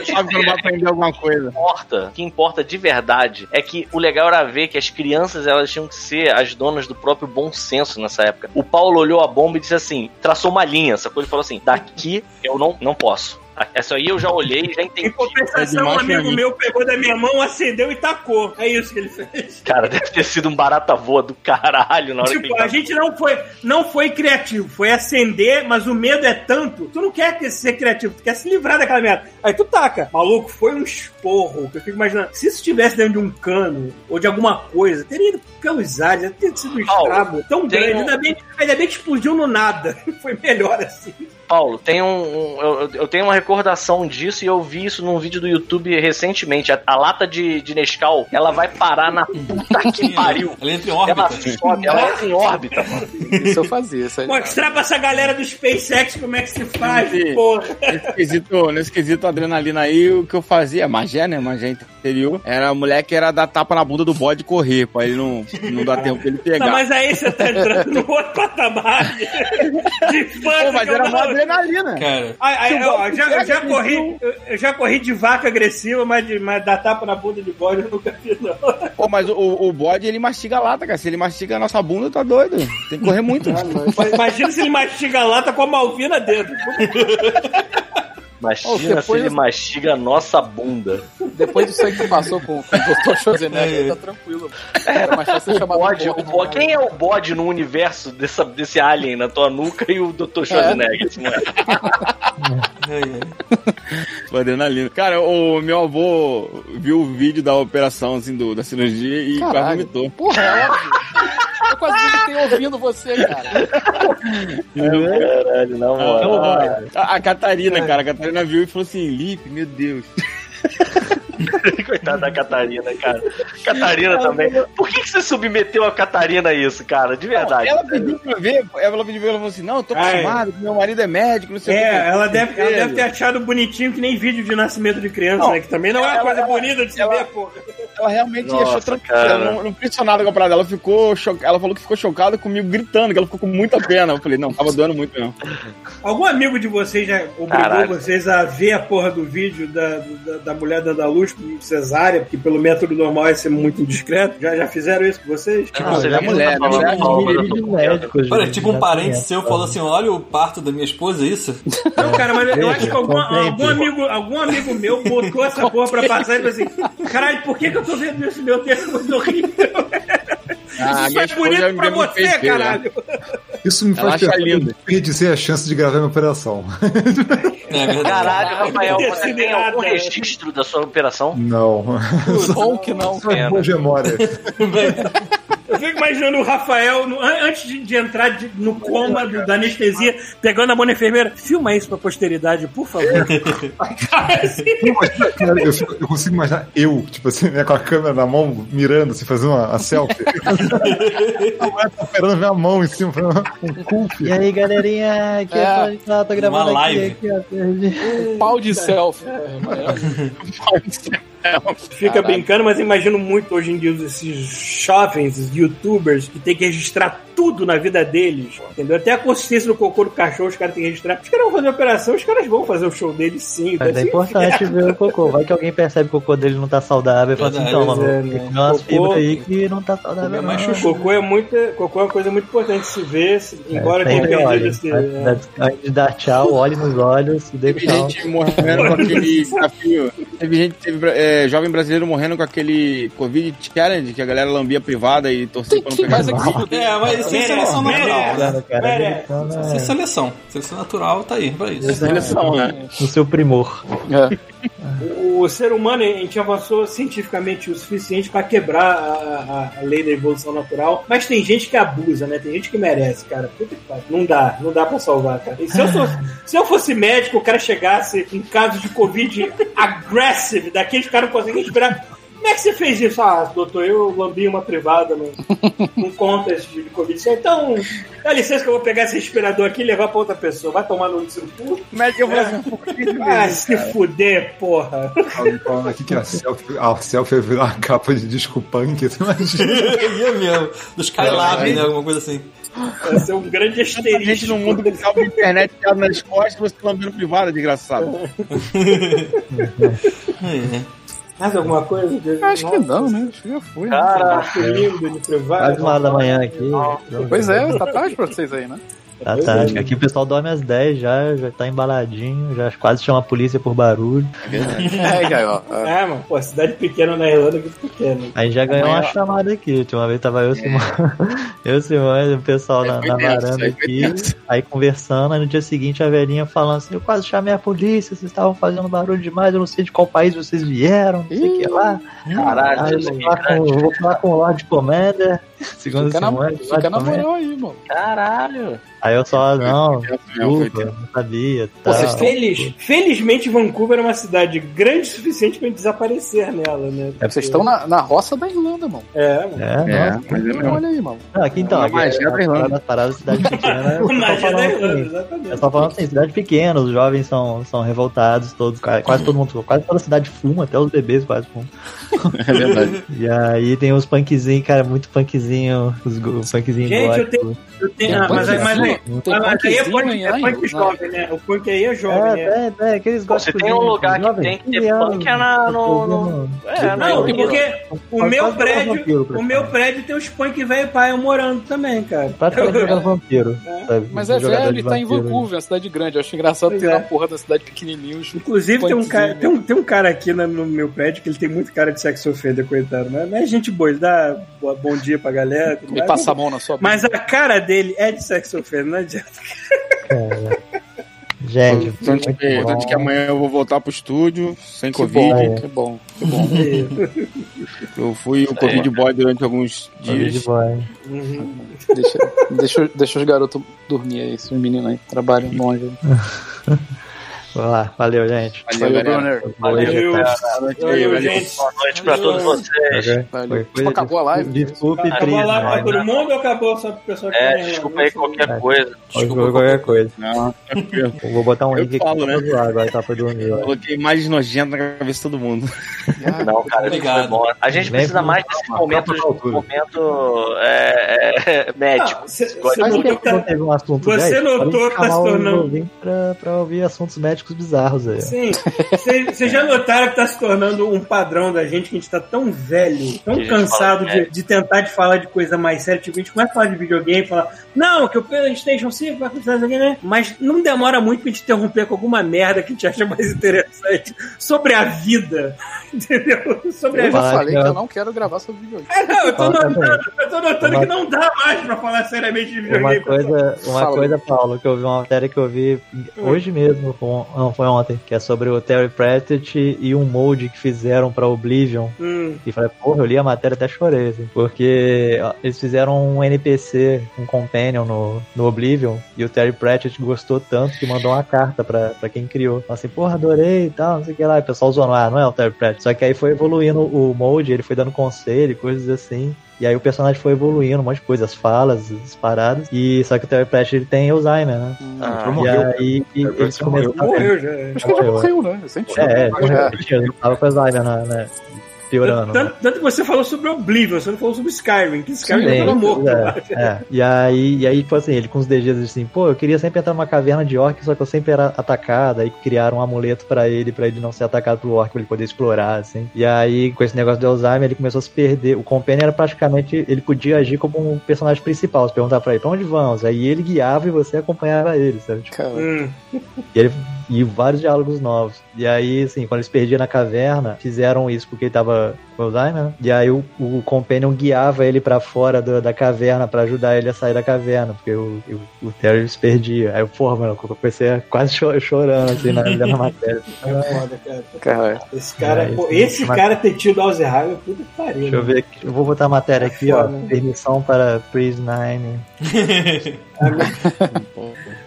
Sabe vai aprender alguma coisa. importa, o que importa de verdade é que o legal era ver que as crianças elas tinham que ser as donas do próprio bom senso nessa época. O Paulo olhou a bomba e disse assim, traçou uma linha, sacou? Ele falou assim: daqui eu não, não posso. Essa aí eu já olhei e já Em entendi. compensação, É um amigo meu pegou da minha mão, acendeu e tacou. É isso que ele fez. Cara, deve ter sido um barata voa do caralho na hora que Tipo, a gente não foi, não foi criativo, foi acender, mas o medo é tanto, tu não quer ser criativo, tu quer se livrar daquela merda. Aí tu taca. Maluco, foi um esporro, que eu fico imaginando. Se isso estivesse dentro de um cano, ou de alguma coisa, teria ido pelos ares, ia ter sido um estrago tão grande. um- Ainda, bem, ainda bem que explodiu no nada. Foi melhor assim. Paulo, tem um, um- eu, eu tenho uma recordação disso e eu vi isso num vídeo do YouTube recentemente. A, a lata de, de Nescau, ela vai parar na puta que pariu. Ela entra em Ela órbita. sobe, ela entra em órbita, mano. Isso eu fazia. Isso aí. Mostrar pra essa galera do SpaceX como é que se faz, Sim. porra. Nesse quesito, nesse quesito adrenalina aí, o que eu fazia, magia, né? Magia interior, era a mulher que era dar tapa na bunda do bode e correr, pra ele não, não dar tempo pra ele pegar. Não, mas aí você tá entrando no outro patamar de, de fã Pô, mas era mó adrenalina. Cara, Ai, ai, já, eu já corri, eu, eu já corri de vaca agressiva, mas, de, mas dar tapa na bunda de bode eu nunca fiz, não. Pô, mas o, o bode, ele mastiga a lata, cara. Se ele mastiga a nossa bunda, tá doido. Tem que correr muito. Mas imagina se ele mastiga a lata com a malvina dentro. Imagina Oh, se ele mastiga a nossa bunda. Depois disso aí que passou com, com o Dr. Schwarzenegger, tá tranquilo. Era mais fácil ser O chamado bode, o bode, bode, né? quem é o bode no universo dessa, desse alien na tua nuca e o Dr. Schwarzenegger? Esse moleque? ai, ai. Com adrenalina. Cara, o meu avô viu o vídeo da operação, assim, do, da cirurgia e quase vomitou. Porra, é óbvio. Eu quase vomitei ouvindo você, cara. Caralho, na moral. A, a Catarina, cara, a Catarina viu e falou assim, Lipe, meu Deus. Coitada da Catarina, cara. Catarina também. Por que, que você submeteu a Catarina a isso, cara? De verdade. Ela pediu pra ver, ela pediu pra ver, ela falou assim, não, eu tô acostumado, meu marido é médico, não sei o que. É, ela deve, ela deve ter achado bonitinho que nem vídeo de nascimento de criança, Não, né? Que também não é uma ela- coisa ela- bonita de se ela- ver, porra. Ela realmente Nossa, achou tranquila, ela não, não pensou nada com a parada, ela ficou chocada, ela falou que ficou chocada comigo gritando, que ela ficou com muita pena. Eu falei, não, tava doendo muito mesmo. Algum amigo de vocês já obrigou Caralho. vocês a ver a porra do vídeo da, da, da mulher dando a luz com cesárea, que pelo método normal é ser muito indiscreto? Já, já fizeram isso com vocês? Não sei é nem o que mulher, você tá mulher, Olha, gente, tipo um já parente seu falou assim: olha o parto da minha esposa, é isso? Não, cara, mas eu acho que algum, algum, amigo, algum amigo meu botou essa porra pra passar e falou assim: caralho, por que, que eu tô vendo isso meu tempo muito horrível? Ah, Isso é bonito pra me você, né? caralho. Isso me Ela faz acha que eu lindo. desperdicer a chance de gravar minha operação. É verdade. Caralho, Rafael, você tem algum nada. registro da sua operação? Não. Bom que não. Boas memórias. Eu fico imaginando o Rafael, no- an- antes de, de entrar de- no coma do- da anestesia, pegando a mão na enfermeira. Filma isso pra posteridade, por favor. Cara, assim, eu, eu consigo imaginar eu, tipo assim, né, com a câmera na mão, mirando, assim, fazendo uma, uma selfie. a mulher tá operando minha mão em cima, fazendo um culpe. E aí, galerinha, aqui é, É. é. tô, tô gravando Uma aqui, live. aqui, ó, perdi. Pau de selfie. É, fica brincando, mas imagino muito hoje em dia esses jovens, esses youtubers, que tem que registrar tudo na vida deles. Entendeu? Até a consistência do cocô do cachorro, os caras têm que registrar. Os caras vão fazer operação, os caras vão fazer o show deles sim. Mas é Deve ser importante ver o cocô. Vai que alguém percebe que o cocô dele não tá saudável e fala assim, então, mano, é, tem que né? comer umas Cocô- fibras aí que não tá saudável. Comer mais não. chuchu. Cocô é, muito, cocô é uma coisa muito importante de se ver, se- embora tenha perdido olhe. esse. Antes é. de dar tchau, olhe nos olhos e dê tchau. gente morrendo com aquele desafio. Teve gente, teve é, jovem brasileiro morrendo com aquele Covid Challenge, que a galera lambia privada e torcia pra não pegar. mais aquilo dele? É, mas isso é seleção natural. né? Cara, cara, Pera, americano Isso é é seleção. Seleção natural tá aí pra isso. Seleção, né? no seu primor. É. O ser humano, a gente avançou cientificamente o suficiente para quebrar a, a- a lei da evolução natural, mas tem gente que abusa, né? Tem gente que merece, cara. Puta que pariu. Não dá, não dá pra salvar, cara. E se, eu fosse, se eu fosse médico, o cara chegasse em caso de Covid aggressive, daqueles que não conseguem respirar. Como é que você fez isso? Ah, doutor, eu lambi uma privada no, com conta esse de Covid. Então, dá licença que eu vou pegar esse respirador aqui e levar pra outra pessoa. Vai tomar no seu cu. Como é que eu vou fazer um pouquinho Ah, se fuder, porra. Alguém falando aqui que a selfie, a selfie vai virar uma capa de disco punk, você imagina? Ia mesmo. Do Skylab, né? Alguma coisa assim. Vai ser um grande A gente asterisco. no mundo do cabo de internet tirado nas costas, você lambendo privada, desgraçado. Mais alguma coisa? Acho que não, né? Acho que já foi. né? Cara, Que lindo de privado. Quase uma hora da manhã aqui. Pois é, tá tarde pra vocês aí, né? Tá tarde. Aqui o pessoal dorme às 10 já, já tá embaladinho, já quase chama a polícia por barulho. É, ó. É. É, mano, pô, cidade pequena na Irlanda é muito pequena. Aí já ganhou uma chamada aqui. Última vez tava eu, Simão, eu, Simão e o pessoal na, foi na tenso, varanda aqui, aí conversando, aí no dia seguinte a velhinha falando assim, eu quase chamei a polícia, vocês estavam fazendo barulho demais, eu não sei de qual país vocês vieram, não sei o que lá. caralho, Aí eu vou é falar com, eu vou falar com o Lord Commander, segundo Fica, na, Simão, fica na moral aí, mano. caralho. Aí eu só, não, desculpa, não sabia, Pô, tal. vocês Feliz, felizmente Vancouver é uma cidade grande o suficiente pra gente desaparecer nela, né? É Vocês estão na, na roça da Irlanda, mano. É, mano. É, É, nossa. mas é mesmo. Olha aí, mano. Não, aqui então, aqui, magia é, da Irlanda. parada- parada de cidade pequena. O tô magia da assim, Irlanda, Eu exatamente. só falando assim, cidade pequena, os jovens são, são revoltados, todos, quase quase todo mundo, quase toda a cidade fuma, até os bebês quase fumam. É verdade. E aí tem os punkzinhos, cara, muito punkzinho funkzinho, os go- o funkzinho Gente, eu gótico. tenho. Eu tenho ah, mas, aí- mas? Tem mas aí é punk, é punk jovem, né? O punk aí é jovem, né? É, é, é, aqueles góticos. tem um lugar que tem que ter punk é na, no, no- É, Não, porque o meu prédio, o meu prédio tem os punk velho pai morando também, cara. Praticamente jogando vampiro, sabe? Mas é velho de e tá em vampiro. Vancouver, uma cidade grande. Eu acho engraçado ter é. uma porra da cidade pequenininha. Inclusive, tem um, cara, né? tem, um, tem um cara aqui no meu prédio que ele tem muito cara de sexo ofender, coitado. Mas, mas é gente boa, ele dá boa- bom dia pra galera. Tudo Me mais. passa a mão na sua boca. Mas a cara dele é de sexo ofender, não adianta. Gente, Tanto que, tanto que amanhã eu vou voltar pro estúdio, sem Que Covid. bom, que bom, que bom. Eu fui o Covid boy durante alguns Covid dias. boy. Deixa, deixa, deixa os garotos dormir aí, esses meninos aí. Trabalham longe. Vamos lá, valeu, gente. Valeu. Brunner. Valeu, valeu, valeu. gente. Boa noite pra todos vocês. Valeu. Foi acabou a live? Desculpe, Acabou a live pra Prisma. todo mundo ou acabou só pro pessoal que tá É, desculpa aí qualquer coisa. Desculpa qualquer coisa. Não, tranquilo. Eu vou botar um Eu link falo, aqui né? pra zoar agora, tá pra dormir. Coloquei mais nojento na cabeça de todo mundo. Não, cara, isso Obrigado. foi bom. A gente precisa mais desses momentos, momento é, é, médico. Tá- um assunto Você notou que tá se tornando- pra ouvir assuntos médicos bizarros aí. Sim. Vocês já notaram que tá se tornando um padrão da gente que a gente tá tão velho, tão Que a cansado de, de tentar de falar de coisa mais séria. Tipo, a gente começa a falar de videogame, falar, não, que o PlayStation 5 vai acontecer isso aqui, né? Mas não demora muito pra gente interromper com alguma merda que a gente acha mais interessante sobre a vida. Entendeu? Sobre a Eu já Falar falei que eu- eu não quero gravar sobre videogame. É, não, eu tô Fala notando, também. eu tô notando Uma- que não dá mais pra falar seriamente de Uma videogame. coisa, uma Fala. coisa, Paulo, que eu vi uma matéria que eu vi hoje mesmo, com- não, foi ontem, que é sobre o Terry Pratchett e um molde que fizeram pra Oblivion. Hum, E falei, porra, eu li a matéria até chorei, assim, porque eles fizeram um NPC, um companion no, no Oblivion, e o Terry Pratchett gostou tanto que mandou uma carta pra, pra quem criou. Falou assim, porra, adorei e tal, não sei o que lá. E o pessoal zoando, ah, não é o Terry Pratchett. Só que aí foi evoluindo o molde, ele foi dando conselho, coisas assim. E aí o personagem foi evoluindo, um monte de coisa, as falas, as paradas. E só que o Terry Pratchett ele tem Alzheimer, né? Ah, E morreu. aí e eles começaram. morreu já. Acho que ele já morreu, né? Recente. É, é. Ele tava com Alzheimer, né? Piorando. né? Tanto, tanto que você falou sobre Oblivion, você não falou sobre Skyrim, que Skyrim Sim, já tava morto. é, é. E aí, e aí, tipo assim, ele com os DGs assim, pô, eu queria sempre entrar numa caverna de orc, só que eu sempre era atacado. Aí criaram um amuleto pra ele, pra ele não ser atacado pelo orc, pra ele poder explorar, assim. E aí, com esse negócio do Alzheimer, ele começou a se perder. O Companion era praticamente, ele podia agir como um personagem principal, se perguntar pra ele, pra onde vamos? Aí ele guiava e você acompanhava ele, sabe? Tipo, Hum. e, ele, e vários diálogos novos. E aí, assim, quando eles perdiam na caverna, fizeram isso porque ele tava com Alzheimer, né? E aí o, o Companion guiava ele pra fora do- da caverna pra ajudar ele a sair da caverna, porque o, o, o Terry se perdia. Aí eu, porra, mano, eu comecei a quase cho- chorando, assim, na, na matéria. É foda, cara. cara, Esse cara, É, pô, esse mas- cara ter tido Alzheimer, puta que pariu. Deixa eu né? ver aqui. Eu vou botar a matéria aqui, ó. Foda. Permissão para Pris 9.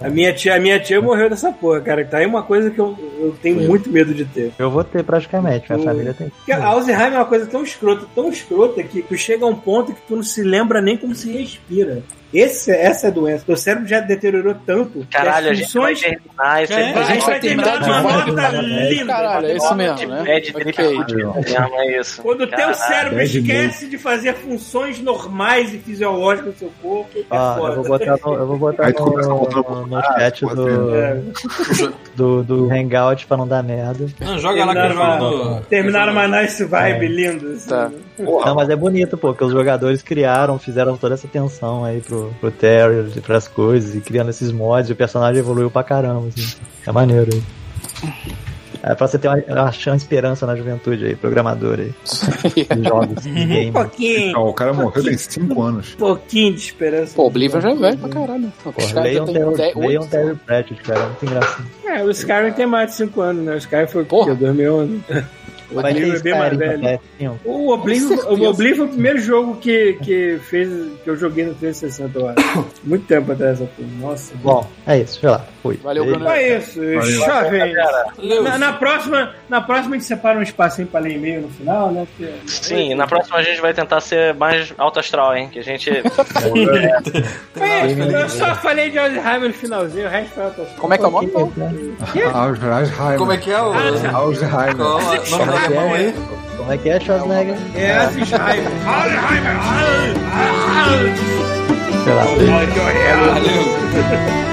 A minha tia, a minha tia morreu dessa porra, cara. Tá aí uma coisa que eu, eu tenho muito medo de ter. Eu vou ter praticamente, minha família tem. Porque a Alzheimer é uma coisa tão escrota, tão escrota, que tu chega a um ponto que tu não se lembra nem como se respira. Esse, essa é a doença. Teu cérebro já deteriorou tanto. Caralho, a que as gente vai funções. terminar esse É, a gente vai terminar de uma nota linda. Caralho, é isso mesmo, né? É de Ok. triplo mesmo, é isso. Quando o teu cérebro esquece de fazer funções normais e fisiológicas do seu corpo, é Ó, foda. eu vou botar no, eu vou botar Aí tu começa a botar no, no chat do, É. do, do Hangout pra não dar merda. Não, joga lá que eu Terminaram uma, no. terminaram uma nice vibe É. linda. assim, Tá. Né? Não, mas é bonito, pô, porque os jogadores criaram, fizeram toda essa tensão aí pro, pro Terry, pras coisas, e criando esses mods, e o personagem evoluiu pra caramba, assim. É maneiro aí. É pra você ter uma, achar uma esperança na juventude aí, programador aí. De jogos, de Um games. pouquinho, Não, o cara morreu tem 5 anos. um pouquinho de esperança. Pô, Oblivion já é velho pra caralho. Os Porra, leiam têm Terry- 10, leiam 8 Terry Pratchett, cara, é muito engraçado. É, o Skyrim tem mais de 5 anos, né? O Skyrim foi. Porra. 2011. O Vai ter Oblivion é bem mais velho. pra PS5. O Oblivion, o Oblivion foi o primeiro jogo que, que fez que eu joguei no 360, eu acho. Muito tempo atrás. Nossa. Bom, é isso, sei lá, fui. Valeu. Bruno. É isso. Valeu. Na, na próxima, na próxima a gente separa um espacinho pra ler e-mail no final, né? Porque... Sim, na próxima a gente vai tentar ser mais alto astral, hein? Que a gente. É, eu só falei de Alzheimer no finalzinho, o resto foi outra Como é que é o nome? então? Alzheimer. Como é que é o. Alzheimer. É alemão aí? O Como é que é, Schwarzenegger? É, Fischheimer. Sei lá. Valeu.